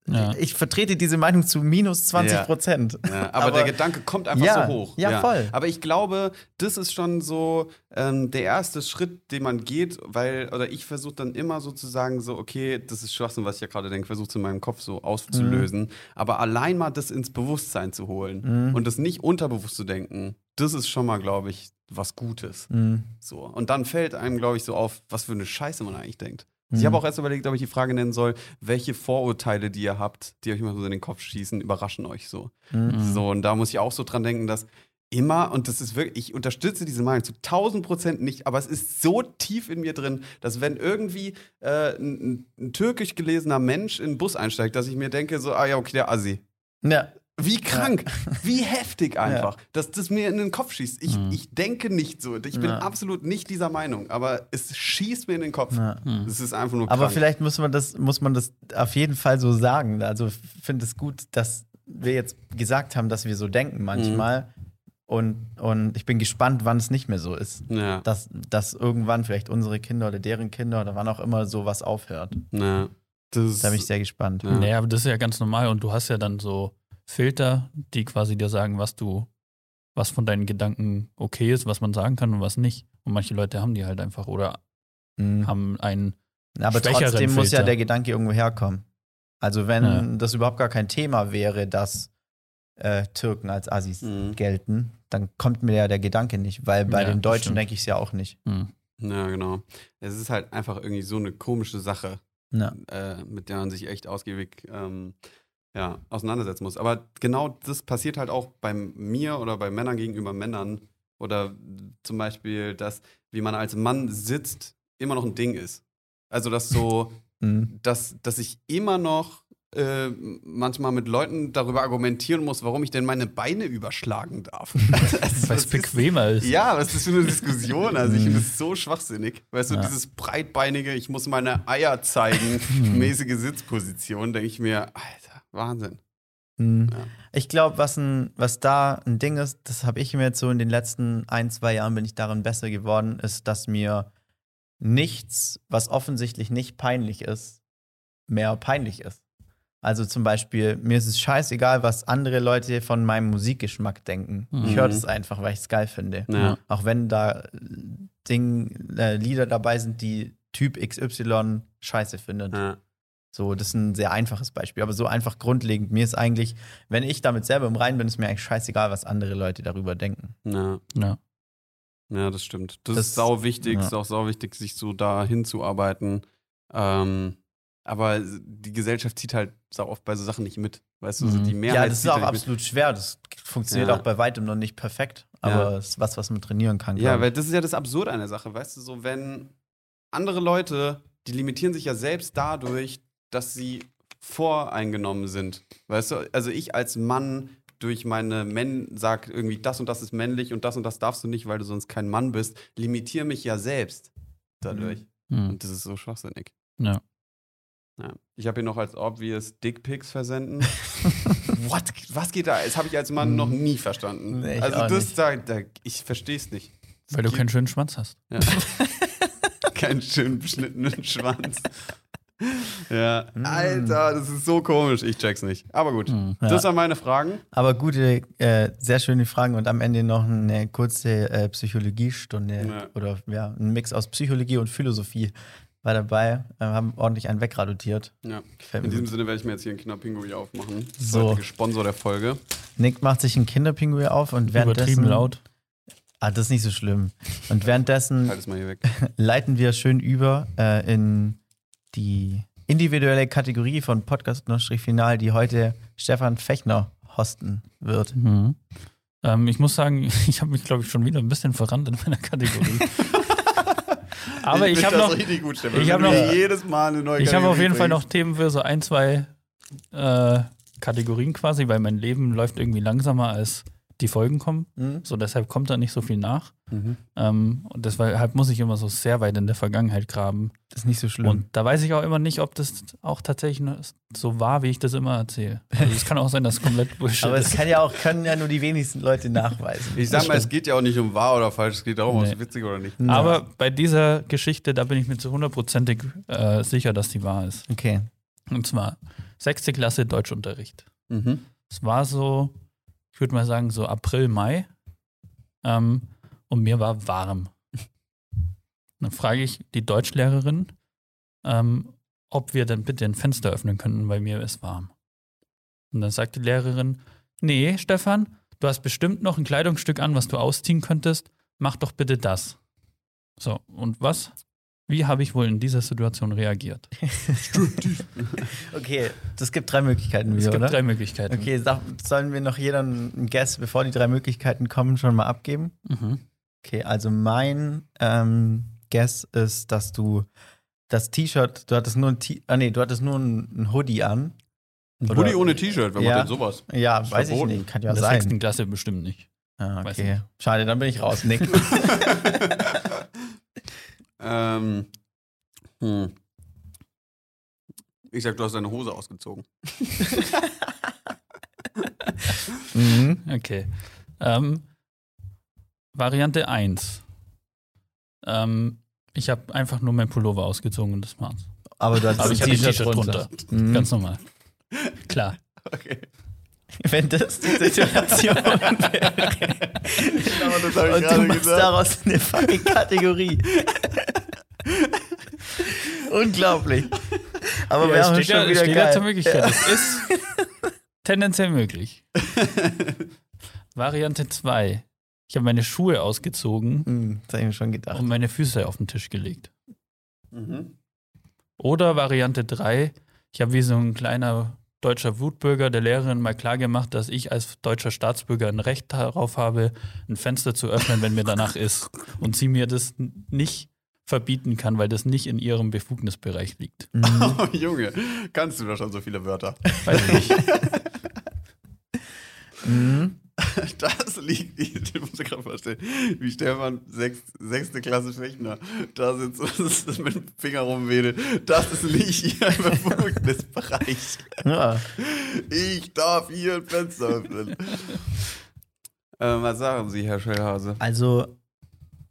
Ja. ich vertrete diese Meinung zu minus 20 Prozent. Ja, aber, der Gedanke kommt einfach Ja, so hoch. ja, voll. Aber ich glaube, das ist schon so ähm, der erste Schritt, den man geht, weil, oder ich versuche dann immer sozusagen so, okay, das ist Schwachsinn, was ich ja gerade denke, versuche es in meinem Kopf so auszulösen. Mhm. Aber allein mal das ins Bewusstsein zu holen und das nicht unterbewusst zu denken, das ist schon mal, glaube ich, was Gutes. Mhm. So. Und dann fällt einem, glaube ich, so auf, was für eine Scheiße man eigentlich denkt. Mhm. Ich habe auch erst überlegt, ob ich die Frage nennen soll, welche Vorurteile, die ihr habt, die euch immer so in den Kopf schießen, überraschen euch so. Mhm. So, und da muss ich auch so dran denken, dass immer, und das ist wirklich, ich unterstütze diese Meinung zu 1000 Prozent nicht, aber es ist so tief in mir drin, dass wenn irgendwie äh, ein, ein türkisch gelesener Mensch in den Bus einsteigt, dass ich mir denke, so, ah ja, okay, der Assi. Ja, Wie krank, wie heftig einfach, dass das mir in den Kopf schießt. Ich, Mhm. ich denke nicht so. Ich bin Ja. absolut nicht dieser Meinung, aber es schießt mir in den Kopf. ja. Mhm. Es ist einfach nur Aber krank. vielleicht muss man das, muss man das auf jeden Fall so sagen. Also ich finde es gut, dass wir jetzt gesagt haben, dass wir so denken manchmal. Und, und ich bin gespannt, wann es nicht mehr so ist. Ja, Dass, dass irgendwann vielleicht unsere Kinder oder deren Kinder oder wann auch immer sowas aufhört. ja. Das Da bin ich sehr gespannt. Ja. Naja, aber das ist ja ganz normal und du hast ja dann so Filter, die quasi dir sagen, was du, was von deinen Gedanken okay ist, was man sagen kann und was nicht. Und manche Leute haben die halt einfach oder Mhm. haben einen, Aber trotzdem muss ja Filter. der Gedanke irgendwo herkommen. Also wenn Ja. das überhaupt gar kein Thema wäre, dass äh, Türken als Assis Mhm. gelten, dann kommt mir ja der Gedanke nicht, weil bei Ja, den Deutschen denke ich es ja auch nicht. hm, Ja, genau. Es ist halt einfach irgendwie so eine komische Sache, Ja. äh, mit der man sich echt ausgiebig ähm, ja, auseinandersetzen muss. Aber genau das passiert halt auch bei mir oder bei Männern gegenüber Männern. Oder zum Beispiel, dass, wie man als Mann sitzt, immer noch ein Ding ist. Also, dass so, Mhm. dass, dass ich immer noch äh, manchmal mit Leuten darüber argumentieren muss, warum ich denn meine Beine überschlagen darf. Also, weil es bequemer ist. ja, was ist das für eine Diskussion? Also ich finde es so schwachsinnig. Weißt du, Ja. dieses breitbeinige, ich muss meine Eier zeigen, mäßige Sitzposition, denke ich mir, Alter, Wahnsinn. Mhm. Ja. Ich glaube, was, ein, was da ein Ding ist, das habe ich mir jetzt so in den letzten ein, zwei Jahren bin ich darin besser geworden, ist, dass mir nichts, was offensichtlich nicht peinlich ist, mehr peinlich ist. Also zum Beispiel, mir ist es scheißegal, was andere Leute von meinem Musikgeschmack denken. Ich Mhm. höre das einfach, weil ich es geil finde. Ja. Auch wenn da äh, Ding, äh, Lieder dabei sind, die Typ XY scheiße findet. Ja. So, das ist ein sehr einfaches Beispiel, aber so einfach grundlegend. Mir ist eigentlich, wenn ich damit selber im Reinen bin, ist mir eigentlich scheißegal, was andere Leute darüber denken. Ja, Ja. ja, das stimmt. Das, Das- ist sau wichtig, ja. ist auch sau wichtig, sich so da hinzuarbeiten. Ähm, aber die Gesellschaft zieht halt sau oft bei so Sachen nicht mit. Weißt du, so Mhm. die Mehrheit ja, das ist auch halt absolut schwer. Das funktioniert Ja. auch bei weitem noch nicht perfekt, aber es ist was, was man trainieren kann. Ja, weil das ist ja das Absurde an der Sache, weißt du, so wenn andere Leute, die limitieren sich ja selbst dadurch, dass sie voreingenommen sind. Weißt du, also ich als Mann durch meine Männ sag irgendwie, das und das ist männlich und das und das darfst du nicht, weil du sonst kein Mann bist, limitiere mich ja selbst dadurch. Hm. Und das ist so schwachsinnig. Ja. Ja. Ich habe hier noch als obvious Dickpics versenden. What? Was geht da? Das habe ich als Mann noch nie verstanden. Nee, also das da, da ich verstehe es nicht. Weil du keinen schönen Schwanz hast. ja. Keinen schön beschnittenen Schwanz. Ja. Mm. Alter, das ist so komisch. Ich check's nicht. Aber gut. Hm. Ja. Das waren meine Fragen. Aber gute, äh, sehr schöne Fragen und am Ende noch eine kurze äh, Psychologiestunde Ja. oder ja, ein Mix aus Psychologie und Philosophie war dabei. Äh, haben ordentlich einen wegradutiert. Ja. Gefällt In diesem gut. Sinne werde ich mir jetzt hier einen Kinderpinguin aufmachen. Das ist So. Sponsor der Folge. Nick macht sich einen Kinderpinguin auf und Übertrieben währenddessen. laut. Ah, das ist nicht so schlimm. Und währenddessen Halt es mal hier weg. leiten wir schön über äh, in die individuelle Kategorie von Podcast Final, die heute Stefan Fechner hosten wird. Mhm. Ähm, ich muss sagen, ich habe mich, glaube ich, schon wieder ein bisschen verrannt in meiner Kategorie. Aber ich, find habe das noch, richtig gut, Stefan. ich Wenn hab du noch- mir jedes Mal eine neue ich habe auf Kategorie jeden Fall noch bringst. Themen für so ein, zwei äh, Kategorien quasi, weil mein Leben läuft irgendwie langsamer als die Folgen kommen. Mhm. So deshalb kommt da nicht so viel nach. Mhm. Ähm, und deshalb muss ich immer so sehr weit in der Vergangenheit graben. Das ist nicht so schlimm. Und da weiß ich auch immer nicht, ob das auch tatsächlich so war, wie ich das immer erzähle. Also es kann auch sein, dass es komplett Bullshit Aber es kann ja auch, können ja nur die wenigsten Leute nachweisen. Ich sag mal, es geht ja auch nicht um wahr oder falsch, es geht darum, ob es Nee. witzig oder nicht. Ja. Aber bei dieser Geschichte, da bin ich mir zu hundertprozentig äh, sicher, dass die wahr ist. Okay. Und zwar sechste Klasse Deutschunterricht. Mhm. Es war so, ich würde mal sagen, so April, Mai. Ähm, und mir war warm. Dann frage ich die Deutschlehrerin, ähm, ob wir dann bitte ein Fenster öffnen könnten, weil mir ist warm. Und dann sagt die Lehrerin, nee, Stefan, du hast bestimmt noch ein Kleidungsstück an, was du ausziehen könntest. Mach doch bitte das. So, und was? Wie habe ich wohl in dieser Situation reagiert? Okay, das gibt drei Möglichkeiten Es wieder, gibt oder? drei Möglichkeiten. Okay, sag, sollen wir noch jeder einen Guess, bevor die drei Möglichkeiten kommen, schon mal abgeben? Mhm. Okay, also mein ähm, Guess ist, dass du das T-Shirt, du hattest nur ein T ah, nee, du hattest nur ein, Hoodie an. Ein Oder- Hoodie ohne T-Shirt, wenn Ja. man denn sowas. Ja, Ist weiß verboten. ich nicht, kann ja In der sein. sechsten Klasse bestimmt nicht. Ah, okay. Schade, dann bin ich raus, Nick. ähm, hm. Ich sag, du hast deine Hose ausgezogen. mhm. Okay. Ähm, Variante 1. Ähm, ich habe einfach nur mein Pullover ausgezogen und das war's. Aber du hattest Aber ein ich hatte ein T-Shirt T-Shirt drunter. drunter. Mhm. Ganz normal. Klar. Okay. Wenn das die Situation wäre. Aber das hab ich Und du machst gesagt. daraus eine fucking Kategorie. Unglaublich. Aber wir Ja, haben steht schon ja, wieder steht ja zur geil. Möglichkeit. Es ist tendenziell möglich. Variante 2. Ich habe meine Schuhe ausgezogen Hm, das habe ich mir schon gedacht. und meine Füße auf den Tisch gelegt. Mhm. Oder Variante 3, ich habe wie so ein kleiner deutscher Wutbürger der Lehrerin mal klargemacht, dass ich als deutscher Staatsbürger ein Recht darauf habe, ein Fenster zu öffnen, wenn mir danach ist. Und sie mir das nicht verbieten kann, weil das nicht in ihrem Befugnisbereich liegt. Mhm. Oh, Junge, kannst du da schon so viele Wörter? Weiß ich nicht. Mhm. Das liegt, ich muss gerade vorstellen, wie Stefan, sechs, sechste Klasse Fechner, da sitzt und mit dem Finger rumwedelt. Das ist nicht ihr Befugnisbereich. Ja. Ich darf hier ein Fenster öffnen. ähm, was sagen Sie, Herr Schellhase? Also,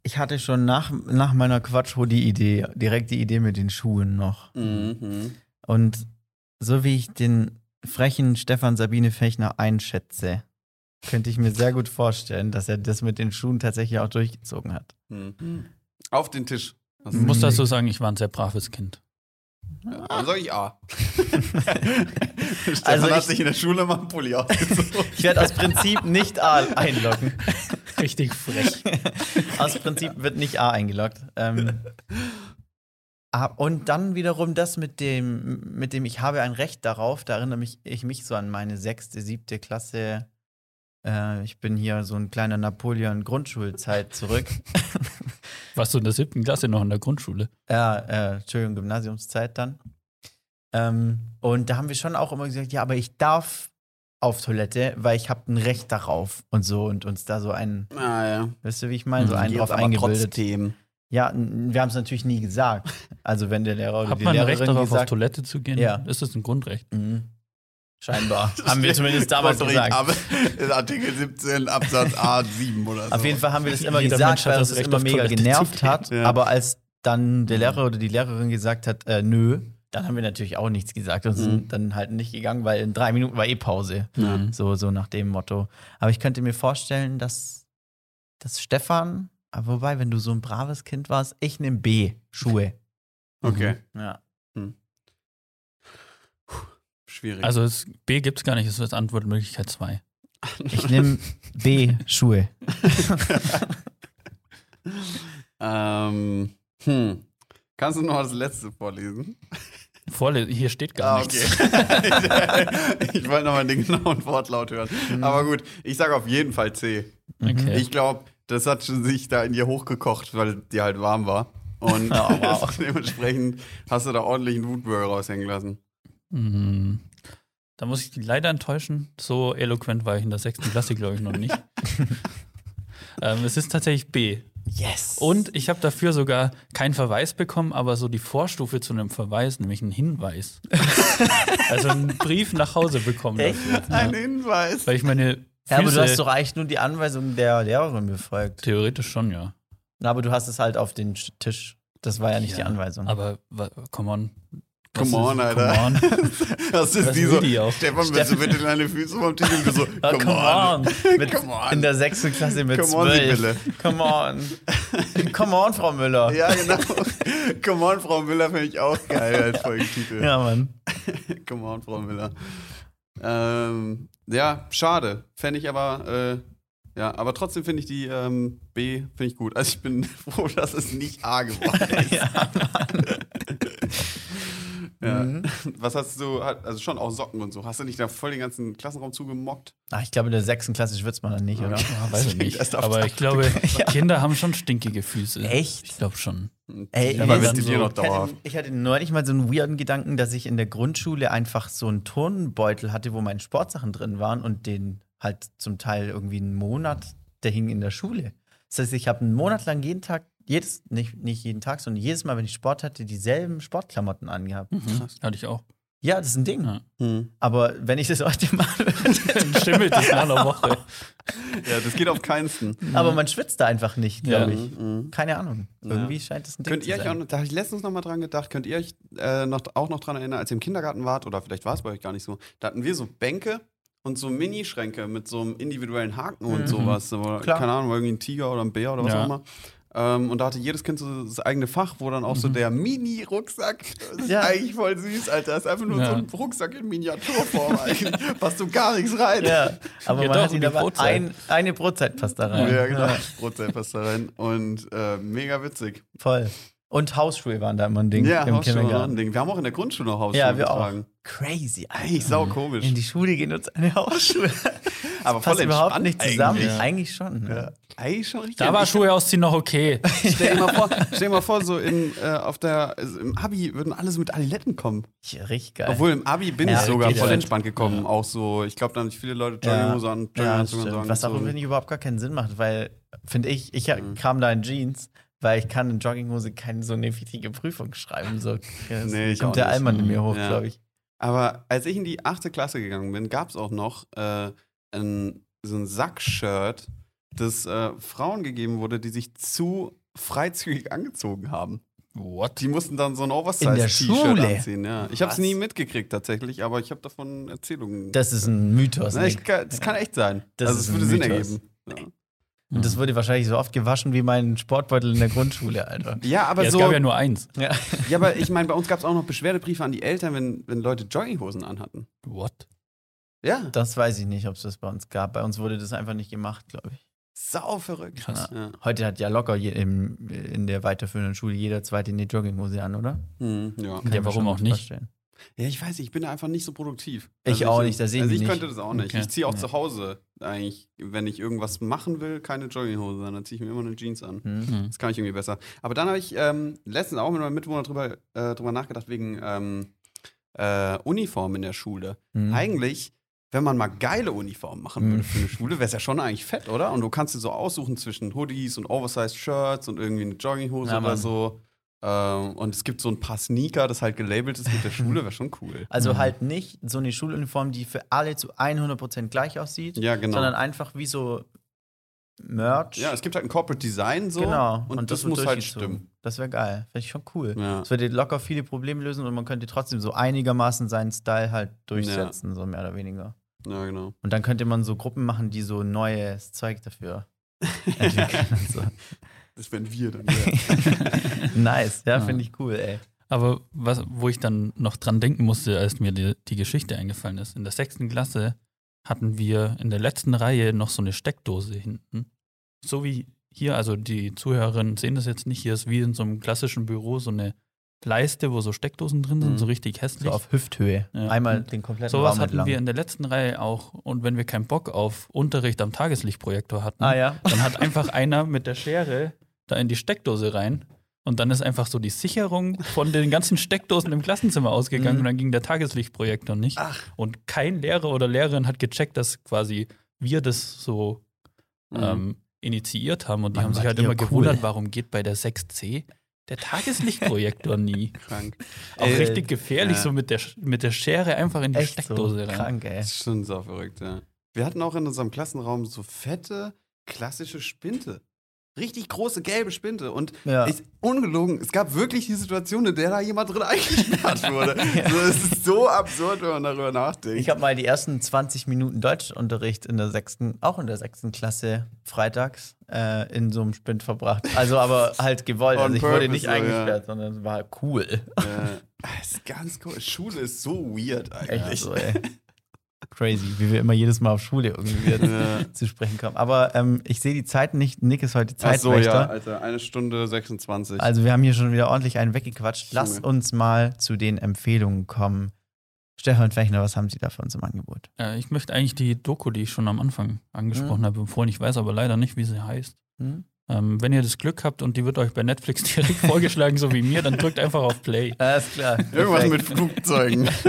ich hatte schon nach, nach meiner Quatsch-Hoodie-Idee direkt die Idee mit den Schuhen noch. Mhm. Und so wie ich den frechen Stefan Sabine Fechner einschätze, könnte ich mir sehr gut vorstellen, dass er das mit den Schuhen tatsächlich auch durchgezogen hat. Mhm. Auf den Tisch. Ich muss dazu sagen, ich war ein sehr braves Kind. Ja, dann sag ich A. Stefan Also hat ich- sich in der Schule mal einen Pulli ausgezogen. Ich werde aus Prinzip nicht A einloggen. Richtig frech. Aus Prinzip wird nicht A eingeloggt. Ähm, ah, und dann wiederum das mit dem, mit dem ich habe ein Recht darauf, da erinnere mich, ich mich so an meine sechste, siebte Klasse. Äh, ich bin hier so ein kleiner Napoleon-Grundschulzeit zurück. Warst du in der siebten Klasse noch in der Grundschule? Ja, äh, Entschuldigung, Gymnasiumszeit dann. Ähm, und da haben wir schon auch immer gesagt, ja, aber ich darf auf Toilette, weil ich habe ein Recht darauf und so und uns da so ein, Ah, ja. weißt du, wie ich meine, so Mhm. einen drauf eingebildet. trotzdem. Ja, wir haben es natürlich nie gesagt. Also wenn der Lehrer oder Hat die man ein Lehrerin Recht darauf, auf gesagt, Toilette zu gehen? Ja. Ist das ein Grundrecht? Mhm. Scheinbar. haben wir zumindest damals Sorry, gesagt. Aber in Artikel 17 Absatz A7 oder so. Auf jeden Fall haben wir das immer Jeder gesagt, weil das uns das immer mega Toilette genervt hat. Ja. Aber als dann der Lehrer oder die Lehrerin gesagt hat, äh, nö, dann haben wir natürlich auch nichts gesagt und sind dann halt nicht gegangen, weil in drei Minuten war eh Pause. Mhm. So, so nach dem Motto. Aber ich könnte mir vorstellen, dass, dass Stefan, aber wobei, wenn du so ein braves Kind warst, ich nehme B, Schuhe. Okay, Ja. Schwierig. Also es, B gibt es gar nicht, es ist Antwortmöglichkeit 2. Ich nehme B, Schuhe. ähm, hm. Kannst du noch das letzte vorlesen? Vorle hier steht gar Ah, nichts. okay. ich wollte nochmal den genauen Wortlaut hören. Aber gut, ich sage auf jeden Fall C. Okay. Ich glaube, das hat schon sich da in dir hochgekocht, weil die halt warm war. Und Oh, wow. dementsprechend hast du da ordentlich einen Wutbürger raushängen lassen. Mhm. Da muss ich dich leider enttäuschen. So eloquent war ich in der sechsten Klasse, glaube ich, noch nicht. ähm, es ist tatsächlich B. Yes. Und ich habe dafür sogar keinen Verweis bekommen, aber so die Vorstufe zu einem Verweis, nämlich einen Hinweis. also einen Brief nach Hause bekommen. Echt? Dafür. Ein Ja. Hinweis. Weil ich meine Füße, Ja, aber du hast doch eigentlich nur die Anweisung der Lehrerin befolgt. theoretisch schon, ja. Na, aber du hast es halt auf den Sch- Tisch. Das war ja nicht die Ja, Anweisung. Aber come on. Come on, ist- Alter. Come on. Das ist Was die so? Stefan, willst du bitte deine Füße vom Tisch? Und so, Ah, come, on. Mit, Come on. In der sechsten Klasse mit Come on, zwölf. Sibylle. Come on. Come on, Frau Müller. Ja, genau. Come on, Frau Müller, finde ich auch geil als Folgentitel. Ja, Mann. Come on, Frau Müller. Ähm, ja, schade. Fände ich aber, äh, ja, aber trotzdem finde ich die ähm, B, finde ich gut. Also ich bin froh, dass es nicht A geworden ist. Ja, Ja. Mhm. Was hast du, also schon auch Socken und so. Hast du nicht da voll den ganzen Klassenraum zugemockt? Ach, ich glaube, in der sechsten Klasse schwitzt man dann nicht, oder? Ja, weiß ich nicht. Aber ich glaube, Ja. Kinder haben schon stinkige Füße. Echt? Ich glaube schon. Ey, Ja, aber so- noch Ich hatte, dauerhaft? ich hatte neulich mal so einen weirden Gedanken, dass ich in der Grundschule einfach so einen Turnbeutel hatte, wo meine Sportsachen drin waren und den halt zum Teil irgendwie einen Monat, der hing in der Schule. Das heißt, ich habe einen Monat lang jeden Tag, jedes, nicht, nicht jeden Tag, sondern jedes Mal, wenn ich Sport hatte, dieselben Sportklamotten angehabt. Mhm. Hatte ich auch. Ja, das ist ein Ding. Ja. Hm. Aber wenn ich das heute mache, Dann schimmelt es nach einer Woche. Ja, das geht auf keinsten. aber man schwitzt da einfach nicht, glaube Ja. ich. Mhm. Keine Ahnung. Ja. Irgendwie scheint es ein Ding Könnt zu ihr euch auch, sein. noch- da habe ich letztens noch mal dran gedacht, könnt ihr euch äh, noch, auch noch dran erinnern, als ihr im Kindergarten wart, oder vielleicht war es bei euch gar nicht so, da hatten wir so Bänke und so Minischränke mit so einem individuellen Haken und Mhm. sowas. Klar. keine Ahnung, irgendwie ein Tiger oder ein Bär oder was Ja. auch immer. Ähm, und da hatte jedes Kind so das eigene Fach, wo dann auch so der Mini-Rucksack, das ist Ja. eigentlich voll süß, Alter. Das ist einfach nur Ja. so ein Rucksack in Miniaturform eigentlich. Passt so gar nichts rein. Ja, aber Geht man doch hat ihn die aber Brotzeit. ein, eine Brotzeit passt da rein. Ja, genau. Brotzeit passt da rein. Und äh, mega witzig. Voll. Und Hausschuhe waren da immer ein Ding Ja, im Hausschuhe war ein Kindergarten. Ding. Wir haben auch in der Grundschule noch Hausschuhe Ja, wir auch. getragen. Crazy, Eigentlich sau komisch. In die Schule gehen uns eine Hausschuhe. Aber Passt voll überhaupt entspannt nicht zusammen. eigentlich. Eigentlich, schon. Ne? Ja. Eigentlich schon richtig. Da war Schuhe ausziehen noch okay. Stell dir mal vor, stell dir mal vor so in, äh, auf der, also im Abi würden alle so mit Adiletten kommen. Ja, richtig geil. Obwohl im Abi bin Ja, ich sogar voll ja. entspannt gekommen. Ja. Auch so, ich glaube, da haben sich viele Leute ja, Jogginghose an, ja, stimmt. so. Was so. finde ich überhaupt gar keinen Sinn macht, weil, finde ich, ich Mhm. kam da in Jeans, weil ich kann in Jogginghose keine so eine wichtige Prüfung schreiben. So das Nee, ich kommt der nicht. Allmann in mir hoch, Ja. glaube ich. Aber als ich in die achte Klasse gegangen bin, gab es auch noch äh, ein, so ein Sackshirt, das äh, Frauen gegeben wurde, die sich zu freizügig angezogen haben. What? Die mussten dann so ein In der Oversize-T-Shirt Schule? anziehen. Ja. Ich habe es nie mitgekriegt tatsächlich, aber ich habe davon Erzählungen. Das ist ein Mythos. Na, ich, kann- das kann echt sein. Das also ein würde Sinn Mythos. ergeben. Ja. Und das wurde wahrscheinlich so oft gewaschen wie mein Sportbeutel in der Grundschule, Alter. Ja, aber ja, so. Es gab ja nur eins. Ja. ja, aber ich meine, bei uns gab es auch noch Beschwerdebriefe an die Eltern, wenn, wenn Leute Jogginghosen anhatten. What? Ja. Das weiß ich nicht, ob es das bei uns gab. Bei uns wurde das einfach nicht gemacht, glaube ich. Sau verrückt. Krass. Ja. Heute hat ja locker je, im, in der weiterführenden Schule jeder zweite eine Jogginghose an, oder? Hm, ja. Kann ich mir warum auch nicht? vorstellen. ja, ich weiß nicht, ich bin da einfach nicht so produktiv. Ich auch nicht, da sehe ich Also ich nicht. könnte das auch nicht. Okay. Ich ziehe auch Nee. zu Hause eigentlich, wenn ich irgendwas machen will, keine Jogginghose, an, dann ziehe ich mir immer eine Jeans an. Hm? Hm. Das kann ich irgendwie besser. Aber dann habe ich ähm, letztens auch mit meinem Mitbewohner drüber, äh, drüber nachgedacht, wegen ähm, äh, Uniform in der Schule. Hm. Eigentlich, wenn man mal geile Uniformen machen würde für eine Schule, wäre es ja schon eigentlich fett, oder? Und du kannst dir so aussuchen zwischen Hoodies und Oversized Shirts und irgendwie eine Jogginghose Ja, oder so. Ähm, und es gibt so ein paar Sneaker, das halt gelabelt ist mit der Schule, wäre schon cool. Also Mhm. halt nicht so eine Schuluniform, die für alle zu 100% gleich aussieht, Ja, genau. sondern einfach wie so Merch. ja, es gibt halt ein Corporate Design so. genau. Und, das, wird muss halt stimmen. Das wäre geil. Finde ich schon cool. Ja. Das würde locker viele Probleme lösen und man könnte trotzdem so einigermaßen seinen Style halt durchsetzen, so mehr oder weniger. Ja, genau. Und dann könnte man so Gruppen machen, die so neues Zeug dafür entwickeln. und so. Das wären wir dann. Ja. Nice, ja, Ja. finde ich cool, ey. Aber was, wo ich dann noch dran denken musste, als mir die, die Geschichte eingefallen ist. In der sechsten Klasse hatten wir in der letzten Reihe noch so eine Steckdose hinten. So wie hier, also die Zuhörerinnen sehen das jetzt nicht, hier ist wie in so einem klassischen Büro so eine Leiste, wo so Steckdosen drin sind, Mhm. so richtig So hässlich. auf Hüfthöhe. Ja. Einmal Und den kompletten Sowas hatten entlang. wir in der letzten Reihe auch. Und wenn wir keinen Bock auf Unterricht am Tageslichtprojektor hatten, Ah ja. dann hat einfach einer mit der Schere da in die Steckdose rein. Und dann ist einfach so die Sicherung von den ganzen Steckdosen im Klassenzimmer ausgegangen Mhm. und dann ging der Tageslichtprojektor nicht. Ach. Und kein Lehrer oder Lehrerin hat gecheckt, dass quasi wir das so Mhm. ähm, initiiert haben. Und die Mann, haben sich halt immer cool. gewundert, warum geht bei der 6C der Tageslichtprojektor nie. Krank. Auch Ey, richtig gefährlich, ja. so mit der, mit der Schere einfach in die Echt Steckdose so rein. krank, ey. Das ist schon sau verrückt, ja. Wir hatten auch in unserem Klassenraum so fette, klassische Spinte. Richtig große gelbe Spinte. Und Ja. ist ungelogen, es gab wirklich die Situation, in der da jemand drin eingesperrt wurde. so, es ist so absurd, wenn man darüber nachdenkt. Ich habe mal die ersten 20 Minuten Deutschunterricht in der sechsten, auch in der sechsten Klasse freitags äh, in so einem Spind verbracht. Also aber halt gewollt. Also ich wurde purpose, nicht so, ja. eingesperrt, sondern es war cool. äh, es ist ganz cool. Schule ist so weird eigentlich. Echt so, ey. Crazy, wie wir immer jedes Mal auf Schule irgendwie jetzt Ja. zu sprechen kommen. Aber ähm, ich sehe die Zeiten nicht. Nick ist heute Ach so, Zeitwächter. ja, Alter. Eine Stunde 26. Also wir haben hier schon wieder ordentlich einen weggequatscht. Lass uns mal zu den Empfehlungen kommen. Stefan Fechner, was haben Sie da für uns im Angebot? Äh, ich möchte eigentlich die Doku, die ich schon am Anfang angesprochen Mhm. habe, empfohlen. Ich weiß aber leider nicht, wie sie heißt. Hm? Ähm, wenn ihr das Glück habt und die wird euch bei Netflix direkt vorgeschlagen, so wie mir, dann drückt einfach auf Play. Alles klar. Irgendwas mit. Flugzeugen.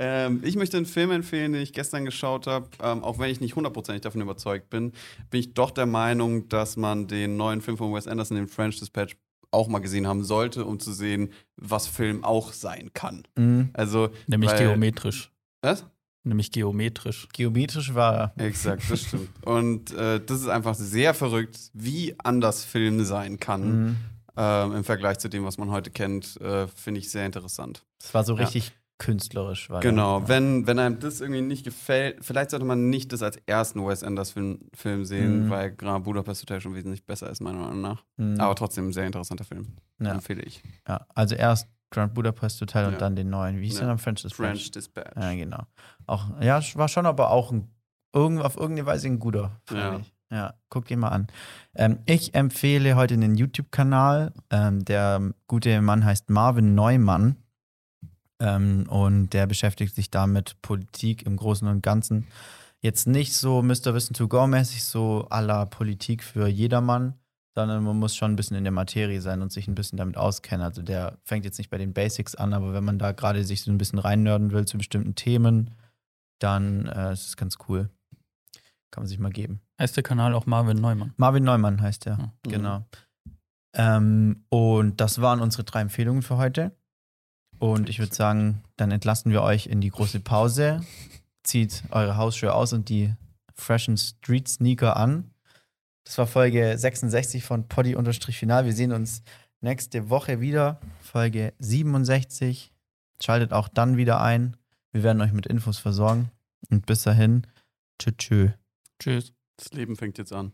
ähm, ich möchte einen Film empfehlen, den ich gestern geschaut habe. Ähm, auch wenn ich nicht hundertprozentig davon überzeugt bin, bin ich doch der Meinung, dass man den neuen Film von Wes Anderson, den French Dispatch, auch mal gesehen haben sollte, um zu sehen, was Film auch sein kann. Mhm. Also, Nämlich weil- geometrisch. Was? Nämlich geometrisch. Geometrisch war er. Exakt, das stimmt. Und äh, das ist einfach sehr verrückt, wie anders Film sein kann. Mhm. Ähm, Im Vergleich zu dem, was man heute kennt, äh, finde ich sehr interessant. Das war so Ja. Künstlerisch. War Genau, er. wenn, wenn einem das irgendwie nicht gefällt, vielleicht sollte man nicht das als ersten Wes Anderson-Film Film sehen, Mhm. weil Grand Budapest Hotel schon wesentlich besser ist, meiner Meinung nach. Mhm. Aber trotzdem ein sehr interessanter Film. ja. Empfehle ich. ja. Also erst Grand Budapest Hotel und Ja. dann den neuen. Wie hieß Ja. der dann? French Dispatch. French Dispatch. Ja, genau. Auch, ja, war schon aber auch ein, irgend, auf irgendeine Weise ein guter, Ja. ich. Ja, guck dir mal an. Ähm, ich empfehle heute einen YouTube-Kanal. Ähm, der gute Mann heißt Marvin Neumann. Ähm, und der beschäftigt sich da mit Politik im Großen und Ganzen. Jetzt nicht so Mr. Wissen to Go mäßig, so la Politik für jedermann, sondern man muss schon ein bisschen in der Materie sein und sich ein bisschen damit auskennen. Also der fängt jetzt nicht bei den Basics an, aber wenn man da gerade sich so ein bisschen reinnörden will zu bestimmten Themen, dann äh, ist es ganz cool. Kann man sich mal geben. Heißt der Kanal auch Marvin Neumann? Marvin Neumann heißt er, Mhm. genau. Ähm, und das waren unsere drei Empfehlungen für heute. Und ich würde sagen, dann entlassen wir euch in die große Pause. Zieht eure Hausschuhe aus und die freshen Street Sneaker an. Das war Folge 66 von Poddy-Final. Wir sehen uns nächste Woche wieder. Folge 67. Schaltet auch dann wieder ein. Wir werden euch mit Infos versorgen. Und bis dahin, tschüss. tschüss. Tschüss. Das Leben fängt jetzt an.